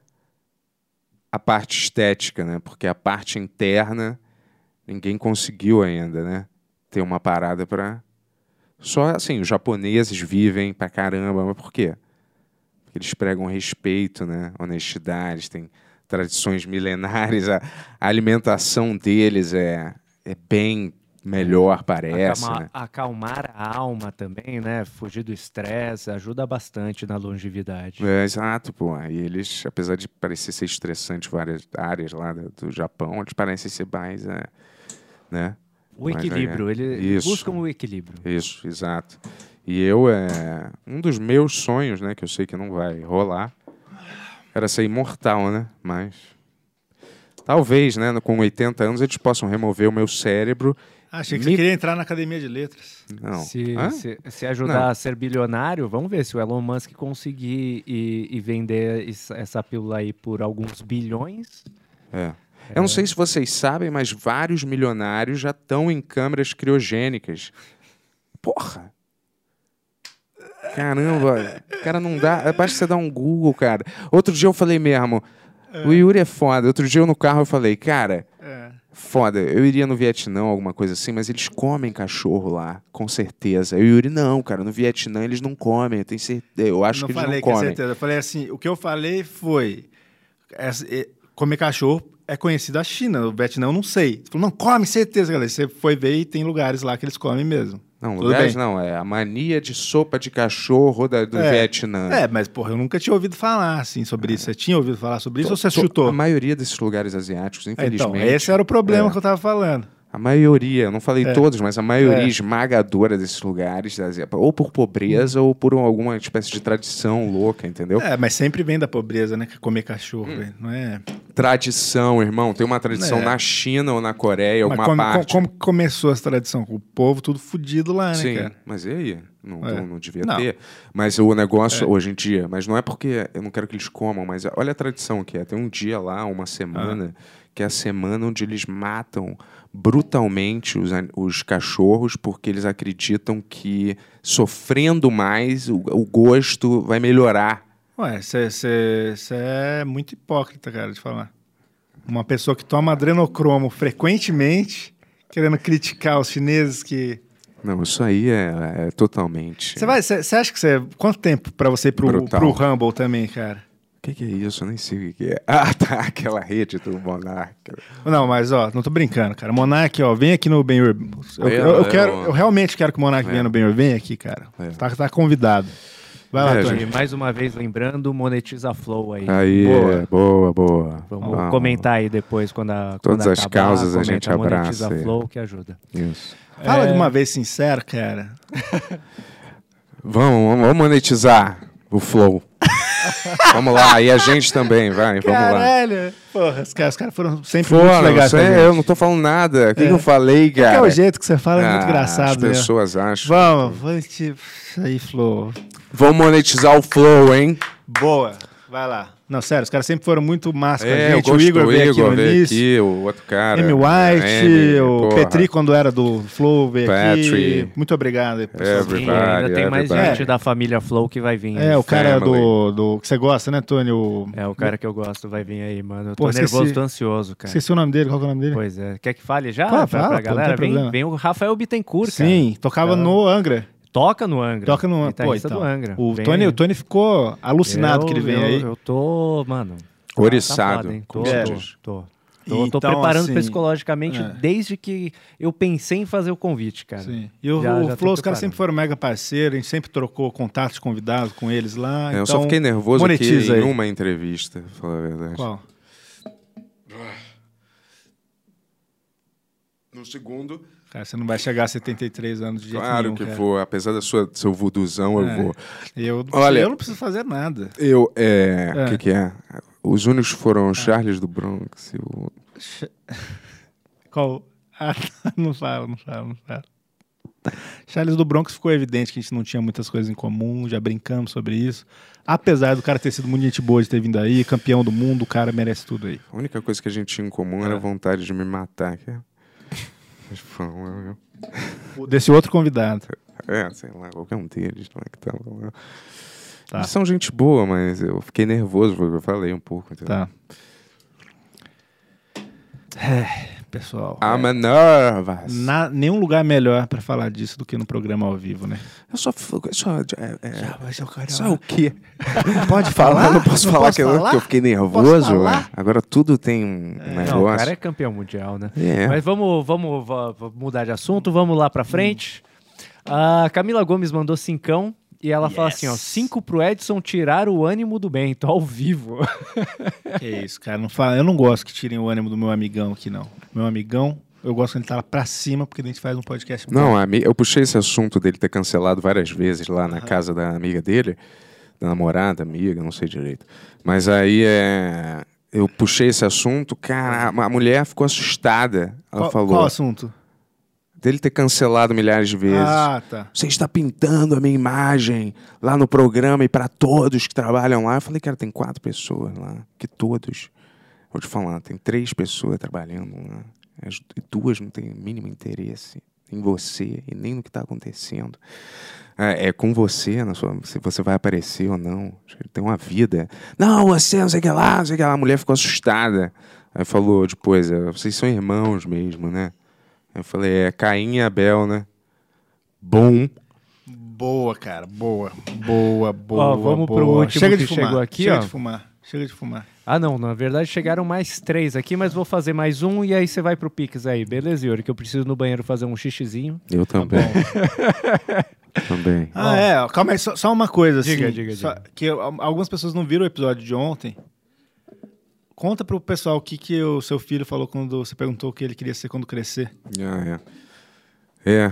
a parte estética, né? Porque a parte interna ninguém conseguiu ainda, né? Ter uma parada para só assim, os japoneses vivem pra caramba, mas por quê? Eles pregam respeito, né? Honestidade, tem tradições milenares, a, a alimentação deles é, é bem melhor, parece, Acalmar, né? acalmar a alma também, né? Fugir do estresse, ajuda bastante na longevidade. É, exato, pô. E eles, apesar de parecer ser estressante várias áreas lá do, Japão, eles parecem ser mais, é, né? O é- equilíbrio, eles buscam o equilíbrio. Isso, exato. E eu, é, um dos meus sonhos, né, que eu sei que não vai rolar, era ser imortal, né? Mas talvez, né, com 80 anos eles possam remover o meu cérebro. Ah, achei que Me- você queria entrar na academia de letras. Não. Se, se, se ajudar Não. a ser bilionário, vamos ver se o Elon Musk conseguir e, e vender essa pílula aí por alguns bilhões. É. Eu não sei se vocês sabem, mas vários milionários já estão em câmeras criogênicas. Porra! Caramba, cara, não dá. Basta você dar um Google, cara. Outro dia eu falei mesmo, o Yuri é foda. Outro dia eu no carro eu falei, cara, É. foda, eu iria no Vietnã, alguma coisa assim, mas eles comem cachorro lá, com certeza. O Yuri, não, cara, no Vietnã eles não comem, eu tenho certeza. Eu acho não que eles falei não é comem. certeza. Eu falei assim, o que eu falei foi... essa- comer cachorro é conhecido a China, o Vietnã eu não sei. Você falou, não, come, certeza, galera. Você foi ver e tem lugares lá que eles comem mesmo. Não, Tudo lugares bem. não. É a mania de sopa de cachorro da- do É. Vietnã. É, mas, porra, eu nunca tinha ouvido falar, assim, sobre isso. Você tinha ouvido falar sobre isso ou você To- chutou? A maioria desses lugares asiáticos, É, infelizmente. Então, esse era o problema É. que eu tava falando. A maioria, eu não falei É. todos, mas a maioria É. esmagadora desses lugares, ou por pobreza ou por alguma espécie de tradição louca, entendeu? É, mas sempre vem da pobreza, né? É comer cachorro, velho. Não é. Tradição, irmão. Tem uma tradição É. na China ou na Coreia, Mas alguma como, parte. como começou essa tradição? O povo tudo fudido lá, né, Sim, cara? mas e aí? Não, É. não, não devia Não. ter. Mas o negócio hoje em dia, mas não é porque eu não quero que eles comam, mas olha a tradição que é. Tem um dia lá, uma semana, Ah. que é a semana onde eles matam brutalmente os, os cachorros porque eles acreditam que sofrendo mais o, o gosto vai melhorar. Ué, você é muito hipócrita, cara, de falar. Uma pessoa que toma adrenocromo frequentemente, querendo criticar os chineses que. Não, isso aí é, é totalmente. Você vai. Você acha que você. Quanto tempo pra você ir pro, Brutal. pro Rumble também, cara? O que, que é isso? Eu nem sei o que, que é. *laughs* Ah, tá, aquela rede do Monarca. Não, mas ó, não tô brincando, cara. Monark, ó, vem aqui no Benhur. Eu, É, eu, eu é, quero, eu realmente quero que o Monark É. venha no Benhur. Vem aqui, cara. É. Tá, tá convidado. Vai lá, É, Tony. Mais uma vez lembrando, monetiza Flow aí. Aí, Boa. boa, boa. Vamos comentar aí depois quando a Todas quando as acabar, causas a comenta, gente abraça Monetiza aí. Flow que ajuda. Isso. Fala É. de uma vez sincero, cara. Vamos, vamos monetizar o Flow. Vamos lá, e a gente também, vai, vamos lá. Caralho. Porra, os caras, os caras foram sempre Pô, muito legais gente. eu não tô falando nada. O que, É. que eu falei, Que cara? é o jeito que você fala, é muito Ah, engraçado, As né? pessoas acham. Vamos, vamos, tipo, isso aí, Flo. Vamos monetizar o Flow, hein? Boa, vai lá. Não, sério, os caras sempre foram muito massa com a É, eu gente. O Igor do veio aqui Igor, no veio início. aqui, o outro cara. Amy White, Amy, o porra. Petri, quando era do Flow, veio Petri. aqui. Muito obrigado aí, pessoal. É, Sim, Everybody, ainda tem mais everybody. gente da família Flow que vai vir. É, o cara do, do. que você gosta, né, Tony? O, É o cara que eu gosto, vai vir aí, mano. Eu tô Pô, esqueci- nervoso, tô ansioso, cara. Esqueci o nome dele, qual que é o nome dele? Pois é. Quer que fale já? Fala, pra, fala, pra galera? Vem, vem o Rafael Bittencourt, cara. Sim, tocava Então- no Angra. Toca no Angra. Toca no Angra. Pô, então. do Angra. O Vem Tony, o Tony ficou alucinado Eu- que ele eu, aí. Eu tô, mano. Oriçado, Tá? Tô, tô, tô. Tô, tô Então, preparando assim, psicologicamente é. desde que eu pensei em fazer o convite, cara. Sim. E o, Já- o já tô Flow, os caras sempre foram mega parceiros, a gente sempre trocou contatos convidados com eles lá. É, eu então, só fiquei nervoso aqui em uma entrevista, pra falar a verdade. Qual? No segundo, Cara, você não vai chegar a 73 anos de jeito claro nenhum, que cara. vou. Apesar da sua, do seu vuduzão, É. eu vou. Eu, Olha- eu não preciso fazer nada. Eu, é... É. O que que é? Os únicos foram Charles do Bronx e o... *laughs* Qual? Ah, não fala, não fala, não fala. Charles do Bronx ficou evidente que a gente não tinha muitas coisas em comum, já brincamos sobre isso. Apesar do cara ter sido muito gente boa de ter vindo aí, campeão do mundo, o cara merece tudo aí. A única coisa que a gente tinha em comum era É. a vontade de me matar. Que é... Mas, pô, eu- O- Desse outro convidado. É, sei lá, qualquer um deles. Não é que tá... Tá. Eles são gente boa, mas eu fiquei nervoso, eu falei um pouco. Entendeu? Tá. É, pessoal. I'm nervous. Na, nenhum lugar melhor pra falar disso do que no programa ao vivo, né? Eu só... só é, é... mas eu quero Só o quê? Pode Eu não posso falar, que, eu, que eu fiquei nervoso. falar? Agora tudo tem um Não, o negócio. cara é campeão mundial, né? É. Mas vamos, vamos, va- va- mudar de assunto, vamos lá pra frente. A Camila Gomes mandou cincão e ela fala assim, ó, cinco pro Edson tirar o ânimo do Bento ao vivo. Que isso, cara. Não fala, eu não gosto que tirem o ânimo do meu amigão aqui, não. Meu amigão, eu gosto quando ele tá lá pra cima, porque a gente faz um podcast. Não, a ami- eu puxei esse assunto dele ter cancelado várias vezes lá na casa da amiga dele, da namorada, amiga, não sei direito. Mas aí é. Eu puxei esse assunto, cara, a a mulher ficou assustada. Ela qual, falou qual assunto? Dele ter cancelado milhares de vezes. Ah, tá. Você está pintando a minha imagem lá no programa e para todos que trabalham lá. Eu falei, cara, tem quatro pessoas lá, que todos. Vou te falar, tem três pessoas trabalhando lá. As duas não têm o mínimo interesse em você e nem no que está acontecendo. É, é com você, na sua, se você vai aparecer ou não. Tem uma vida. Não, você, não sei o que lá, não sei o que lá. A mulher ficou assustada. Aí falou depois, é, vocês são irmãos mesmo, né? Eu falei, é Caim e Abel, né? Bom. Boa, cara. Boa. Boa, boa. Ó, vamos boa. pro último Chega que de fumar. chegou aqui, Chega ó. de fumar. Chega de fumar. Ah, não, na verdade chegaram mais três aqui, mas vou fazer mais um e aí você vai pro Pix aí, beleza, Yuri? Que eu preciso no banheiro fazer um xixizinho. Eu também. *laughs* também. Ah, é. Calma aí, só, só uma coisa, assim. Diga, diga, só- diga. Que eu- algumas pessoas não viram o episódio de ontem. Conta pro pessoal o que, que o seu filho falou quando você perguntou o que ele queria ser quando crescer. Ah, é. É,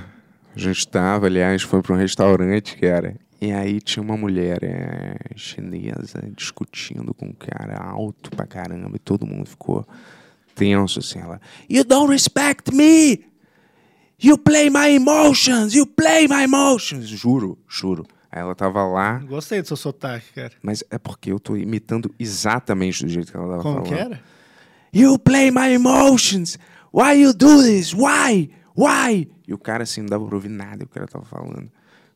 a gente tava, aliás, foi pra um restaurante, cara. E aí tinha uma mulher é, chinesa discutindo com um cara alto pra caramba. E todo mundo ficou tenso, assim. Ela, You don't respect me! You play my emotions! You play my emotions! Juro, juro. Aí ela tava lá, Gostei do seu sotaque, cara. mas é porque eu tô imitando exatamente do jeito que ela tava Como falando. que era? You play my emotions. Why you do this? Why? Why? E o cara assim, não dava pra ouvir nada o cara tava falando.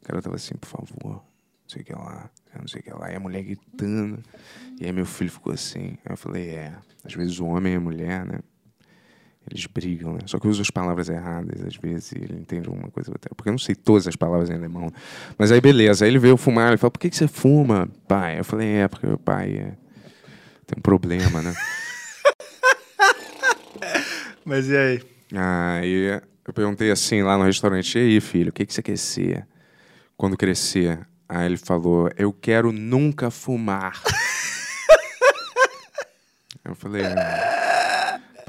O cara tava assim, por favor, não sei o que lá, não sei o que lá. E a mulher gritando. E aí meu filho ficou assim. Aí eu falei, é, às vezes o homem e a mulher, né? Eles brigam, né? Só que eu uso as palavras erradas, às vezes, e ele entende uma coisa ou outra. Porque eu não sei todas as palavras em alemão. Mas aí, beleza. Aí ele veio fumar, ele falou, por que, que você fuma, pai? Eu falei, é, porque meu pai é... tem um problema, né? *laughs* Mas e aí? Aí eu perguntei assim lá no restaurante, e aí, filho, o que, que você quer ser quando crescer? Aí ele falou, eu quero nunca fumar. *laughs* eu falei, "Ah,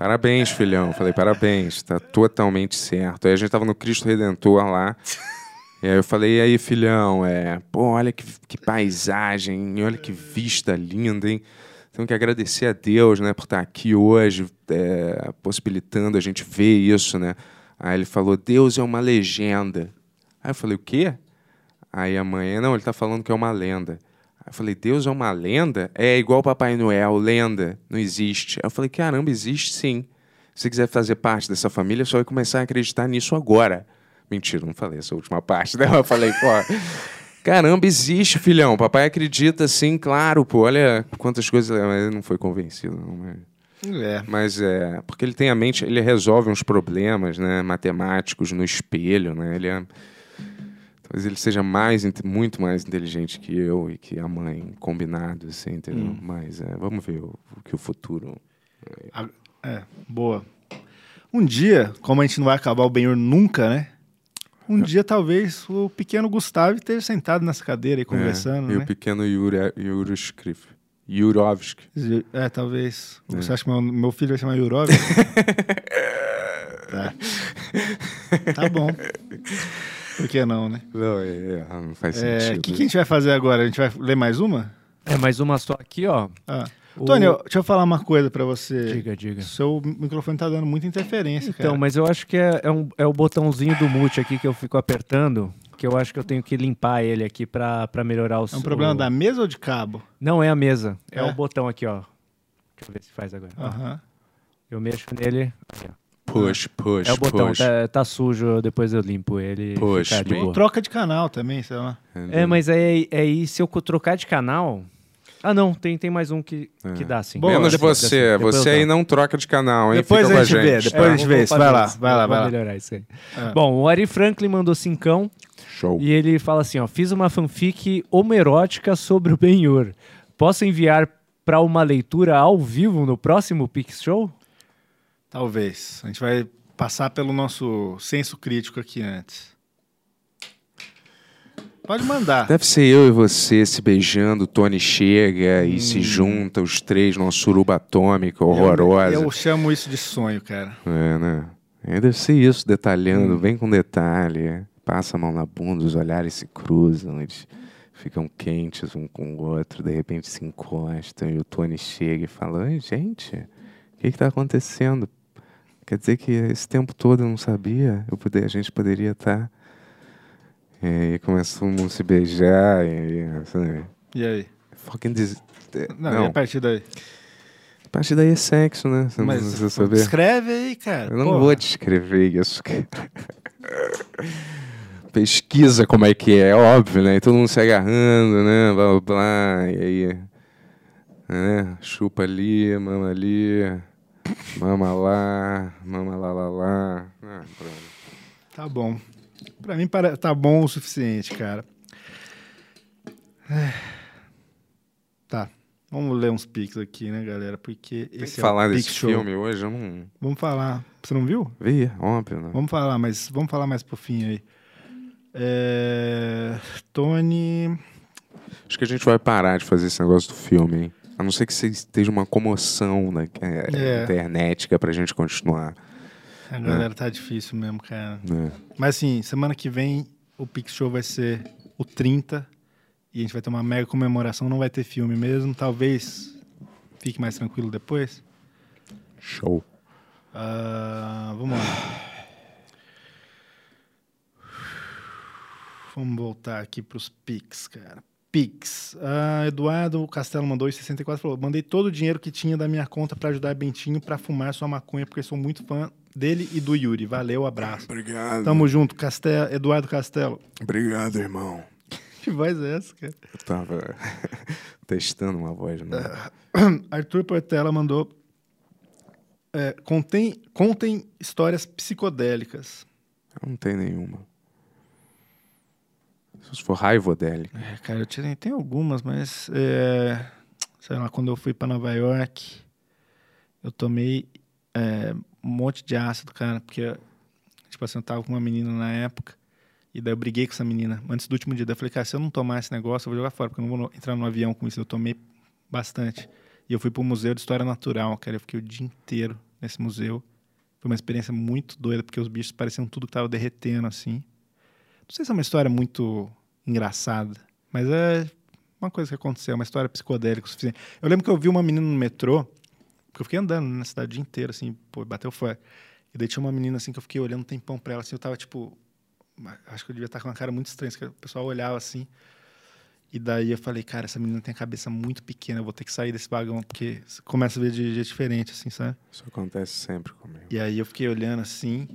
parabéns, filhão. Falei, parabéns, tá totalmente certo. Aí a gente tava no Cristo Redentor lá. E aí eu falei, e aí, filhão, é, pô, olha que, que paisagem, olha que vista linda, hein? Tenho que agradecer a Deus, né, por estar aqui hoje, é, possibilitando a gente ver isso, né? Aí ele falou, Deus é uma legenda. Aí eu falei, o quê? Aí a mãe, não, ele tá falando que é uma lenda. Eu falei, Deus é uma lenda? É igual Papai Noel, lenda, não existe. Aí eu falei, caramba, existe sim. Se você quiser fazer parte dessa família, só vai começar a acreditar nisso agora. Mentira, não falei essa última *laughs* parte, né? Eu falei, pô, caramba, existe, filhão. Papai acredita sim, claro, pô, olha quantas coisas. Mas ele não foi convencido, não. Mas... É. Mas é. Porque ele tem a mente, ele resolve uns problemas, né? Matemáticos no espelho, né? Ele é. Talvez ele seja mais, muito mais inteligente que eu e que a mãe, combinado, assim, entendeu? Mas é, vamos ver o, o que o futuro. É, boa. Um dia, como a gente não vai acabar o Benhur nunca, né? Um dia, talvez, o pequeno Gustavo esteja sentado nessa cadeira aí conversando, é, E né? o pequeno Yuri Skrif. Jurovski. É, talvez. Você acha que meu, meu filho vai chamar Yurov? *laughs* tá. Tá bom. *laughs* Por que não, né? Não, é, é, não faz É, O sentido. que, que a gente vai fazer agora? A gente vai ler mais uma? É mais uma só aqui, ó. Ah. O- Tony, eu- deixa eu falar uma coisa pra você. Diga, diga. Seu microfone tá dando muita interferência, Então, cara. mas eu acho que é, é, um- é o botãozinho do mute aqui que eu fico apertando, que eu acho que eu tenho que limpar ele aqui pra, pra melhorar o É um problema o- da mesa ou de cabo? Não, é a mesa. É, É? o botão aqui, ó. Deixa eu ver se faz agora. Aham. Eu mexo nele. Aí, ó. Push, push, É o botão, push. tá, tá sujo, depois eu limpo ele. Push, fica de bem. Boa. troca de canal também, sei lá. É, mas aí, aí se eu trocar de canal. Ah, não, tem, tem mais um que, que dá sim. Bom, Menos depois- você. depois você aí dou. não troca de canal, hein? Depois Fica a com gente vê, depois a gente vou- vê isso. Vai fazer lá, isso. vai lá, Vou vai lá. melhorar isso aí. É. Bom, o Ari Franklin mandou cincão Show. e ele fala assim, ó, fiz uma fanfic homerótica sobre o Ben-Hur. Posso enviar pra uma leitura ao vivo no próximo Pix Show? Talvez. A gente vai passar pelo nosso senso crítico aqui antes. Pode mandar. Deve ser eu e você se beijando, o Tony chega e Hum. se junta os três numa suruba atômica horrorosa. Eu, eu chamo isso de sonho, cara. É, né? É, deve ser isso, detalhando, bem com detalhe. Passa a mão na bunda, os olhares se cruzam, eles ficam quentes um com o outro, de repente se encostam e o Tony chega e fala: Oi, gente, o que está acontecendo? Quer dizer que esse tempo todo eu não sabia? Eu poder, a gente poderia estar. E aí começa todo mundo a se beijar, e aí. Assim, E aí? fucking des... Não, Não, e a partir daí? a partir daí é sexo, né? Você não Mas precisa saber. escreve aí, cara. Eu não Porra. vou descrever isso. cara. *laughs* Pesquisa como é que é, é óbvio, né? E todo mundo se agarrando, né? Blá blá blá. E aí. Né? Chupa ali, mama ali. Mama lá, mama lá lá lá. Ah. Tá bom. Pra mim pare- tá bom o suficiente, cara. É. Tá. Vamos ler uns pics aqui, né, galera? Porque Tem que esse falar é o desse Show. filme hoje, eu não Vamos falar. Você não viu? vi, óbvio, né? Vamos falar, mas vamos falar mais pro fim aí. É... Tony. Acho que a gente vai parar de fazer esse negócio do filme, hein? A não ser que esteja uma comoção na é, É. é pra gente continuar. A galera tá difícil mesmo, cara. Né? Mas assim, semana que vem o Pix Show vai ser o 30 e a gente vai ter uma mega comemoração. Não vai ter filme mesmo. Talvez fique mais tranquilo depois. Show. Ah, vamos lá. Vamos voltar aqui pros Pix, cara. Pix. Ah, Eduardo Castelo mandou em 64 falou: mandei todo o dinheiro que tinha da minha conta pra ajudar Bentinho pra fumar sua maconha, porque sou muito fã dele e do Yuri. Valeu, abraço. Obrigado. Tamo junto, Castel, Eduardo Castelo. Obrigado, irmão. Que voz é essa, cara? Eu tava *laughs* testando uma voz, né? *clears throat* Arthur Portela mandou. é, contém, contem histórias psicodélicas. Eu não tenho nenhuma. Se for raiva dele. É, cara, eu tirei, tem algumas, mas. é, sei lá, quando eu fui pra Nova York, eu tomei é, um monte de ácido, cara, porque, tipo assim, eu tava com uma menina na época, e daí eu briguei com essa menina antes do último dia. Daí eu falei, cara, se eu não tomar esse negócio, eu vou jogar fora, porque eu não vou entrar no avião com isso. Eu tomei bastante. E eu fui pro Museu de História Natural, cara, eu fiquei o dia inteiro nesse museu. Foi uma experiência muito doida, porque os bichos pareciam tudo que tava derretendo, assim. Não sei se é uma história muito engraçada, mas é uma coisa que aconteceu, uma história psicodélica o suficiente. Eu lembro que eu vi uma menina no metrô, porque eu fiquei andando na cidade o dia inteiro, assim, pô, bateu fora. E daí tinha uma menina, assim, que eu fiquei olhando um tempão pra ela, assim, eu tava, tipo... Acho que eu devia estar com uma cara muito estranha, que o pessoal olhava, assim... E daí eu falei, cara, essa menina tem a cabeça muito pequena, eu vou ter que sair desse vagão, porque começa a ver de jeito diferente, assim, sabe? Isso acontece sempre comigo. E aí eu fiquei olhando assim,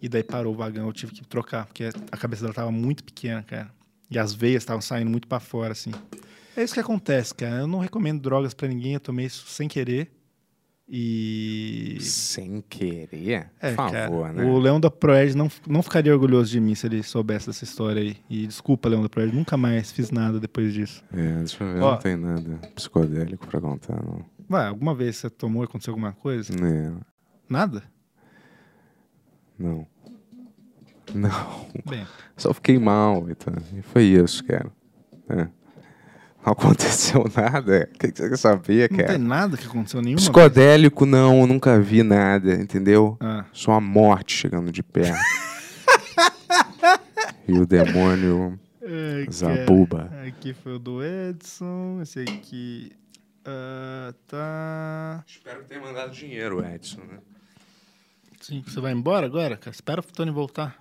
e daí parou o vagão, eu tive que trocar, porque a cabeça dela tava muito pequena, cara. E as veias estavam saindo muito pra fora, assim. É isso que acontece, cara. Eu não recomendo drogas pra ninguém, eu tomei isso sem querer. E. Sem querer? É, Por cara, favor, né? O Leão da Proed não, não ficaria orgulhoso de mim se ele soubesse dessa história aí. E desculpa, Leão da Proed, nunca mais fiz nada depois disso. É, deixa eu ver, Ó. não tem nada psicodélico pra contar, não. Vai, alguma vez você tomou e aconteceu alguma coisa? É, Nada? Não. Não. Bem, Só fiquei mal, então. E foi isso, cara. É. Não aconteceu *laughs* nada. O que que você quer saber, não cara? tem nada que aconteceu nenhuma vez. Psicodélico, não, eu nunca vi nada, entendeu? Ah. Só a morte chegando de perto. *laughs* e o demônio Zabuba. cara. Aqui foi o do Edson. Esse aqui. ah, tá. Espero que tenha mandado dinheiro, Edson, né? Sim, você vai embora agora, cara? Espera o Tony voltar.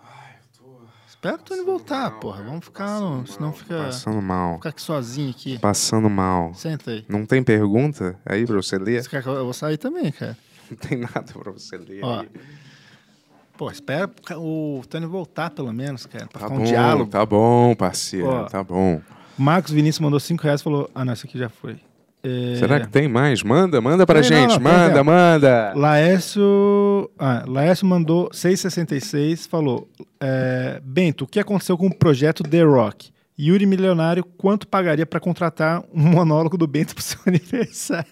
Espera o Tony voltar, porra. Vamos ficar. no- senão fica. Passando mal. Ficar aqui sozinho aqui. Passando mal. Senta aí. Não tem pergunta aí pra você ler? Você quer que eu vou sair também, cara. *laughs* Não tem nada pra você ler Ó, aí. Pô, espera o Tony voltar, pelo menos, cara. Pra Tá ficar um bom, diálogo. tá bom, parceiro, Ó. tá bom. Marcos Vinícius mandou 5 reais e falou: Ah, não, isso aqui já foi. É, Será que tem mais? Manda, manda pra Tem, não, gente, não, tem, manda, manda. Laércio. Ah, Laércio mandou 666, falou: é, Bento, o que aconteceu com o projeto The Rock? Yuri Milionário, quanto pagaria pra contratar um monólogo do Bento pro seu *laughs* aniversário?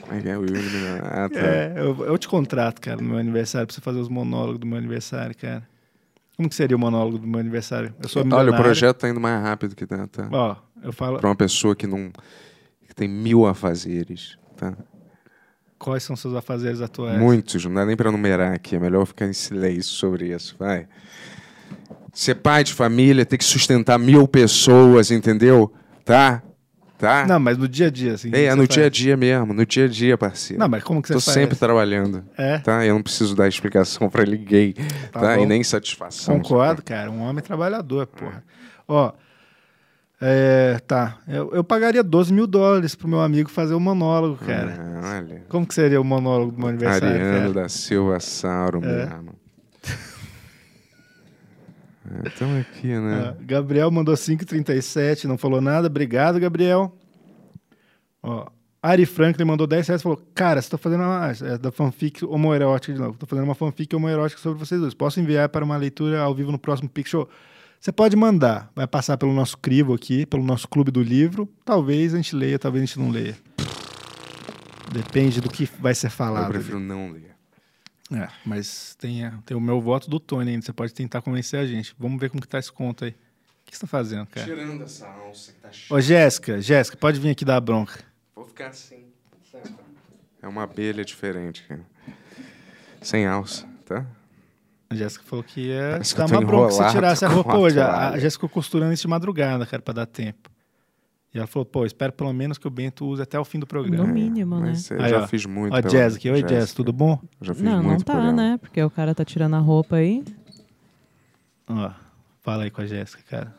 Como é que é o Yuri Milionário? Ah, tá. É, eu, eu te contrato, cara, no meu aniversário, pra você fazer os monólogos do meu aniversário, cara. Como que seria o monólogo do meu aniversário? Eu sou Olha, milionário. o projeto tá indo mais rápido que tá. tá. Ó, eu falo. Pra uma pessoa que não. que tem mil afazeres. Tá? Quais são seus afazeres atuais? Muitos, não dá nem pra numerar aqui. É melhor ficar em silêncio sobre isso. Vai. Ser pai de família, ter que sustentar mil pessoas, entendeu? Tá? Tá? Não, mas no dia a dia, assim. É, é no faz? dia a dia mesmo, no dia a dia, parceiro. Não, mas como que você Tô faz? sempre trabalhando. É. Tá? Eu não preciso dar explicação pra ninguém. Tá Tá? E nem satisfação. Concordo, cara. Um homem trabalhador, porra. Ó, é, tá. Eu, eu pagaria 12 mil dólares pro meu amigo fazer o monólogo, cara. Ah. Como que seria o monólogo do meu aniversário, Ariano cara? da Silva Sauro É. mesmo. *laughs* Estamos aqui, né? Ah, Gabriel mandou 5,37, não falou nada. Obrigado, Gabriel. Ó, Ari Franklin mandou 10 reais e falou: Cara, você tá fazendo uma. É da fanfic homoerótica de novo. Tô fazendo uma fanfic homoerótica sobre vocês dois. Posso enviar para uma leitura ao vivo no próximo Pix Show? Você pode mandar. Vai passar pelo nosso crivo aqui, pelo nosso clube do livro. Talvez a gente leia, talvez a gente não leia. Depende do que vai ser Eu falado. prefiro não ler. É, mas tem, a- tem o meu voto do Tony ainda. Você pode tentar convencer a gente. Vamos ver como que tá esse conto aí. O que você tá fazendo, cara? Tirando essa alça que tá Ô, Jéssica, Jéssica, pode vir aqui dar a bronca. Vou ficar assim. É uma abelha diferente, cara. Sem alça, tá? A Jéssica falou que ia Parece dar uma bronca se tirasse a roupa hoje. A, Jéssica ficou costurando isso de madrugada, cara, pra dar tempo. E ela falou, pô, espero pelo menos que o Bento use até o fim do programa. No mínimo, né? Mas eu Aí, já ó. fiz muito. Ó, pela Jéssica. Oi, Jéssica. Tudo bom? Já fiz Não, não muito tá, por ela. né? Porque o cara tá tirando a roupa aí. Ó, fala aí com a Jéssica, cara.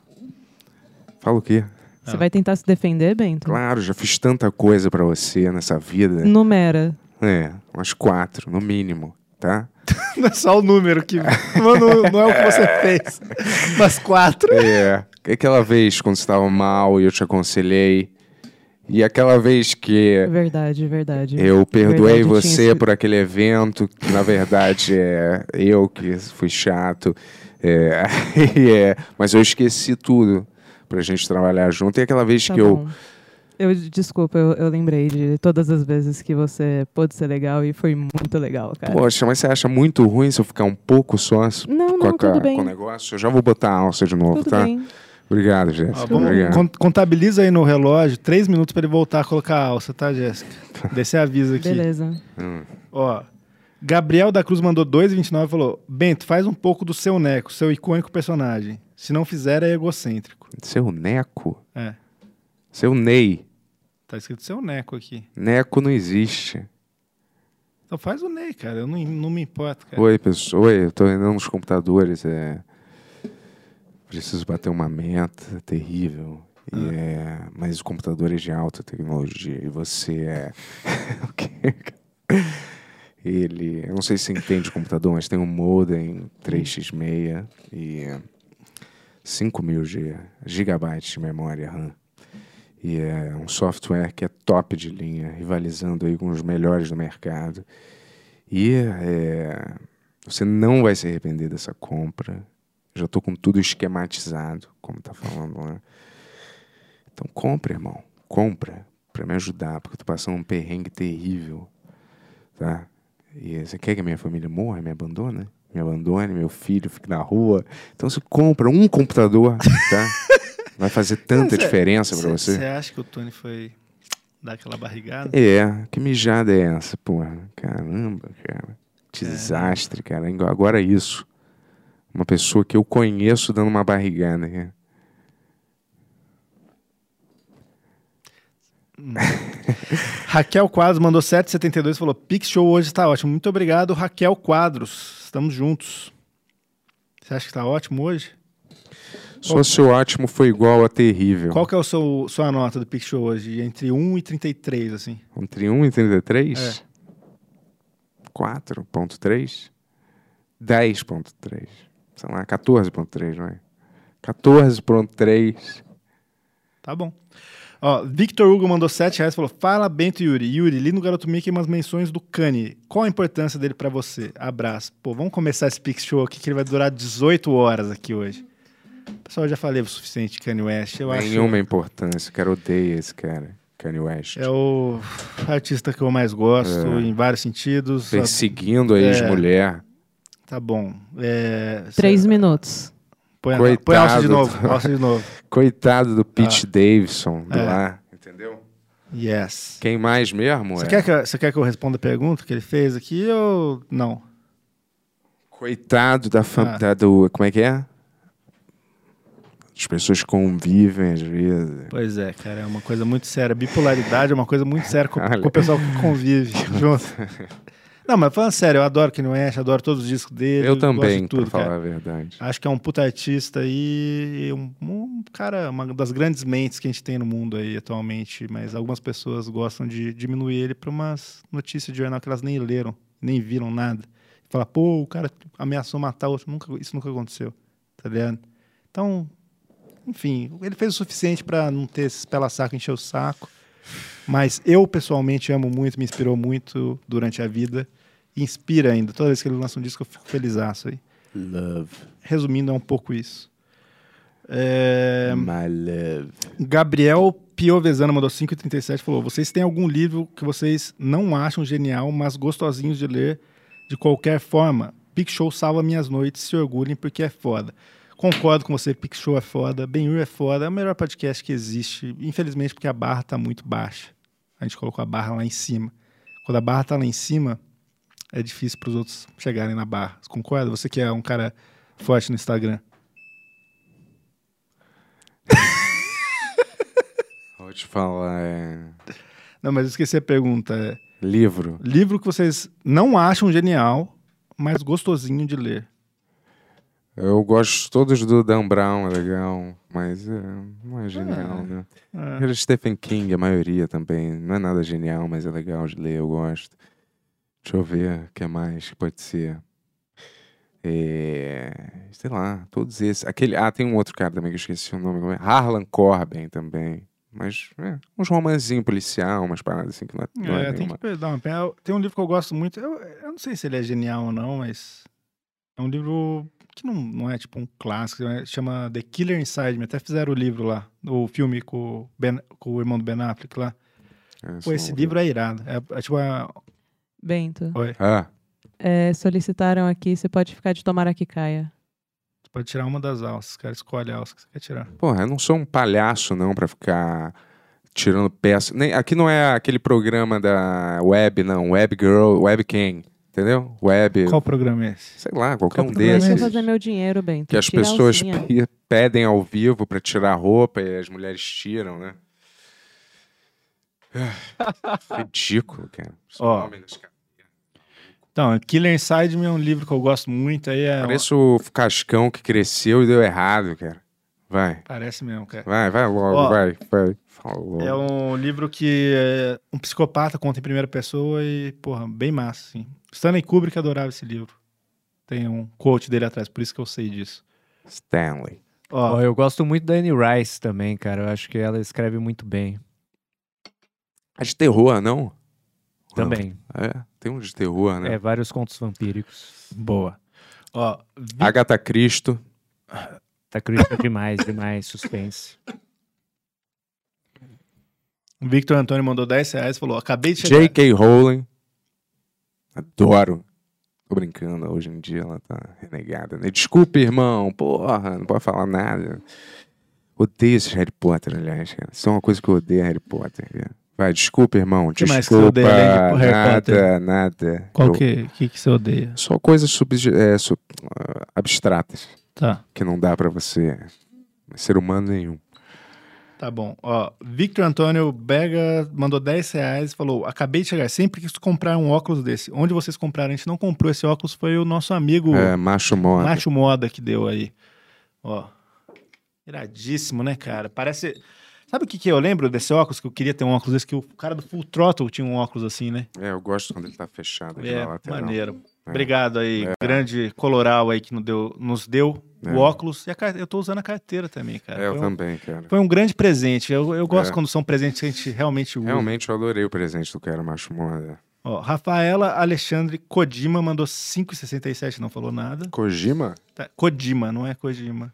Fala o quê? Você vai tentar se defender, Bento? Claro, já fiz tanta coisa pra você nessa vida. Numera. É, umas quatro, no mínimo, tá? *laughs* Não é só o número que. não, não- é o que você fez. Mas quatro. É. Aquela vez quando você estava mal e eu te aconselhei. E aquela vez que Verdade, verdade. eu perdoei Verdade, você tinha por aquele evento, que na verdade é eu que fui chato. É, *laughs* é, mas eu esqueci tudo pra gente trabalhar junto. E aquela vez Tá que bom. Eu, desculpa, eu, eu lembrei de todas as vezes que você pôde ser legal e foi muito legal, cara. Poxa, mas você acha muito ruim se eu ficar um pouco só não, com, a- não, tudo bem. com o negócio? Eu já vou botar a alça de novo, Tudo tá? bem. Obrigado, Jéssica. vamos, Obrigado. con- contabiliza aí no relógio três minutos pra ele voltar a colocar a alça, tá, Jéssica? *laughs* Você avisa aqui. Beleza. Hum. Ó, Gabriel da Cruz mandou 2,29 e falou: Bento, faz um pouco do seu Neco, seu icônico personagem. Se não fizer, é egocêntrico. Seu Neco? É, Seu Ney. tá escrito seu Neco aqui. Neco não existe. Então faz o Ney, cara. Eu não, não me importo, cara. Oi, pessoal. Oi, eu tô indo nos computadores. É... Preciso bater uma meta terrível. E Ah. é... Mas o computador é de alta tecnologia. E você é. *laughs* o quê? Ele. Eu não sei se você entende computador, mas tem um modem 3x6 e 5 mil gigabytes de memória RAM. E é um software que é top de linha, rivalizando aí com os melhores do mercado. E é, você não vai se arrepender dessa compra. Já estou com tudo esquematizado, como tá falando lá. Então compra, irmão. Compra para me ajudar, porque eu tô passando um perrengue terrível, tá? E você quer que a minha família morra, me abandone? Me abandone, meu filho fique na rua. Então você compra um computador, tá? *laughs* Vai fazer tanta diferença para você. Você acha que o Tony foi dar aquela barrigada? É, que mijada é essa, porra? Caramba, cara. Desastre, cara. Agora é isso. Uma pessoa que eu conheço dando uma barrigada. Cara. *laughs* Raquel Quadros mandou 7,72 e falou: Pix Show hoje está ótimo. Muito obrigado, Raquel Quadros. Estamos juntos. Você acha que está ótimo hoje? Só se o ótimo foi igual a terrível. Qual que é a sua nota do Pix Show hoje? Entre 1 e 33, assim. Entre 1 e 33? É. 4.3? 10.3. Sei lá, 14.3, não é? 14.3. Tá bom. Ó, Victor Hugo mandou 7 reais e falou: Fala, Bento Yuri. Yuri, li no Garoto Mickey umas menções do Kanye. Qual a importância dele pra você? Abraço. Pô, vamos começar esse Pix Show aqui que ele vai durar 18 horas aqui hoje. Pessoal, eu já falei o suficiente de Kanye West. Eu acho Nenhuma importância. O cara odeia esse cara. Kanye West. É o artista que eu mais gosto, É. em vários sentidos. Perseguindo a É. ex-mulher. Tá bom. É, Três cê- minutos. Põe, a, põe a alça de Coitado novo. do- Alça de novo. *laughs* Coitado do Pete Davidson do É. lá. Entendeu? Yes. Quem mais mesmo? Você é? quer, que, eu- você quer que eu responda a pergunta que ele fez aqui ou não? Coitado da, fam... Ah. da- do. Como é que é? As pessoas convivem às vezes. Pois é, cara, é uma coisa muito séria. Bipolaridade é uma coisa muito séria com, com o pessoal que convive *laughs* junto. Não, mas falando sério, eu adoro Kanye West, adoro todos os discos dele. Eu gosto também, de tudo, pra falar cara. a verdade. Acho que é um puta artista aí, e um, um cara, uma das grandes mentes que a gente tem no mundo aí atualmente, mas algumas pessoas gostam de diminuir ele para umas notícias de jornal que elas nem leram, nem viram nada. Falar, pô, o cara ameaçou matar outro, nunca, isso nunca aconteceu, tá ligado? Então, enfim, ele fez o suficiente para não ter esses pela-saco encher o saco, mas eu pessoalmente amo muito, me inspirou muito durante a vida, inspira ainda. Toda vez que ele lança um disco eu fico felizaço aí. Love. Resumindo, é um pouco isso. É, My love. Gabriel Piovesano mandou 5,37 falou: Vocês têm algum livro que vocês não acham genial, mas gostosinhos de ler de qualquer forma? Pic Show salva minhas noites, se orgulhem porque é foda. Concordo com você, Pic Show é foda, Benhur é foda, é o melhor podcast que existe. Infelizmente, porque a barra tá muito baixa. A gente colocou a barra lá em cima. Quando a barra tá lá em cima, é difícil para os outros chegarem na barra. Você concorda? Você que é um cara forte no Instagram. *laughs* Vou te falar, é... Não, mas eu esqueci a pergunta. É, Livro. livro que vocês não acham genial, mas gostosinho de ler. Eu gosto todos do Dan Brown, é legal, mas é, não é genial, né? É. Stephen King, a maioria também. Não é nada genial, mas é legal de ler, eu gosto. Deixa eu ver o que mais que pode ser. É, sei lá, todos esses. Aquele, ah, tem um outro cara também que eu esqueci o nome. é? Harlan Corbin também. Mas, é, uns romanzinhos policial, umas paradas assim que não é, não é É, tem nenhuma. que dar uma pena. Tem um livro que eu gosto muito. Eu, eu não sei se ele é genial ou não, mas é um livro que não, não é tipo um clássico. é- chama The Killer Inside Me. Até fizeram o livro lá, o filme com, o ben, com o irmão do Ben Affleck lá. É, Pô, esse livro é irado. É, é tipo a... Bento, Oi, Ah, é, solicitaram aqui, você pode ficar de tomara que caia. você pode tirar uma das alças. Cara escolhe a alça que você quer tirar. porra, eu não sou um palhaço não pra ficar tirando peça. Nem, aqui não é aquele programa da web, não. Web Girl, Webcam, entendeu? Web, Qual programa é esse? sei lá, qualquer Qual um é Deixa eu desses. fazer meu dinheiro, Bento. Que as pessoas pedem ao vivo pra tirar a roupa e as mulheres tiram, né? Ah, Ridículo, cara. Ó. Então, Killer Inside Me é um livro que eu gosto muito. Aí é, Parece o Cascão que cresceu e deu errado, cara. Vai, Parece mesmo, cara. vai, vai logo, Ó. vai, vai. Fala logo. É um livro que é, um psicopata conta em primeira pessoa e, porra, bem massa, assim. Stanley Kubrick adorava esse livro. Tem um quote dele atrás, por isso que eu sei disso. Stanley. Ó, Ó, eu gosto muito da Anne Rice também, cara. Eu acho que ela escreve muito bem. É de terror, não? Também. É, tem um de terror, né? É, vários contos vampíricos. boa. Ó, Vi- Agatha Cristo. Tá crítica demais, demais, suspense. o Victor Antônio mandou 10 reais e falou: Acabei de chegar. J.K. Rowling. Adoro. Tô brincando, hoje em dia ela tá renegada, né? Desculpa, irmão. Porra, não pode falar nada. Odeio esse Harry Potter, aliás, cara. Isso é uma coisa que eu odeio Harry Potter, cara. Vai, desculpa, irmão. que mais que você desculpa. odeia além de nada, Potter? nada. Qual Eu- que, que, que você odeia? Só coisas subje- é, su- ah, abstratas Tá, que não dá pra você ser humano nenhum. tá bom. Ó, Victor Antônio Bega mandou 10 reais e falou: Acabei de chegar. Sempre quis comprar um óculos desse. Onde vocês compraram? A gente não comprou esse óculos, foi o nosso amigo É, macho moda. Macho Moda que deu aí. Ó. Iradíssimo, né, cara? Parece. Sabe o que, que eu lembro desse óculos? Que eu queria ter um óculos desse, que o cara do Full Throttle tinha um óculos assim, né? É, eu gosto quando ele tá fechado aqui É, na lateral. maneiro. É. Obrigado aí, grande coloral aí que nos deu, nos deu É. o óculos. E a eu tô usando a carteira também, cara. É, eu um, também, cara. foi um grande presente. Eu, eu gosto É. quando são presentes que a gente realmente usa. Realmente eu adorei o presente do cara macho moda. Ó, Rafaela Alexandre Kodima mandou 5,67, não falou nada. Kojima? Tá, Kodima, não é Kojima.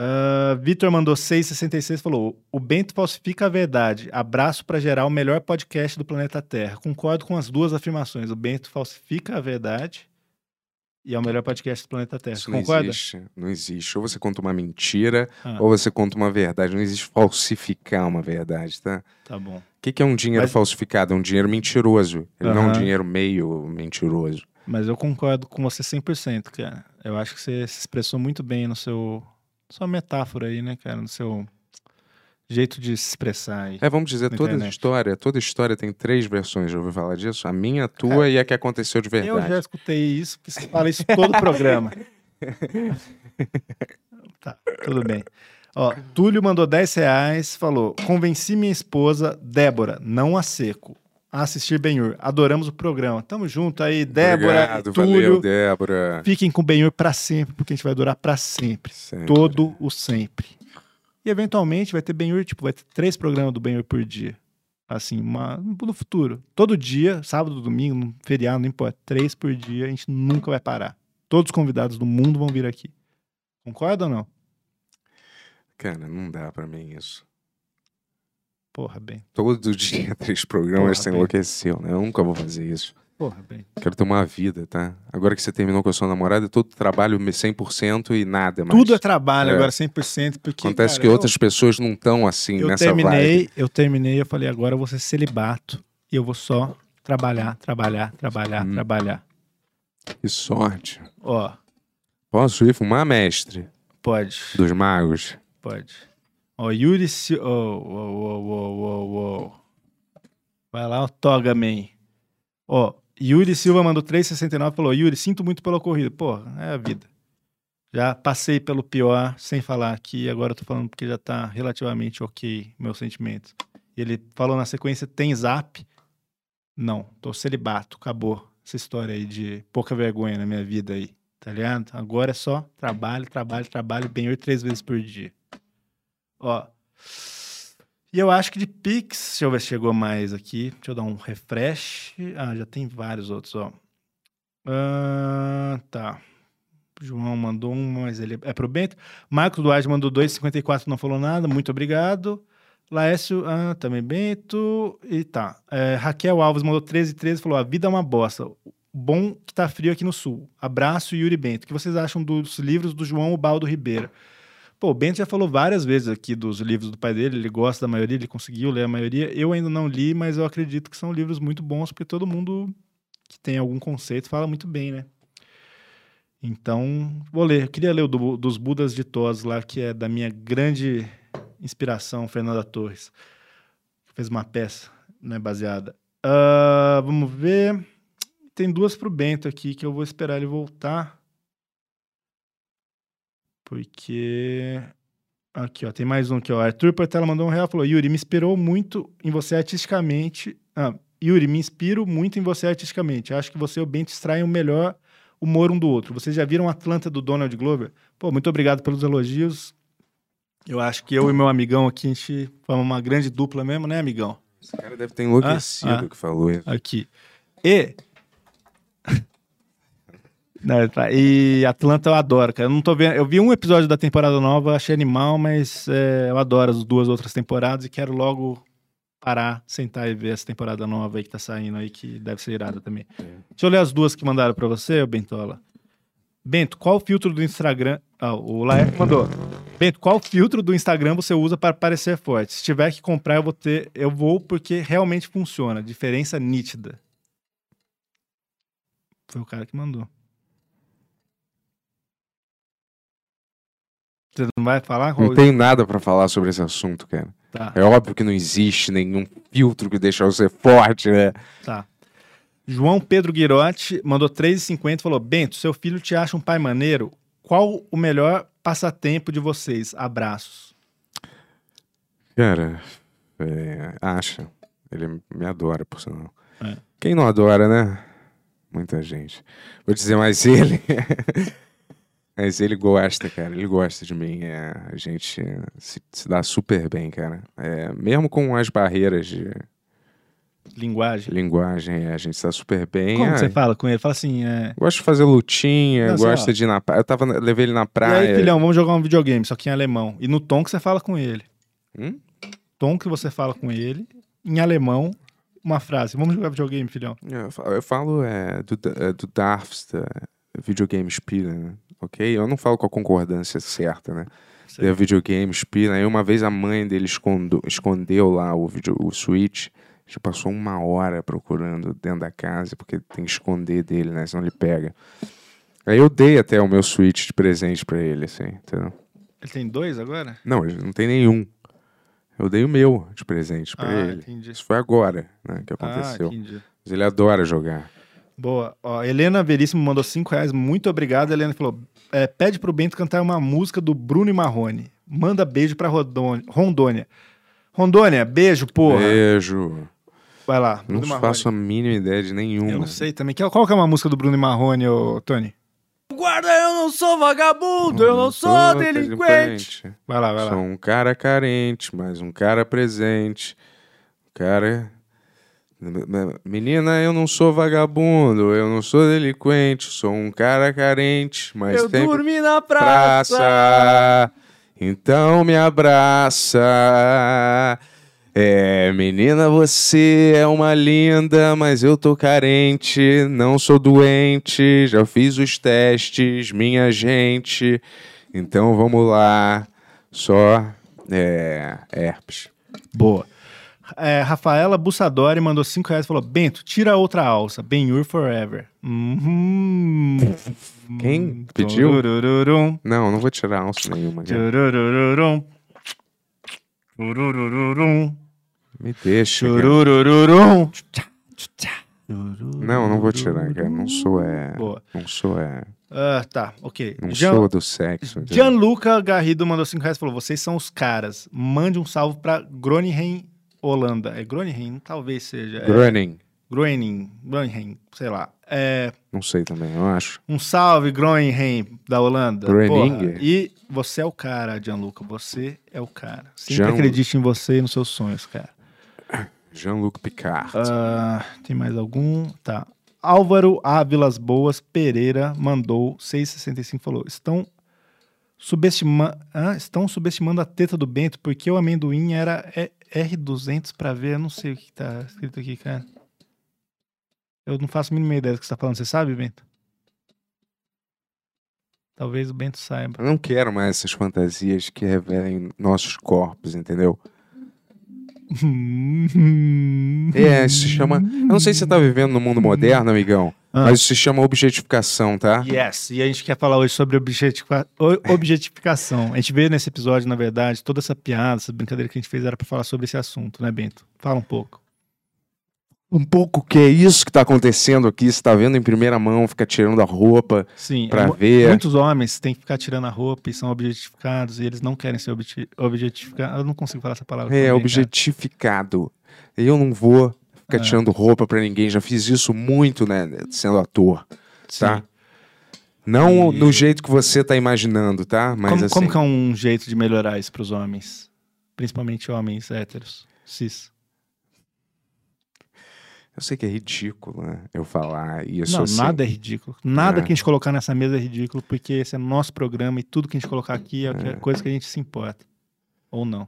Ah, Vitor mandou 6,66 falou: O Bento falsifica a verdade. Abraço pra gerar o melhor podcast do planeta Terra. Concordo com as duas afirmações. O Bento falsifica a verdade e é o melhor podcast do planeta Terra. Isso não Concorda? existe. Não existe. Ou você conta uma mentira, Ah. ou você conta uma verdade. Não existe falsificar uma verdade, tá? Tá bom. O que, que é um dinheiro Mas- falsificado? É um dinheiro mentiroso. Ele não é um dinheiro meio mentiroso. Mas eu concordo com você 100%, cara. Eu acho que você se expressou muito bem no seu. Sua metáfora aí, né, cara? No seu jeito de se expressar aí. É, vamos dizer, toda internet. história, toda história tem três versões. Já ouviu falar disso? A minha, a tua e a que aconteceu de Eu já verdade. escutei isso, porque você fala isso todo o programa. *laughs* tá, tudo bem. Ó, Túlio mandou 10 reais, falou: convenci minha esposa, Débora, não a seco, a assistir Benhur. Adoramos o programa. Tamo junto aí, Débora, Obrigado, Túlio. valeu, Débora. Fiquem com o Benhur pra sempre, porque a gente vai durar pra sempre. Sempre. Todo o sempre. E eventualmente vai ter Benhur, tipo, vai ter três programas do Benhur por dia. Assim, uma, no futuro. Todo dia, sábado, domingo, feriado, não importa. Três por dia, a gente nunca vai parar. Todos os convidados do mundo vão vir aqui. Concorda ou não? Cara, não dá pra mim isso. Porra, bem. Todo dia três programas Porra, você bem. enlouqueceu, né? Eu nunca vou fazer isso. Porra, bem. Quero ter uma vida, tá? Agora que você terminou com a sua namorada, é todo trabalho 100% e nada mais. Tudo é trabalho É. agora, 100%, porque... Acontece cara, que eu- outras pessoas não estão assim Eu nessa terminei, vibe. eu terminei, eu falei, agora eu vou ser celibato. E eu vou só trabalhar, trabalhar, trabalhar, Hum. trabalhar. Que sorte. Ó, Posso ir fumar, mestre? pode, Dos magos. pode. Ó, Yuri... Si... Ó, ó, ó, ó, ó, ó. Vai lá, o Toga Man. Ó, Yuri Silva mandou 3,69 falou, Yuri, sinto muito pela corrida. Pô, é a vida. Já passei pelo pior sem falar aqui, agora eu tô falando porque já tá relativamente ok meus sentimentos. E ele falou na sequência, tem zap? Não, tô celibato, acabou essa história aí de pouca vergonha na minha vida aí, tá ligado? Agora é só trabalho, trabalho, trabalho, bem oito, três vezes por dia. Ó. E eu acho que de Pix, deixa eu ver se chegou mais aqui. Deixa eu dar um refresh. Ah, já tem vários outros, ó. Ah, tá. João mandou um, mas ele é pro Bento. Marcos Duarte mandou 2,54, não falou nada. Muito obrigado. Laércio, ah, também Bento. E tá. É, Raquel Alves mandou 13 13 falou: a vida é uma bosta. Bom que tá frio aqui no sul. Abraço, Yuri Bento. O que vocês acham dos livros do João Ubaldo Ribeiro? Pô, o Bento já falou várias vezes aqui dos livros do pai dele, ele gosta da maioria, ele conseguiu ler a maioria. Eu ainda não li, mas eu acredito que são livros muito bons, porque todo mundo que tem algum conceito fala muito bem, né? Então, vou ler. Eu queria ler o do- dos Budas de Tos lá, que é da minha grande inspiração, Fernanda Torres. Fez uma peça, né, baseada. Ah, vamos ver. Tem duas pro Bento aqui que eu vou esperar ele voltar. Porque. Aqui, ó, tem mais um aqui, ó. Arthur Portela mandou um real falou: Yuri, me inspirou muito em você artisticamente. Ah, Yuri, me inspiro muito em você artisticamente. Acho que você e o Bento extraem o melhor humor um do outro. Vocês já viram Atlanta do Donald Glover? Pô, muito obrigado pelos elogios. Eu acho que eu e meu amigão aqui, a gente forma uma grande dupla mesmo, né, amigão? Esse cara deve ter enlouquecido Ah, ah. que falou isso. Aqui. E. Não, tá. E Atlanta eu adoro, cara. Eu não tô vendo. Eu vi um episódio da temporada nova, achei animal, mas é, eu adoro as duas outras temporadas e quero logo parar, sentar e ver essa temporada nova aí que tá saindo aí, que deve ser irada também. Deixa eu ler as duas que mandaram pra você, Bentola. Bento, qual filtro do Instagram. Ah, o Laerte mandou. Bento, qual filtro do Instagram você usa para parecer forte? Se tiver que comprar, eu vou ter. Eu vou porque realmente funciona. Diferença nítida. Foi o cara que mandou. Você não vai falar? Não tem nada pra falar sobre esse assunto, cara. Tá, É óbvio que não existe nenhum filtro que deixa você forte, né? tá. João Pedro Guirotti mandou 3,50 e falou: Bento, seu filho te acha um pai maneiro? Qual o melhor passatempo de vocês? Abraços. Cara, é, acha. Ele me adora, por sinal. É. Quem não adora, né? Muita gente. Vou dizer, mas ele. *laughs* mas ele gosta, cara. Ele gosta de mim. É, a gente se, se dá super bem, cara. É, mesmo com as barreiras de Linguagem. linguagem, é, a gente se dá super bem. Como você fala com ele? Fala assim, é. Gosto de fazer lutinha, Não, gosta de ir na praia. Eu tava, levei ele na E praia. aí, filhão, vamos jogar um videogame, só que em alemão. E no tom que você fala com ele. Hum? Tom que você fala com ele, em alemão, uma frase. Vamos jogar videogame, filhão. Eu falo, eu falo é, do, é, do darfst, videogame spielen, né? ok? Eu não falo com a concordância certa, né? Sei. Der videogame spielen. Aí uma vez a mãe dele escondo- escondeu lá o, video, o Switch. A gente passou uma hora procurando dentro da casa, porque tem que esconder dele, né? Senão ele pega. Aí eu dei até o meu Switch de presente pra ele, assim, entendeu? Ele tem dois agora? Não, ele não tem nenhum. Eu dei o meu de presente pra Ah, ele. entendi. Isso foi agora, né, que Ah, aconteceu. entendi. Mas ele adora jogar. Boa. Ó, Helena Veríssimo mandou 5 reais. Muito obrigado, Helena. Falou: é, pede pro Bento cantar uma música do Bruno e Marrone. Manda beijo pra Rodônia- Rondônia. Rondônia, beijo, porra. Beijo. Vai lá. Não Bruno Marrone. faço a mínima ideia de nenhuma. Eu não sei também. Qual que é uma música do Bruno e Marrone, ô, Tony? Guarda, eu não sou vagabundo, eu não sou delinquente. Vai lá, vai lá. Sou um cara carente, mas um cara presente. Um cara. Menina, eu não sou vagabundo, eu não sou delinquente, sou um cara carente, mas Eu dormi na praça. praça. Então me abraça. É, menina, você é uma linda, mas eu tô carente, não sou doente, já fiz os testes, minha gente. Então vamos lá, só é, herpes. Boa. É, Rafaela Bussadori mandou 5 reais e falou: Bento, tira outra alça. Ben Hur Forever. Uhum. Quem pediu? Turururum, Não, não vou tirar alça nenhuma. cara. turururum. Turururum, Me deixa. turururum. Não, não vou tirar, cara. Não sou é. Boa. Não sou é. Ah, tá, ok. Não Jean- sou do sexo. Gianluca Garrido mandou 5 reais e falou: Vocês são os caras. Mande um salve pra Groningen, Holanda. É Groningen? Talvez seja. É Groening. Groningen, Groningen, sei lá. É, Não sei também, eu acho. um salve, Groningen, da Holanda. Groningen. E você é o cara, Gianluca. Você é o cara. Sempre Jean- acredite em você e nos seus sonhos, cara. Jean-Luc Picard. Ah, tem mais algum? Tá. Álvaro Ávilas Boas Pereira mandou 6,65 falou: estão subestimando, estão subestimando a teta do Bento porque o amendoim era E- R200 pra ver. Eu não sei o que tá escrito aqui, cara. Eu não faço a mínima ideia do que você tá falando. Você sabe, Bento? Talvez o Bento saiba. Eu não quero mais essas fantasias que revelem nossos corpos, entendeu? *laughs* É, isso se chama. Eu não sei se você tá vivendo no mundo moderno, amigão, Ah. mas isso se chama objetificação, tá? Yes, e a gente quer falar hoje sobre objetifica- o- objetificação. A gente veio nesse episódio, na verdade, toda essa piada, essa brincadeira que a gente fez era pra falar sobre esse assunto, né, Bento? Fala um pouco. Um pouco que é isso que tá acontecendo aqui, você tá vendo em primeira mão, fica tirando a roupa Sim, mu- ver. muitos homens têm que ficar tirando a roupa e são objetificados e eles não querem ser obje- objetificados. Eu não consigo falar essa palavra. É, também, objetificado. Eu não vou ficar Ah. tirando roupa pra ninguém, já fiz isso muito, né, sendo ator, cara. tá? Não E- no jeito que você tá imaginando, tá? Mas como, assim, como que é um jeito de melhorar isso pros homens? Principalmente homens héteros, cis. Eu sei que é ridículo, né, eu falar isso não, assim. nada é ridículo. Nada É. que a gente colocar nessa mesa é ridículo, porque esse é nosso programa e tudo que a gente colocar aqui é, é coisa que a gente se importa. Ou não.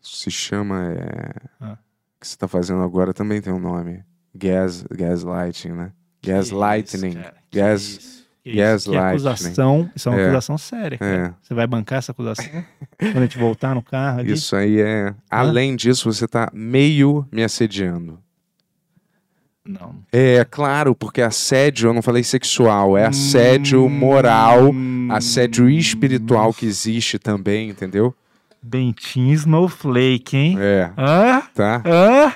se chama. É... Ah. O que você tá fazendo agora também tem um nome. Gas, gaslighting, né? Gaslightning. Que isso, Gas. isso, isso. gaslighting. Que acusação. Isso é uma É. acusação séria. É. Você vai bancar essa acusação? Quando a gente voltar no carro ali? Isso aí é. Além disso, você tá meio me assediando. Não. É, claro, porque assédio, eu não falei sexual, é assédio moral, Hum, assédio espiritual que existe também, entendeu? Bentinho Snowflake, hein? É, Hã? tá? Hã?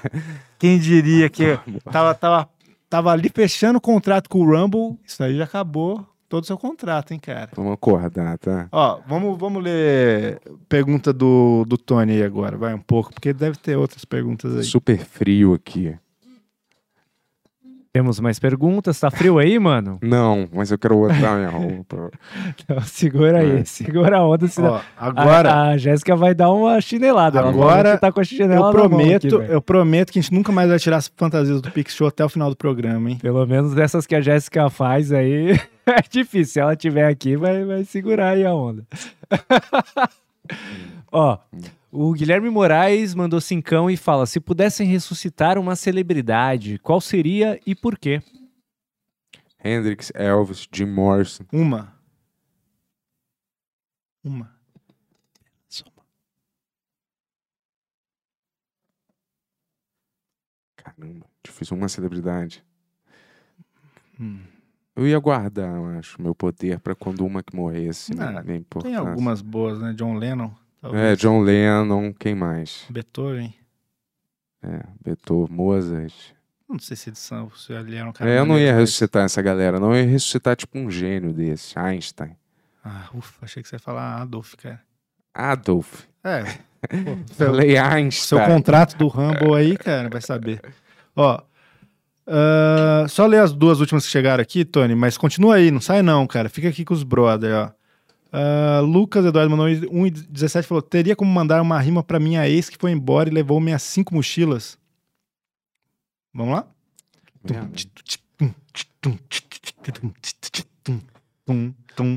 Quem diria que *laughs* tava, tava, tava ali fechando o contrato com o Rumble, isso aí já acabou todo o seu contrato, hein, cara? Vamos acordar, tá? Ó, vamos, vamos ler pergunta do, do Tony aí agora, vai um pouco, porque deve ter outras perguntas aí. Super frio aqui. Temos mais perguntas. Tá frio aí, mano? *laughs* Não, mas eu quero botar minha roupa. *laughs* Então, segura aí, É. segura a onda. senão- Ó, agora, a, a Jéssica vai dar uma chinelada. ela Agora, tá com a chinela eu prometo, aqui, eu prometo que a gente nunca mais vai tirar as fantasias do Pix Show até o final do programa, hein? Pelo menos dessas que a Jéssica faz aí, *laughs* é difícil. Se ela tiver aqui, vai, vai segurar aí a onda. Ó, o Guilherme Moraes mandou cincão e fala: se pudessem ressuscitar uma celebridade, qual seria e por quê? Hendrix, Elvis, Jim Morrison. Uma. Uma. Caramba, difícil uma celebridade. Hum. Eu ia guardar, eu acho, meu poder pra quando uma que morresse. Ah, né? Nem Tem algumas boas, né? John Lennon. É, talvez. John Lennon, quem mais? Beethoven. É, Beethoven, Mozart. Não sei se eles são, se ele era um cara. É, eu não ia ressuscitar essa galera, não. Eu ia ressuscitar tipo um gênio desse, Einstein. Ah, ufa, achei que você ia falar Adolf, cara. Adolf. É. *laughs* pô, seu, Falei seu Einstein. contrato do Rumble aí, cara, vai saber. Ó. ah, só ler as duas últimas que chegaram aqui, Tony, mas continua aí, não sai não, cara. Fica aqui com os brother, ó. Ah, Lucas Eduardo mandou 1,17 falou: teria como mandar uma rima pra minha ex que foi embora e levou minhas cinco mochilas? Vamos lá?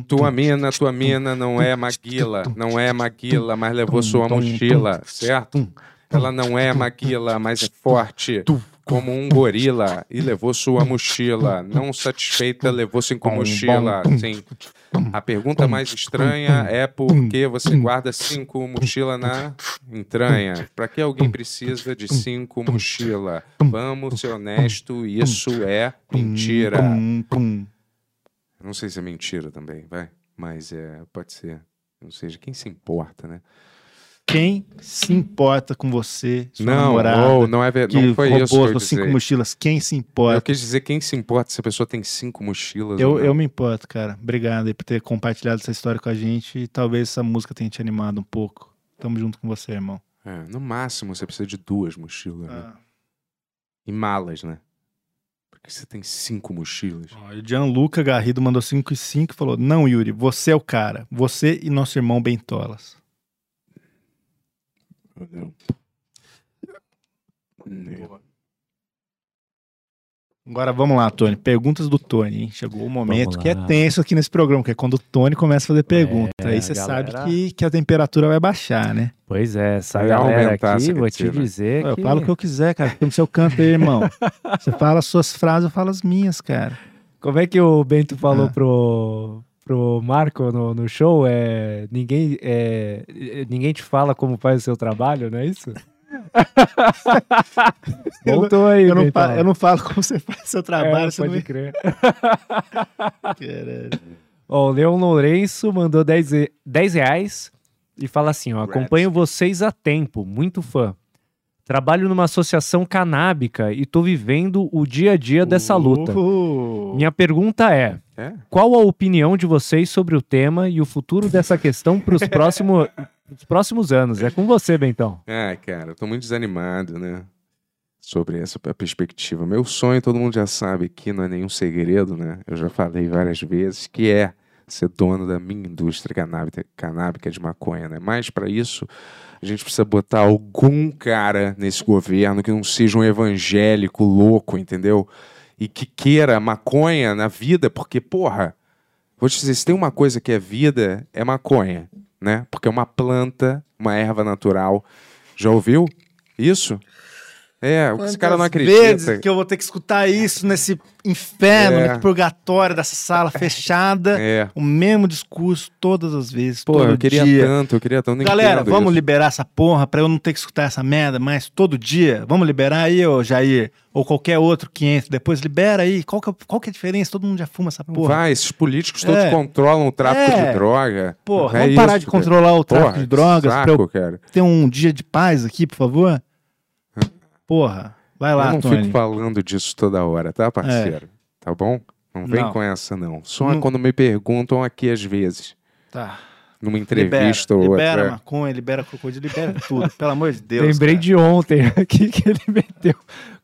Tua mina, tua mina não é Maguila, não é Maguila, mas levou sua mochila, certo? Ela não é Maguila, mas é forte, como um gorila, e levou sua mochila. Não satisfeita, levou cinco mochila. Sim. A pergunta mais estranha é por que você guarda cinco mochila na entranha? Pra que alguém precisa de cinco mochila? Vamos ser honesto, isso é mentira. Não sei se é mentira também, vai. Mas é, pode ser. Não seja quem se importa, né? Quem se importa com você, sua não, namorada, não, não é ver- que não foi roubou isso eu suas cinco mochilas? Quem se Eu importa? quis dizer quem se importa se a pessoa tem cinco mochilas. Eu, eu me importo, cara. Obrigado aí por ter compartilhado essa história com a gente e talvez essa música tenha te animado um pouco. Tamo junto com você, irmão. É, no máximo você precisa de duas mochilas. né? Ah. E malas, né? Porque você tem cinco mochilas. Ó, o Gianluca Garrido mandou 5 e 5 e falou: Não, Yuri, você é o cara. Você e nosso irmão Bentolas. Agora vamos lá, Tony. Perguntas do Tony, hein? Chegou o momento que é tenso aqui nesse programa, que é quando o Tony começa a fazer pergunta. É, Aí você galera. sabe que, que a temperatura vai baixar, né? Pois é, Vai galera aumentar aqui, vou te dizer Eu que... falo o que eu quiser, cara. Fica no seu canto aí, irmão. *laughs* Você fala as suas frases, eu falo as minhas, cara. Como é que o Bento falou Ah. pro, pro Marco no, no show? É, ninguém, é, ninguém te fala como faz o seu trabalho, não é isso? *laughs* Voltou aí, Eu não, Bentão. fa- eu não falo como você faz seu trabalho, É, você não pode me... crer. *laughs* Caralho. Ó, o Leon Lourenço mandou 10, e- 10 reais e fala assim: ó, acompanho vocês há tempo, muito fã. Trabalho numa associação canábica e tô vivendo o dia a dia dessa luta. Uhul. Minha pergunta é: É? qual a opinião de vocês sobre o tema e o futuro dessa questão para os próximo, *laughs* próximos anos? É com você, Bentão. Ah, cara, eu tô muito desanimado, né? Sobre essa perspectiva. Meu sonho, todo mundo já sabe que não é nenhum segredo, né? Eu já falei várias vezes, que é ser dono da minha indústria canábica, canábica de maconha, né? Mas para isso, a gente precisa botar algum cara nesse governo que não seja um evangélico louco, entendeu? E que queira maconha na vida, porque, porra, vou te dizer, se tem uma coisa que é vida, é maconha, né? Porque é uma planta, uma erva natural. Já ouviu isso? É, esse cara não Quantas acredita. vezes que eu vou ter que escutar isso nesse inferno, É. nesse purgatório dessa sala *laughs* fechada. É. O mesmo discurso todas as vezes, Pô, eu queria dia. tanto, eu queria tanto. Galera, vamos isso. liberar essa porra pra eu não ter que escutar essa merda mais todo dia? Vamos liberar aí, ô Jair? Ou qualquer outro que entre depois, libera aí. Qual que, é, qual que é a diferença? Todo mundo já fuma essa porra. Vai, esses políticos todos É. controlam o tráfico É. de droga. Porra, É vamos parar de cara. controlar o tráfico Porra, de drogas saco, pra eu cara. ter um dia de paz aqui, por favor? Porra, vai lá, eu não Tony. fico falando disso toda hora, tá, parceiro? Tá bom? Não vem Não. com essa, não. Só Não. quando me perguntam aqui às vezes. Tá. Numa Libera, entrevista ou libera outra. maconha, libera crocodilo, libera tudo. Pelo amor de Deus. Lembrei cara. de ontem *laughs* aqui que ele meteu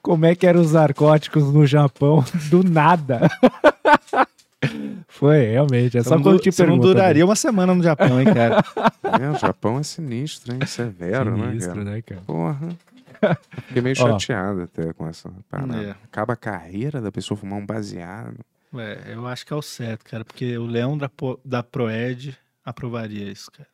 como é que eram os narcóticos no Japão do nada. *laughs* Foi, realmente. É só não, quando te você não pergunta. duraria uma semana no Japão, hein, cara? *laughs* É, o Japão é sinistro, hein? Severo, né, Sinistro, cara? né, cara? Porra. *laughs* Fiquei meio Ó. chateado até com essa parada. É. Acaba a carreira da pessoa fumar um baseado. É, eu acho que é o certo, cara, porque o Leão da, da Proed aprovaria isso, cara.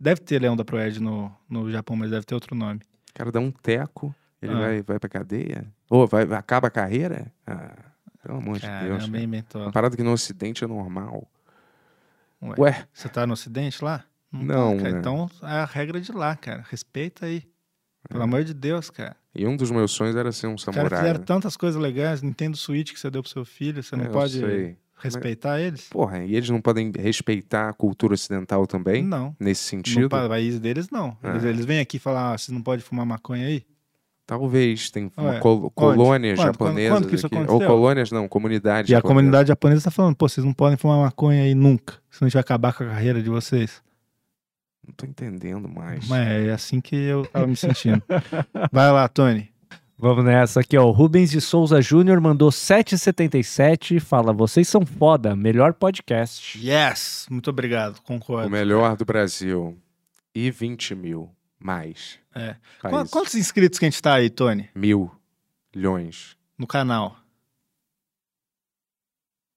Deve ter Leão da Proed no, no Japão, mas deve ter outro nome. O cara dá um teco, ele Ah. vai, vai pra cadeia? Ou vai, acaba a carreira? Ah, pelo amor de Deus. Cara. hein, Bentola? Uma parada que no ocidente é normal. Ué, Ué, Você tá no ocidente lá? Não, tá, cara. né? Então é a regra de lá, cara. Respeita aí. Pelo amor de Deus, cara. e um dos meus sonhos era ser um samurai. fizeram né? tantas coisas legais. Nintendo Switch que você deu pro seu filho, você não É, pode sei. respeitar eles? Porra, e eles não podem respeitar a cultura ocidental também? Não. Nesse No sentido? pa- país deles, não. Eles, Ah. eles vêm aqui falar, ah, vocês não podem fumar maconha aí? Talvez. Tem col- colônias Quando? Quando- japonesas quando isso aqui. Ou colônias não, comunidades E a comunidade japonesa tá falando, pô, vocês não podem fumar maconha aí nunca, senão a gente vai acabar com a carreira de vocês. Não tô entendendo mais. Mas é assim que eu tava me sentindo. *laughs* Vai lá, Tony. Vamos nessa aqui, ó. O Rubens de Souza Júnior mandou 7,77 e fala: Vocês são foda, melhor podcast. Yes! Muito obrigado, O concordo. melhor do Brasil. E 20 mil. Mais. É. Qu-. Quantos inscritos que a gente tá aí, Tony? Mil. Milhões. No canal?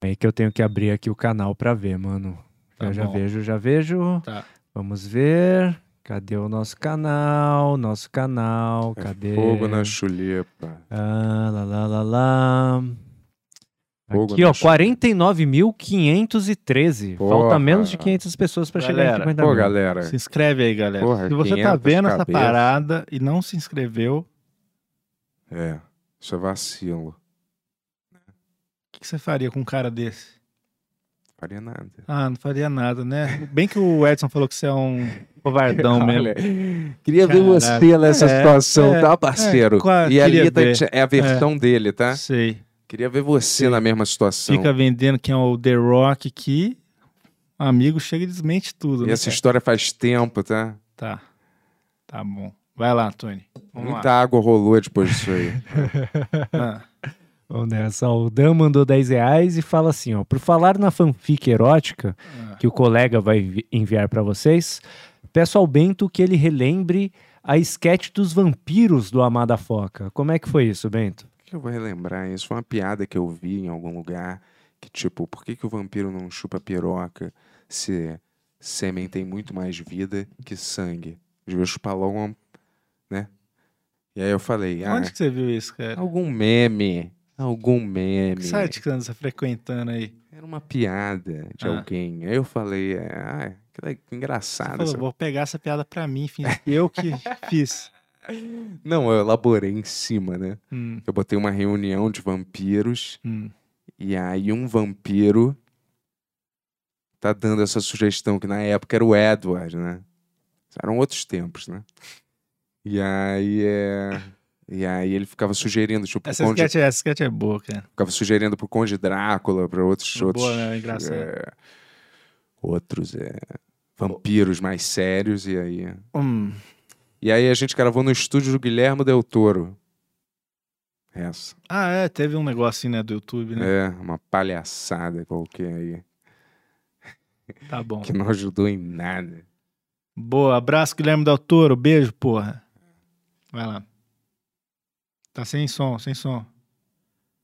Aí que eu tenho que abrir aqui o canal pra ver, mano. Tá eu já bom. vejo, já vejo. Tá. Vamos ver. Cadê o nosso canal? Nosso canal. É Cadê? Fogo na chulipa. Ah, lá, lá, lá, lá. Fogo Aqui, ó, chuva. 49.513. Falta menos de 500 pessoas pra chegar em Galera, 50 Pô, mil. galera. Se inscreve aí, galera. Porra, Se você tá 500 vendo essa cabeça. parada e não se inscreveu, o É, isso é vacilo. que, que você faria com um cara desse? Faria nada. Ah, não faria nada, né? Bem que o Edson falou que você é um covardão *laughs* mesmo. Olha, queria ver Caralho. você nessa É, situação, é, tá, parceiro? é, qua- e ali tá- ver. é a versão dele, tá? Sei. Queria ver você Sim. na mesma situação. Fica vendendo quem é o The Rock aqui. Amigo chega e desmente tudo. E né, essa cara? história faz tempo, tá? Tá. Tá bom. Vai lá, Tony. Vamos Muita água rolou depois disso aí. lá. *laughs* Ah, Vamos nessa. ó, O Dan mandou 10 reais e fala assim, ó. Por falar na fanfic erótica ah. que o colega vai envi- enviar pra vocês, peço ao Bento que ele relembre a sketch dos vampiros do Amada Foca. Como é que foi isso, Bento? Que eu vou relembrar isso? Foi uma piada que eu vi em algum lugar. Que tipo, por que, que o vampiro não chupa piroca se sêmen tem muito mais vida que sangue? Devia chupar logo uma, né? E aí eu falei, ah, Onde que você viu isso, cara? algum meme, algum meme. Que site que você anda frequentando aí? Era uma piada de Ah. alguém. Aí eu falei, é, ah, que engraçado. falou, vou pegar essa piada pra mim, enfim. Eu que fiz. *laughs* Não, eu elaborei em cima, né? Hum, Eu botei uma reunião de vampiros hum. e aí um vampiro tá dando essa sugestão que na época era o Edward, né? Eram outros tempos, né? E aí é... E aí ele ficava sugerindo, tipo, Essa Conde... sketch, essa sketch é boa, cara. ficava sugerindo pro Conde Drácula, para outros, Boa, outros, né? Engraçado. é, outros é, vampiros mais sérios e aí Hum. E aí a gente gravou no estúdio do Guilherme Del Toro. Essa. Ah, é, teve um negocinho, né, do YouTube, né? É, uma palhaçada qualquer aí. *laughs* Tá bom. Que não ajudou em nada. Boa, abraço, Guilherme Del Toro. Beijo, porra. Vai lá. Tá sem som, sem som.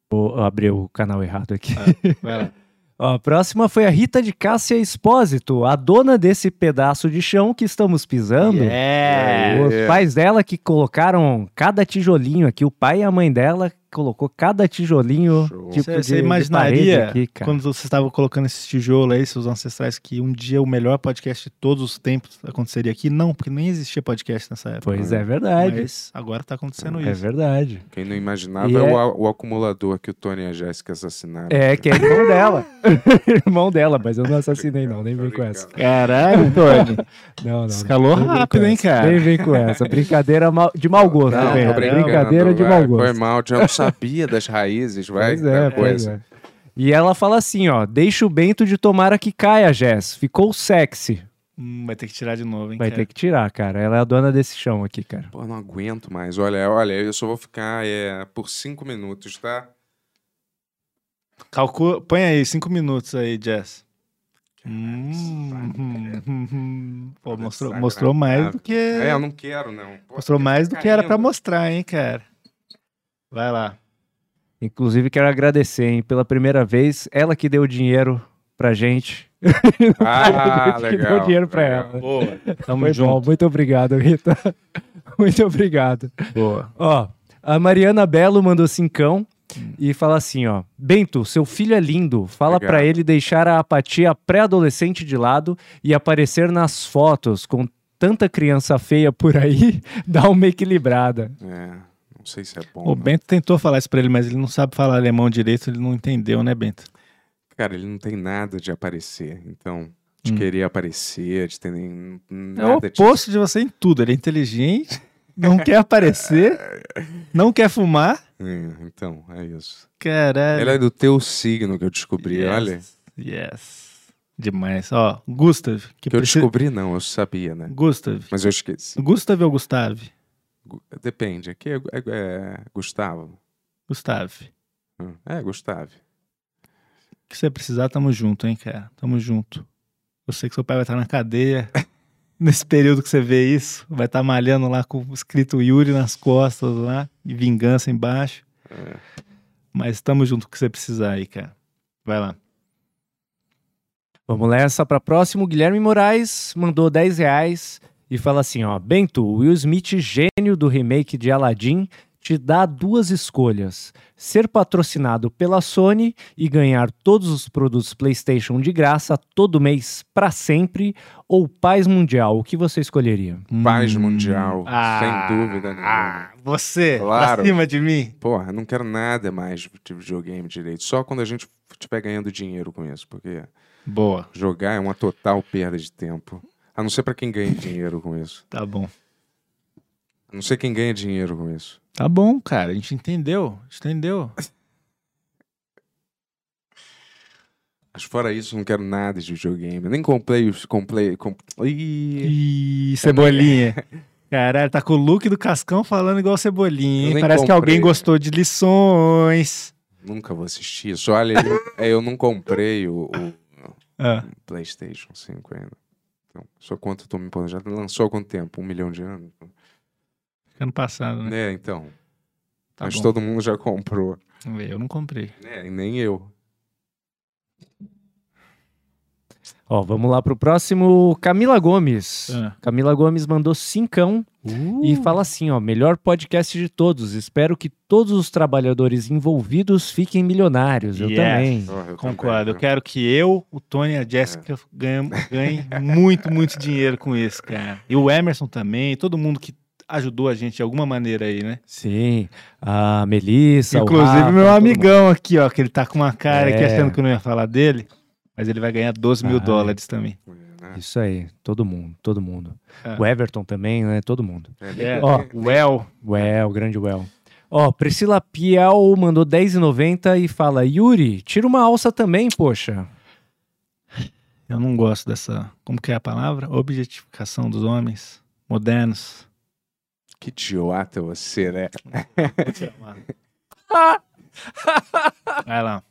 Vou abrir o canal errado aqui. Vai lá. *laughs* Ó, a próxima foi a Rita de Cássia Espósito, a dona desse pedaço de chão que estamos pisando. É. Os pais dela que colocaram cada tijolinho aqui, o pai e a mãe dela colocou cada tijolinho Show. tipo Você de, você imaginaria, aqui, cara. quando você estava colocando esse tijolo aí, seus ancestrais, que um dia o melhor podcast de todos os tempos aconteceria aqui? Não, porque nem existia podcast nessa época. Pois é verdade. Mas agora tá acontecendo É isso. verdade. Quem não imaginava é, é- o, a- o acumulador que o Tony e a Jéssica assassinaram. É, que é irmão dela. *laughs* irmão dela, mas eu não assassinei não, nem vem com essa. Caralho, Tony. *laughs* Não, não. Escalou rápido, hein, cara? Nem vem com essa. Brincadeira de mau gosto, Não, brincando, Brincadeira de mau gosto. Foi mal, não *laughs* sabia das raízes, vai. Pois é, pois coisa. é. E ela fala assim, ó, deixa o Bento de tomara que caia, Jess. Ficou sexy. Hum, vai ter que tirar de novo, hein, Vai cara? ter que tirar, cara. Ela é a dona desse chão aqui, cara. Pô, não aguento mais. Olha, olha, eu só vou ficar é, por cinco minutos, tá? Calcula, põe aí, cinco minutos aí, Jess. Hum, hum, hum, hum. Pô, mostrou, mostrou mais do que. É, eu não quero, não. Pô, Mostrou mais do que era pra caindo. mostrar, hein, cara. Vai lá. Inclusive, quero agradecer, hein, pela primeira vez, ela que deu dinheiro pra gente. *laughs* Ah, que deu legal. dinheiro pra legal. ela. Boa. Tamo Foi bom, junto. muito obrigado, Rita. *laughs* muito obrigado. Boa. Ó, a Mariana Belo mandou cincão e fala assim, ó. Bento, seu filho é lindo. Fala pra ele deixar a apatia pré-adolescente de lado e aparecer nas fotos com tanta criança feia por aí, *laughs* dá uma equilibrada. É, não sei se é bom. O. Bento tentou falar isso pra ele, mas ele não sabe falar alemão direito, ele não entendeu, né, Bento? Cara, ele não tem nada de aparecer. Então, de Hum. querer aparecer, de ter nem É o nada oposto de você em tudo. Ele é inteligente, *laughs* não quer aparecer, não quer fumar. É, então, é isso. Caralho. Ele é do teu signo que eu descobri, Yes. olha. Yes. Demais. Ó, Gustav. Que Que eu descobri, não, eu sabia, né? Gustav. Mas eu esqueci. Gustav ou Gustave? Depende. Aqui é, é- é Gustavo. Gustav. Hum, É, Gustavo. que você precisar, tamo junto, hein, cara? Tamo junto. Eu sei que seu pai vai estar na cadeia. *laughs* Nesse período que você vê isso, vai estar malhando lá com o escrito Yuri nas costas lá e vingança embaixo. É. Mas tamo junto que você precisar aí, cara. Vai lá. Vamos nessa para próximo. Guilherme Moraes mandou 10 reais e fala assim, ó. Bento, Will Smith, gênio do remake de Aladdin, te dá duas escolhas. Ser patrocinado pela Sony e ganhar todos os produtos PlayStation de graça todo mês para sempre ou paz mundial. O que você escolheria? Paz mundial, Ah, sem dúvida nenhuma. Ah, você, Claro. pra cima de mim. Porra, não quero nada mais de videogame direito. Só quando a gente estiver ganhando dinheiro com isso, porque Boa, jogar é uma total perda de tempo. A não ser pra quem ganha dinheiro com isso. tá bom. A não ser quem ganha dinheiro com isso. Tá bom, cara, a gente entendeu, entendeu. Mas fora isso, não quero nada de videogame. Nem comprei os. Comprei. Com... Ih, Cebolinha. Caralho, tá com o look do Cascão falando igual Cebolinha, Parece que alguém comprei. gostou de lições. nunca vou assistir isso. Olha, eu, é, eu não comprei o, o Ah, PlayStation 5 ainda. Então, só quanto eu tô me pondo. Já lançou há quanto tempo? Um milhão de anos? ano passado, né? É, então. Tá Mas bom. todo mundo já comprou. Eu não comprei. É, e nem eu. Ó, vamos lá pro próximo. Camila Gomes. Ah. Camila Gomes mandou cincão e fala assim, ó, melhor podcast de todos. Espero que todos os trabalhadores envolvidos fiquem milionários. Eu Yes. também. Porra, eu Concordo. Eu também, quero que eu, o Tony e a Jessica ganhem, ganhem muito, muito dinheiro com isso, cara. E o Emerson também, todo mundo que ajudou a gente de alguma maneira aí, né? Sim. A Melissa, o Inclusive Rafa, meu amigão aqui, ó, que ele tá com uma cara aqui É. achando que eu não ia falar dele, mas ele vai ganhar 12 mil Ah, dólares também. né? Mundo. Isso aí, todo mundo, todo mundo. É. O Everton também, né? Todo mundo. É, É, Ó, o El. Well, grande Well. Ó, Priscila Piel mandou 10,90 e fala: Yuri, tira uma alça também, poxa. Eu não gosto dessa, como que é a palavra? Objetificação dos homens modernos. Que idiota você, né? Vai lá.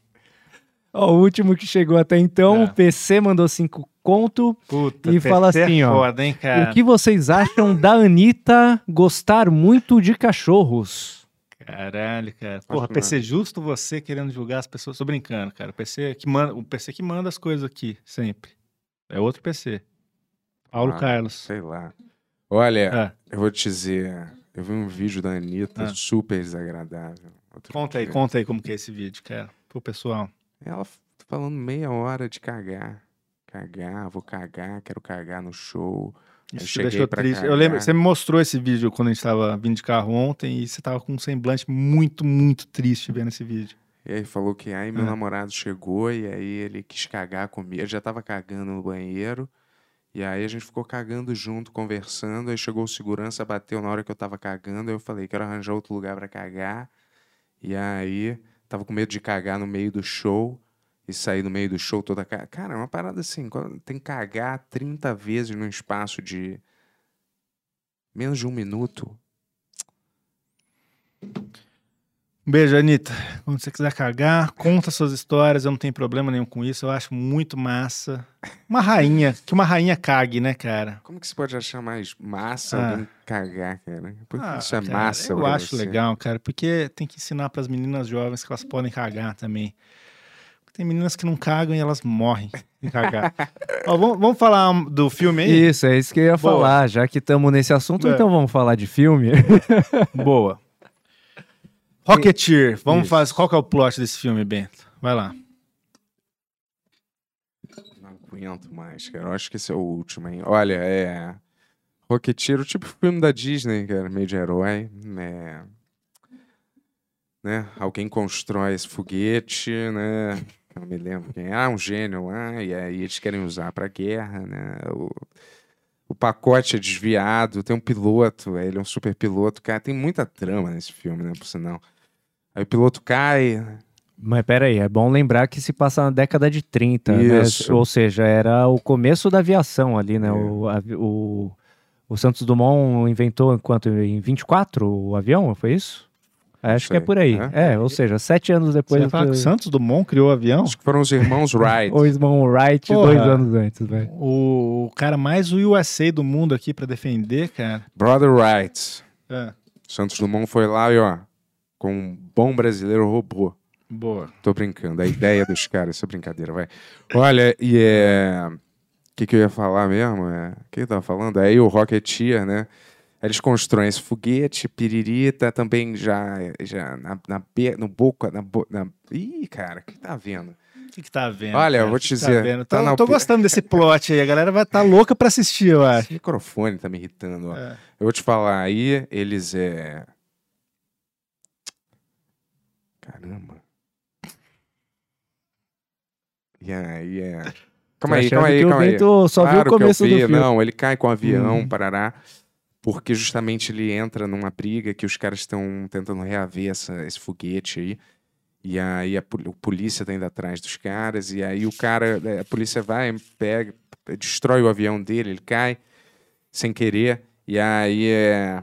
Ó, o último que chegou até então, É. o PC mandou 5 conto. Puta, E fala é assim, ó, Foda, hein, cara? O que vocês acham da Anitta gostar muito de cachorros? Caralho, cara. Porra, Acho PC justo você querendo julgar as pessoas. Tô brincando, cara. O PC que manda, o PC que manda as coisas aqui, sempre. É outro PC. Paulo Ah, Carlos. Sei lá. Olha, É. eu vou te dizer. Eu vi um vídeo da Anitta Ah. super desagradável. outro Conta aí, dia. conta aí como que é esse vídeo, cara. Pro pessoal. Ela falando meia hora de cagar. Cagar, vou cagar, quero cagar no show. Isso te deixou triste. Eu cagar. lembro, você me mostrou esse vídeo quando a gente tava vindo de carro ontem e você tava com um semblante muito, muito triste vendo esse vídeo. E aí falou que aí meu Ah. namorado chegou e aí ele quis cagar comigo. Eu já tava cagando no banheiro. E aí a gente ficou cagando junto, conversando. Aí chegou o segurança, bateu na hora que eu tava cagando. Aí eu falei, quero arranjar outro lugar pra cagar. E aí tava com medo de cagar no meio do show. E sair no meio do show toda cara. Cara, é uma parada assim, tem que cagar 30 vezes num espaço de menos de um minuto. Um beijo, Anitta. Quando você quiser cagar, conta suas histórias, eu não tenho problema nenhum com isso. Eu acho muito massa. Uma rainha, que uma rainha cague, né, cara? Como que você pode achar mais massa Ah. alguém cagar, cara? Por que Ah, isso é cara, massa? Eu acho você? legal, cara, porque tem que ensinar pras meninas jovens que elas podem cagar também. Tem meninas que não cagam e elas morrem de cagar. *laughs* Ó, vamos, vamos falar do filme aí? Isso, é isso que eu ia Boa. falar. Já que estamos nesse assunto, É. então vamos falar de filme. *laughs* Boa. Rocketeer, vamos Isso. fazer. Qual que é o plot desse filme, Bento? Vai lá. Não aguento mais, cara. Eu acho que esse é o último, hein? Olha, é. Rocketeer, o tipo filme da Disney, cara, meio de herói. Né? né? Alguém constrói esse foguete, né? Eu não me lembro quem é. Ah, um gênio lá, e aí eles querem usar pra guerra, né? O, o pacote é desviado, tem um piloto, ele é um super piloto. Cara, tem muita trama nesse filme, né? Por sinal. Aí o piloto cai, Mas peraí, é bom lembrar que se passa na década de 30, né? Ou seja, era o começo da aviação ali, né? É. O, avi- o, o Santos Dumont inventou quanto? Em 24 o avião, foi isso? Acho que é por aí. né? É, ou seja, sete anos Você depois falar do- que o Santos Dumont criou o avião? acho que foram os irmãos Wright. *laughs* o irmão Wright Porra. dois anos antes, velho. O, o cara mais USA do mundo aqui pra defender, cara. Brother Wright. É. Santos Dumont foi lá e, ó, com um bom brasileiro roubou. Boa. Tô brincando. A ideia dos caras, isso é brincadeira, vai. Olha, e é. O que, que eu ia falar mesmo? É... O que eu tava falando? Aí o Rocketeer, né? Eles constroem esse foguete, piririta, também já, já na, na, no boca, na, na... Ih, cara, o que tá vendo? O que, que tá vendo? Olha, eu cara? vou O que te que dizer, vendo? tá Tô, na tô gostando desse plot aí. A galera vai estar louca pra assistir, eu acho. Esse microfone tá me irritando, ó. É. Eu vou te falar, aí eles é. Caramba. Aí é. *laughs* Calma aí, calma aí, que calma aí. Só viu o Claro que eu começo do vi, filme. Não, ele cai com o avião, Hum. parará. Porque justamente ele entra numa briga que os caras estão tentando reaver essa, esse foguete aí. E aí a, a polícia tá indo atrás dos caras. E aí o cara, é, a polícia vai, pega, destrói o avião dele, ele cai sem querer. E aí é,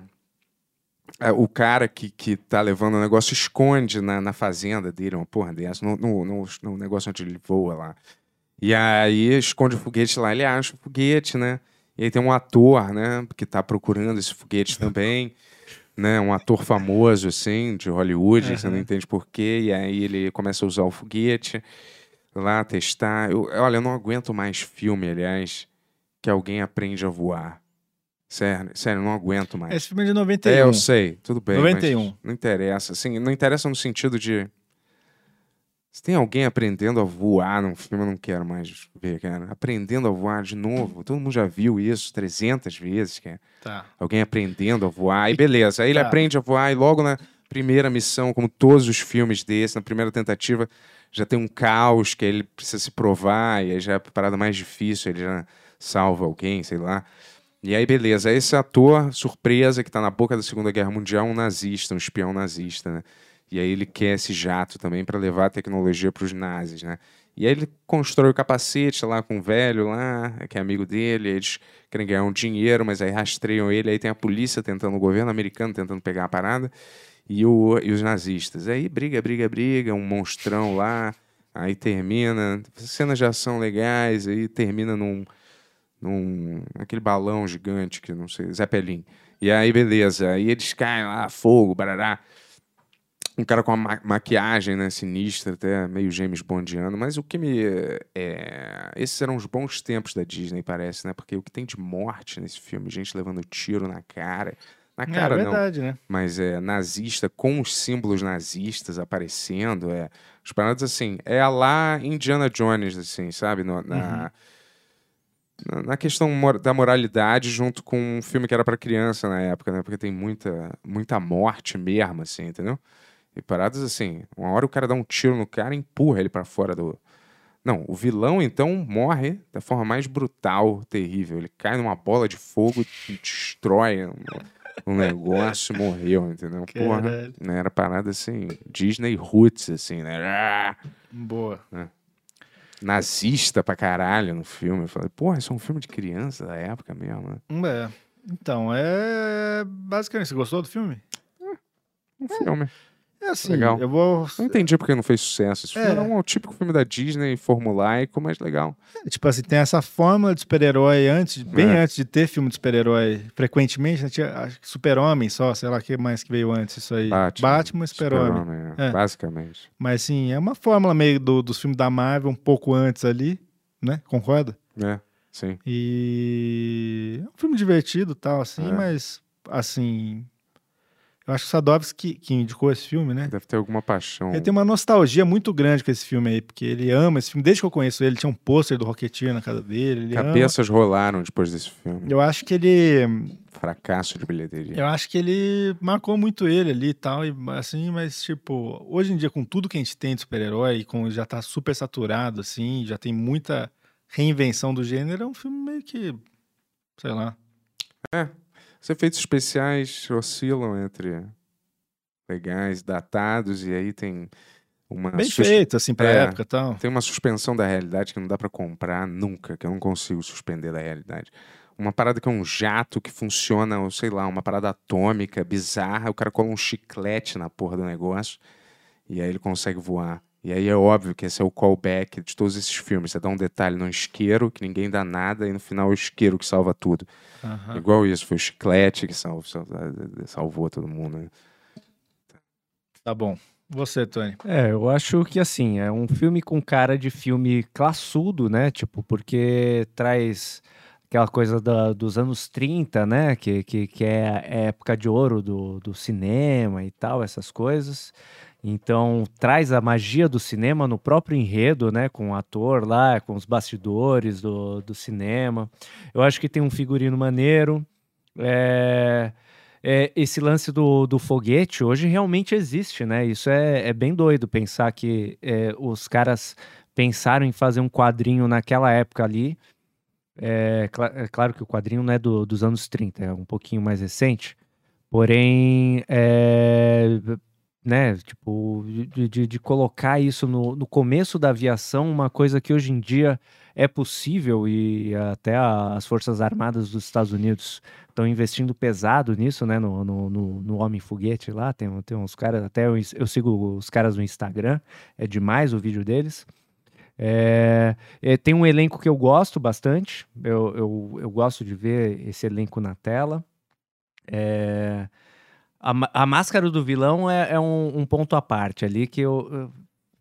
é, o cara que, que tá levando o negócio esconde na, na fazenda dele, uma porra dessa, no, no, no, no negócio onde ele voa lá. E aí esconde o foguete lá, ele acha o foguete, né? E aí tem um ator, né, que tá procurando esse foguete também, né? Um ator famoso, assim, de Hollywood, que você não entende porquê. E aí ele começa a usar o foguete lá, testar. Eu, olha, eu não aguento mais filme, aliás, que alguém aprende a voar. Sério, sério, eu não aguento mais. Esse filme é de 91. É, eu sei, tudo bem. 91. Mas não interessa. Assim, não interessa no sentido de. Se tem alguém aprendendo a voar num filme, eu não quero mais ver, cara. Aprendendo a voar de novo. Todo mundo já viu isso 300 vezes, cara. Tá. Alguém aprendendo a voar. Aí beleza. Aí ele Tá. aprende a voar e logo na primeira missão, como todos os filmes desse, na primeira tentativa, já tem um caos que ele precisa se provar. E aí já é a parada mais difícil, ele já salva alguém, sei lá. E aí, beleza. Esse ator, surpresa, que tá na boca da Segunda Guerra Mundial, um nazista, um espião nazista, né? E aí ele quer esse jato também para levar a tecnologia para os nazis, né? E aí ele constrói o capacete lá com o velho lá, que é amigo dele, eles querem ganhar um dinheiro, mas aí rastreiam ele, aí tem a polícia tentando, o governo americano tentando pegar a parada, e, o, e os nazistas. Aí briga, briga, briga, um monstrão lá, aí termina, cenas de ação legais, aí termina num, num aquele balão gigante que não sei, Zeppelin. E aí beleza, aí eles caem lá, fogo, barará. Um cara com uma ma- maquiagem, né, sinistra, até meio James Bondiano, mas o que me é, esses eram os bons tempos da Disney, parece, né? Porque o que tem de morte nesse filme, gente levando tiro na cara, na É, cara não, verdade, né? mas é nazista com os símbolos nazistas aparecendo, é as paradas assim, é a lá Indiana Jones, assim, sabe, No- na, na na questão da moralidade junto com um filme que era para criança na época, né, porque tem muita muita morte mesmo, assim, entendeu? E paradas assim, uma hora o cara dá um tiro no cara e empurra ele para fora do não, o vilão então morre da forma mais brutal, terrível. Ele cai numa bola de fogo e destrói um, um negócio e morreu, entendeu? Porra, Caralho. né? Era parada assim, Disney roots, assim, né? Boa. Nazista pra caralho no filme. Eu falei, porra, isso é um filme de criança da época mesmo, né? É. Então, é. Basicamente, você gostou do filme? Um filme. É assim, Legal. eu vou. Não entendi porque não fez sucesso. Esse filme É. é um típico filme da Disney, formulaico, mas legal. Tipo assim, tem essa fórmula de super-herói antes, bem É. antes de ter filme de super-herói frequentemente, né? Tinha Super-Homem só, sei lá, o que mais que veio antes isso aí. Batman. e Super-Homem. Super-Homem, é, É. Basicamente. Mas sim, é uma fórmula meio do, dos filmes da Marvel, um pouco antes ali, né? Concorda? É, sim. E é um filme divertido e tal, assim, É. mas assim. Eu acho que o Sadovski que, indicou esse filme, né? Deve ter alguma paixão. Ele tem uma nostalgia muito grande com esse filme aí, porque ele ama esse filme. Desde que eu conheço ele, tinha um pôster do Rocketeer na casa dele. Ele ama. Cabeças rolaram depois desse filme. Eu acho que ele. Fracasso de bilheteria. Eu acho que ele marcou muito ele ali e tal, e assim, mas tipo, hoje em dia, com tudo que a gente tem de super-herói, com já tá super saturado, assim, já tem muita reinvenção do gênero, é um filme meio que. Sei lá. Os efeitos especiais oscilam entre legais, datados, e aí tem uma. Bem sus- feito, assim, pra É. época e tal. Tem uma suspensão da realidade que não dá pra comprar nunca, que eu não consigo suspender da realidade. Uma parada que é um jato que funciona, ou sei lá, uma parada atômica bizarra, o cara cola um chiclete na porra do negócio e aí ele consegue voar. E aí é óbvio que esse é o callback de todos esses filmes. Você dá um detalhe no isqueiro que ninguém dá nada e no final é o isqueiro que salva tudo. Aham. Igual isso, foi o chiclete que salvou, salvou todo mundo. né? Tá bom. Você, Tony. É, eu acho que assim, é um filme com cara de filme classudo, né? Tipo, porque traz aquela coisa da- dos anos 30, né? Que, que, que é a época de ouro do, do cinema e tal, essas coisas. Então, traz a magia do cinema no próprio enredo, né? Com o ator lá, com os bastidores do, do cinema. Eu acho que tem um figurino maneiro. É, é, esse lance do, do foguete hoje realmente existe, né? Isso é, é bem doido pensar que é, os caras pensaram em fazer um quadrinho naquela época ali. É, cla- é claro que o quadrinho não é do- dos anos 30, é um pouquinho mais recente. Porém, é, né, tipo, de, de- de colocar isso no, no começo da aviação, uma coisa que hoje em dia é possível e até a- as Forças Armadas dos Estados Unidos estão investindo pesado nisso, né, no, no, no, no Homem Foguete lá, tem, tem uns caras, até eu, eu sigo os caras no Instagram, é demais o vídeo deles. É, é, tem um elenco que eu gosto bastante, eu, eu, eu gosto de ver esse elenco na tela. É, a, a máscara do vilão é, é um, um ponto à parte ali que eu, eu-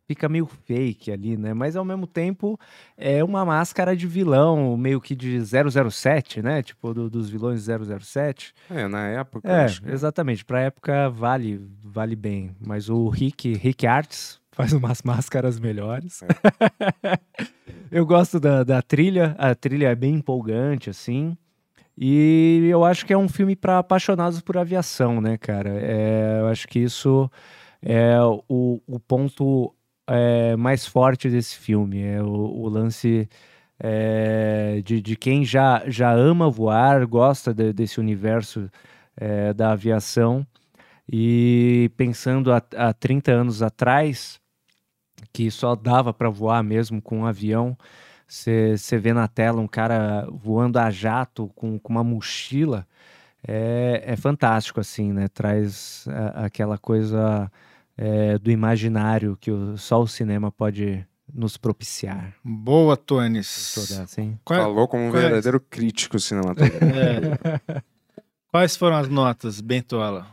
fica meio fake ali, né? Mas ao mesmo tempo é uma máscara de vilão, meio que de 007, né? Tipo do- dos vilões 007. É, na época. É, que- exatamente. Pra época vale, vale bem. Mas o Rick, Rick Arts faz umas *laughs* máscaras melhores. *laughs* eu gosto da, da trilha. A trilha é bem empolgante, assim. E eu acho que é um filme para apaixonados por aviação, né, cara? É, eu acho que isso é o, o ponto é, mais forte desse filme. É o, o lance é, de, de quem já, já ama voar, gosta de- desse universo é, da aviação. E pensando há, há 30 anos atrás, que só dava para voar mesmo com um avião, você vê na tela um cara voando a jato com, com uma mochila, é, é fantástico, assim, né? Traz a- aquela coisa é, do imaginário que o- só o cinema pode nos propiciar. Boa, Tones. Toda, assim. Qual é- Falou como um é- verdadeiro crítico cinematográfico. *laughs* é. Quais foram as notas, Bentola?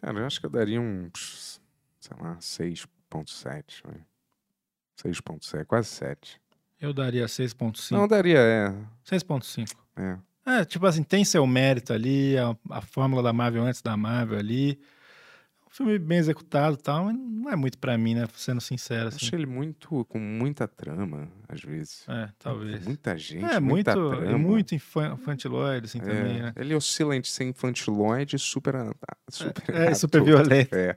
Cara, eu acho que eu daria um, sei lá, 6.7. vai. 6.7, quase 7. Eu daria 6.5. Não, daria, é. 6.5. é. É, tipo assim, tem seu mérito ali, a, a fórmula da Marvel antes da Marvel ali. Um filme bem executado e tal, mas não é muito pra mim, né? Sendo sincero, assim. Achei ele muito, com muita trama, às vezes. É, talvez. Muita gente, É, muito, muita é trama. muito infan- infantiloide, assim, É, também, né? Ele oscila entre ser infantiloide e super... super É, super adulto. violento. É.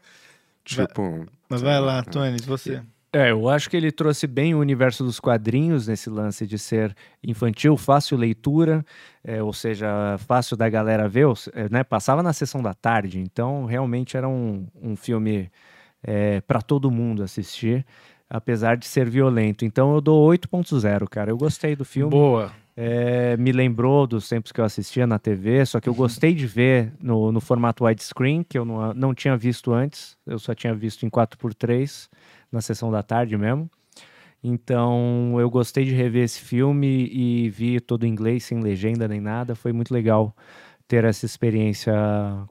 Tipo... Mas vai lá, lá, é. Tony, você. É, eu acho que ele trouxe bem o universo dos quadrinhos nesse lance de ser infantil, fácil leitura, é, ou seja, fácil da galera ver, é, né? Passava na sessão da tarde, então realmente era um, um filme para todo mundo assistir, apesar de ser violento. Então eu dou 8.0, cara. Eu gostei do filme. Boa. É, me lembrou dos tempos que eu assistia na TV, só que eu gostei de ver no, no formato widescreen, que eu não, não tinha visto antes, eu só tinha visto em 4x3, na sessão da tarde mesmo. Então eu gostei de rever esse filme e vi todo em inglês, sem legenda nem nada. Foi muito legal ter essa experiência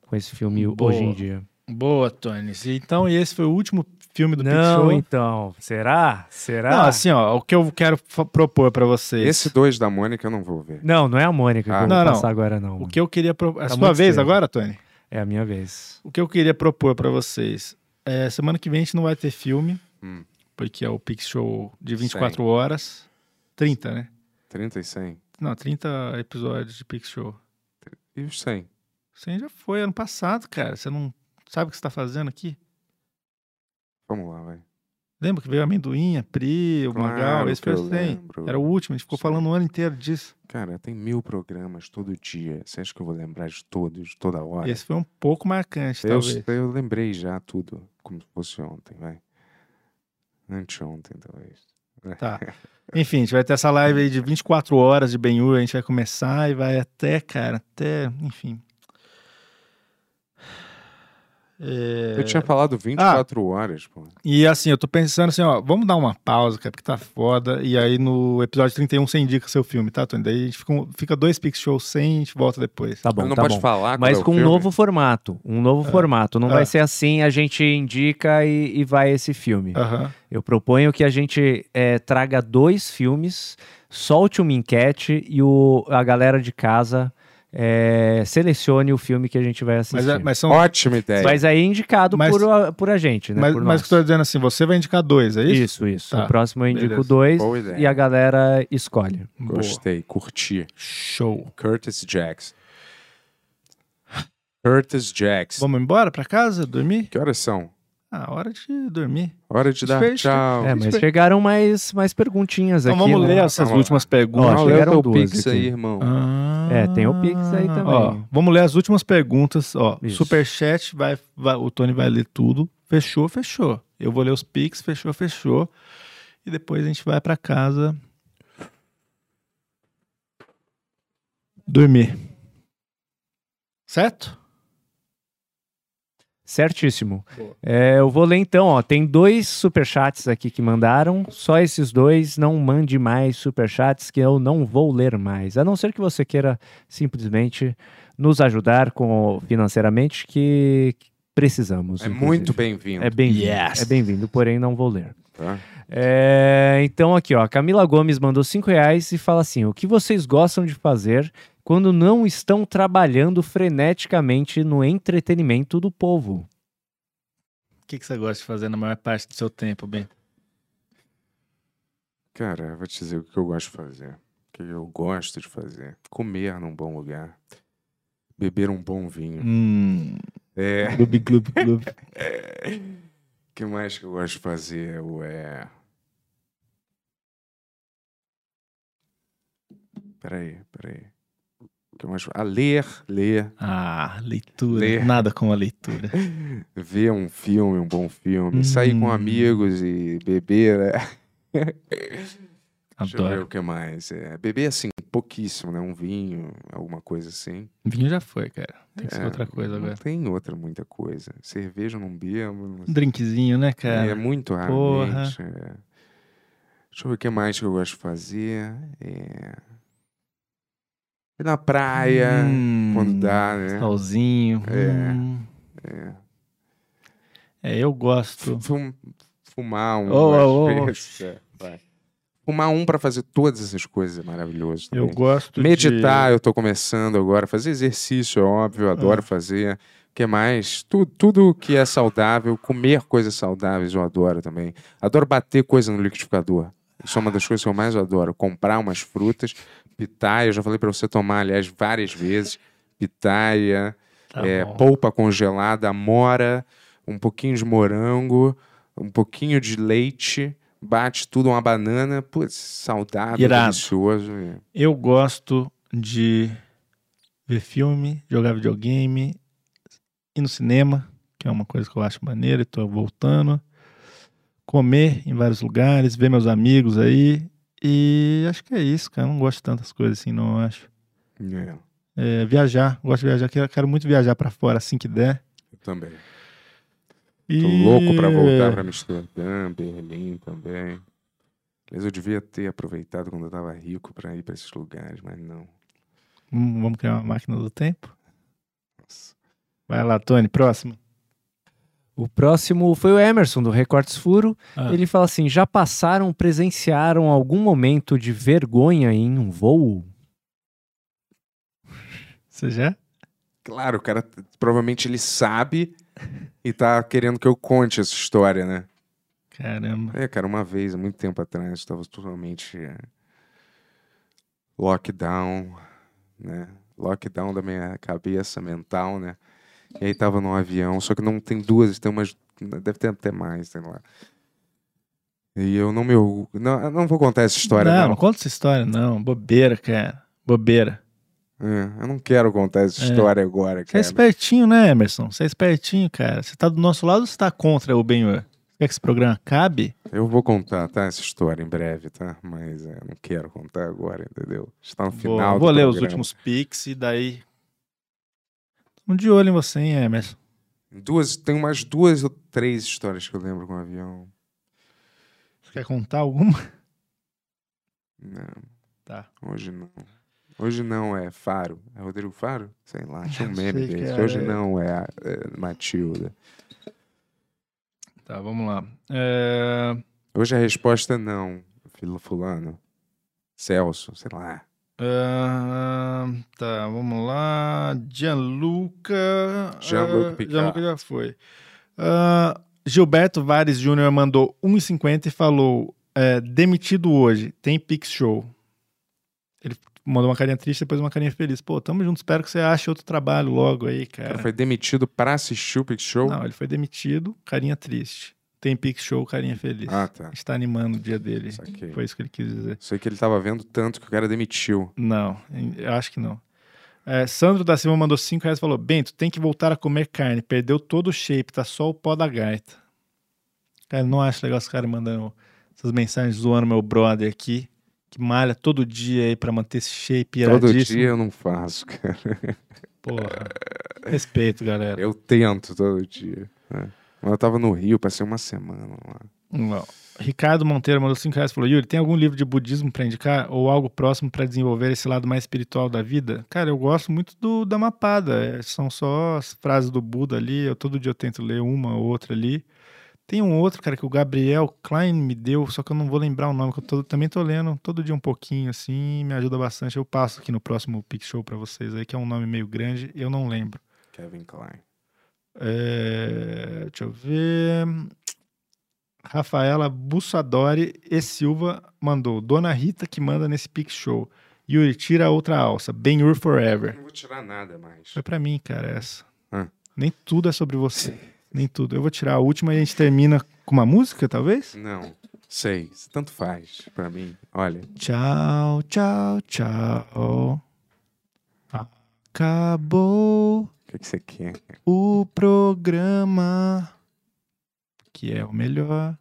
com esse filme Boa. hoje em dia. Boa, Tony. Então, e esse foi o último filme do Não, Show? então, será? Será? Não, assim, ó, o que eu quero propor pra vocês. Esse dois da Mônica eu não vou ver. Não, não é a Mônica que Ah. eu vou Não, não. passar agora, não. O que eu queria propor. É a Tá sua vez cedo. agora, Tony? É a minha vez. O que eu queria propor pra vocês. É, semana que vem a gente não vai ter filme, Hum. porque é o Pix Show de 24 Cem. horas. 30, né? 30 e 100. Não, 30 episódios de Pix Show. E os 100? 100 já foi ano passado, cara. Você não sabe o que você tá fazendo aqui? Vamos lá, vai. Lembra que veio a amendoim, a Pri, o Claro Magal? Esse foi o 100. lembro. Era o último, a gente ficou Sim. falando o ano inteiro disso. Cara, tem mil programas todo dia. Você acha que eu vou lembrar de todos, toda hora? Esse foi um pouco marcante, eu, talvez. eu lembrei já tudo, como se fosse ontem, vai. Anteontem, talvez. Tá. Enfim, a gente vai ter essa live aí de 24 horas de Ben-Hur, a gente vai começar e vai até, cara, até, enfim. É, Eu tinha falado 24 horas, pô. E assim, eu tô pensando assim, ó, vamos dar uma pausa, cara, porque tá foda. E aí no episódio 31 você indica seu filme, tá, Tony? Daí a gente fica, um- fica dois Pix Shows sem, a gente volta depois. Tá bom, Mas não tá pode bom. falar Mas é com um filme? novo formato. Um novo formato. Não Ah. vai ser assim, a gente indica e, e vai esse filme. Aham. Eu proponho que a gente eh, traga dois filmes, solte uma enquete e o, a galera de casa eh, selecione o filme que a gente vai assistir. Mas, é- mas são. Ótima ideia. Mas aí indicado Mas- por, a, por a gente, né? mas, por mas que eu tô dizendo assim, você vai indicar dois, é isso? Isso, isso. Tá. O próximo eu indico Beleza. dois Boa e a galera escolhe. Boa. Gostei, curti. Show. Curtis Jacks. Curtis Jacks. Vamos embora pra casa, dormir? Que horas são? Ah, hora de dormir. Hora de dar tchau. É, mas chegaram mais, mais perguntinhas Então aqui. vamos né? ler essas Vamos últimas Ó, perguntas. O chegaram duas Pix aqui. aí, irmão. Ah. É, tem o Pix aí também. Ó, vamos ler as últimas perguntas. Ó, Isso. Superchat, vai, vai, o Tony vai ler tudo. Fechou, fechou. Eu vou ler os Pix, fechou, fechou. E depois a gente vai pra casa dormir. Certo? Certíssimo. É, eu vou ler então, ó. Tem dois superchats aqui que mandaram. Só esses dois. Não mande mais superchats que eu não vou ler mais. A não ser que você queira simplesmente nos ajudar com financeiramente, que precisamos. É inclusive. muito bem-vindo. É bem-vindo. Yes. É bem-vindo, porém não vou ler. tá? É, então aqui, ó, Camila Gomes mandou cinco reais e fala assim: o que vocês gostam de fazer quando não estão trabalhando freneticamente no entretenimento do povo? O que, que você gosta de fazer na maior parte do seu tempo, Ben? Cara, eu vou te dizer o que eu gosto de fazer. O que eu gosto de fazer. Comer num bom lugar. Beber um bom vinho. Hum, É. clube, clube, clube. *laughs* O que mais que eu gosto de fazer? Eu, é... Peraí, peraí. Mais... Ah, ler, ler. Ah, leitura. Ler. Nada como a leitura. *laughs* Ver um filme, um bom filme. Sair com Hum. amigos e beber, né? Deixa eu ver Adoro. o que mais. É, beber, assim, pouquíssimo, né? Um vinho, alguma coisa assim. Vinho já foi, cara. Tem que ser É, outra coisa agora. tem outra muita coisa. Cerveja não bebo. não- Um drinkzinho, né, cara? é muito raramente. é. Deixa eu ver o que mais que eu gosto de fazer. É... Na praia, Hum, quando dá, né? Solzinho. É, hum. é. É, eu gosto. Fum- Fumar um. Oh, oh, oh. Fumar um pra fazer todas essas coisas é maravilhoso. Eu também. gosto Meditar, de... eu tô começando agora. Fazer exercício, é óbvio, eu Ah. adoro fazer. O que mais? Tu, tudo que é saudável, comer coisas saudáveis, eu adoro também. Adoro bater coisa no liquidificador. Isso é uma das coisas que eu mais adoro. Comprar umas frutas, pitaia, eu já falei pra você tomar, aliás, várias vezes. *laughs* Pitaia, Tá é, polpa congelada, amora, um pouquinho de morango, um pouquinho de leite, bate tudo, uma banana, putz, saudável, Irado. delicioso. Eu gosto de ver filme, jogar videogame, ir no cinema, que é uma coisa que eu acho maneira e tô voltando. Comer em vários lugares, ver meus amigos aí. E acho que é isso, cara. Eu não gosto de tantas coisas assim, não, acho. É, É, viajar, gosto de viajar, quero, quero muito viajar pra fora assim que der. eu também. E... Tô louco pra voltar pra Amsterdã, Berlim também. Mas eu devia ter aproveitado quando eu tava rico pra ir pra esses lugares, mas não. Hum, Vamos criar uma máquina do tempo? Vai lá, Tony, próximo. O próximo foi o Emerson, do Recortes Furo. Ah. Ele fala assim: já passaram, presenciaram algum momento de vergonha em um voo? Você já? Claro, o cara provavelmente ele sabe e tá querendo que eu conte essa história, né? Caramba. É, cara, uma vez, há muito tempo atrás, estava totalmente é, lockdown, né? Lockdown da minha cabeça mental, né? E aí tava num avião, só que não tem duas, tem umas, deve ter até mais, sei lá. E eu não me não, eu não vou contar essa história, não, não. não conta essa história, não. Bobeira, cara. Bobeira. É, eu não quero contar essa É. história agora, Você é cara. espertinho, né, Emerson? Você é espertinho, cara. Você tá do nosso lado ou você tá contra o Benhur? Quer que esse programa acabe? Eu vou contar, tá? Essa história em breve, tá? Mas é, não quero contar agora, entendeu? Está no Vou, final. vou do ler os últimos pics e daí. Tamo de olho em você, hein, Emerson? Duas, tem umas duas ou três histórias que eu lembro com o avião. Você quer contar alguma? Não, Tá. hoje não. Hoje não é Faro. É Rodrigo Faro? Sei lá, tinha um *laughs* meme desse. é. Hoje não é, é Matilda. Tá, vamos lá. É, Hoje a resposta é não, filho fulano. Celso, sei lá. Ah, tá, vamos lá. Gianluca. Gianluca ah, Picard. Gianluca já foi. Ah, Gilberto Vares Júnior mandou 1,50 e falou: é, demitido hoje, tem Pix Show. Ele mandou uma carinha triste depois uma carinha feliz. Pô, tamo junto, espero que você ache outro trabalho logo aí, cara. cara foi demitido pra assistir o Pix Show? Não, ele foi demitido, carinha triste. Tem Pix Show, carinha feliz. Ah, A tá. gente tá animando o dia dele. Saquei. Foi isso que ele quis dizer. Sei que ele tava vendo tanto que o cara demitiu. Não, eu acho que não. É, Sandro da Silva mandou 5 reais e falou: Bento, tem que voltar a comer carne. Perdeu todo o shape, tá só o pó da gaita. Cara, não acho legal os caras mandando essas mensagens zoando meu brother aqui, que malha todo dia aí pra manter esse shape Todo dia eu não faço, cara. Porra. Respeito, galera. Eu tento todo dia. né? Eu tava no Rio, passei uma semana lá. Não. Ricardo Monteiro mandou 5 reais e falou: Yuri, tem algum livro de budismo pra indicar ou algo próximo pra desenvolver esse lado mais espiritual da vida? Cara, eu gosto muito do da Mapada. é, são só as frases do Buda ali. Eu todo dia eu tento ler uma ou outra ali. Tem um outro, cara, que o Gabriel Klein me deu, só que eu não vou lembrar o nome, que eu tô- também tô lendo todo dia um pouquinho, assim, me ajuda bastante. Eu passo aqui no próximo Pix Show pra vocês aí, que é um nome meio grande, eu não lembro. Kevin Klein. É, deixa eu ver. Rafaela Bussadori e Silva mandou. Dona Rita que manda nesse Pix Show. Yuri, tira a outra alça. Ben-Hur Forever. Não vou tirar nada mais. Foi pra mim, cara, essa. Ah. Nem tudo é sobre você. Nem tudo. Eu vou tirar a última e a gente termina com uma música, talvez? Não, sei. Tanto faz pra mim. Olha, Tchau, tchau, tchau. Acabou que, que você quer? o programa. Que é o melhor.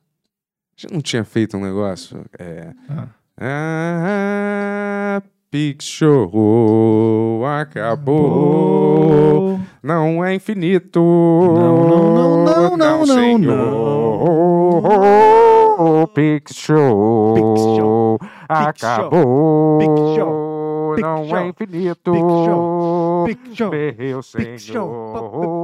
Já não tinha feito um negócio? É. Ah. Ah, Pix Show acabou. Não é infinito. Não, não, não, não, não, não, Show. Pix Show. acabou. Pix Show. Pix Não Show. é infinito. Pix Show. Pix Show. Meu senhor. Show.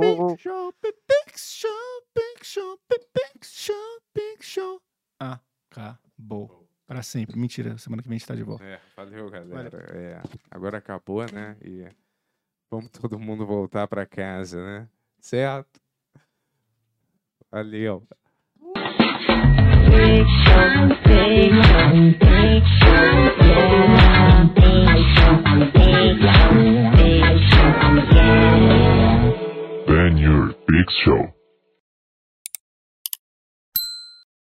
Big Show, Big Show, Big Show, Big Show, Big Show. Acabou. Pra sempre. Mentira, semana que vem a gente tá de volta. É, valeu, galera. É, agora acabou, né? E vamos todo mundo voltar pra casa, né? Certo? Valeu. Ben Your Big Show.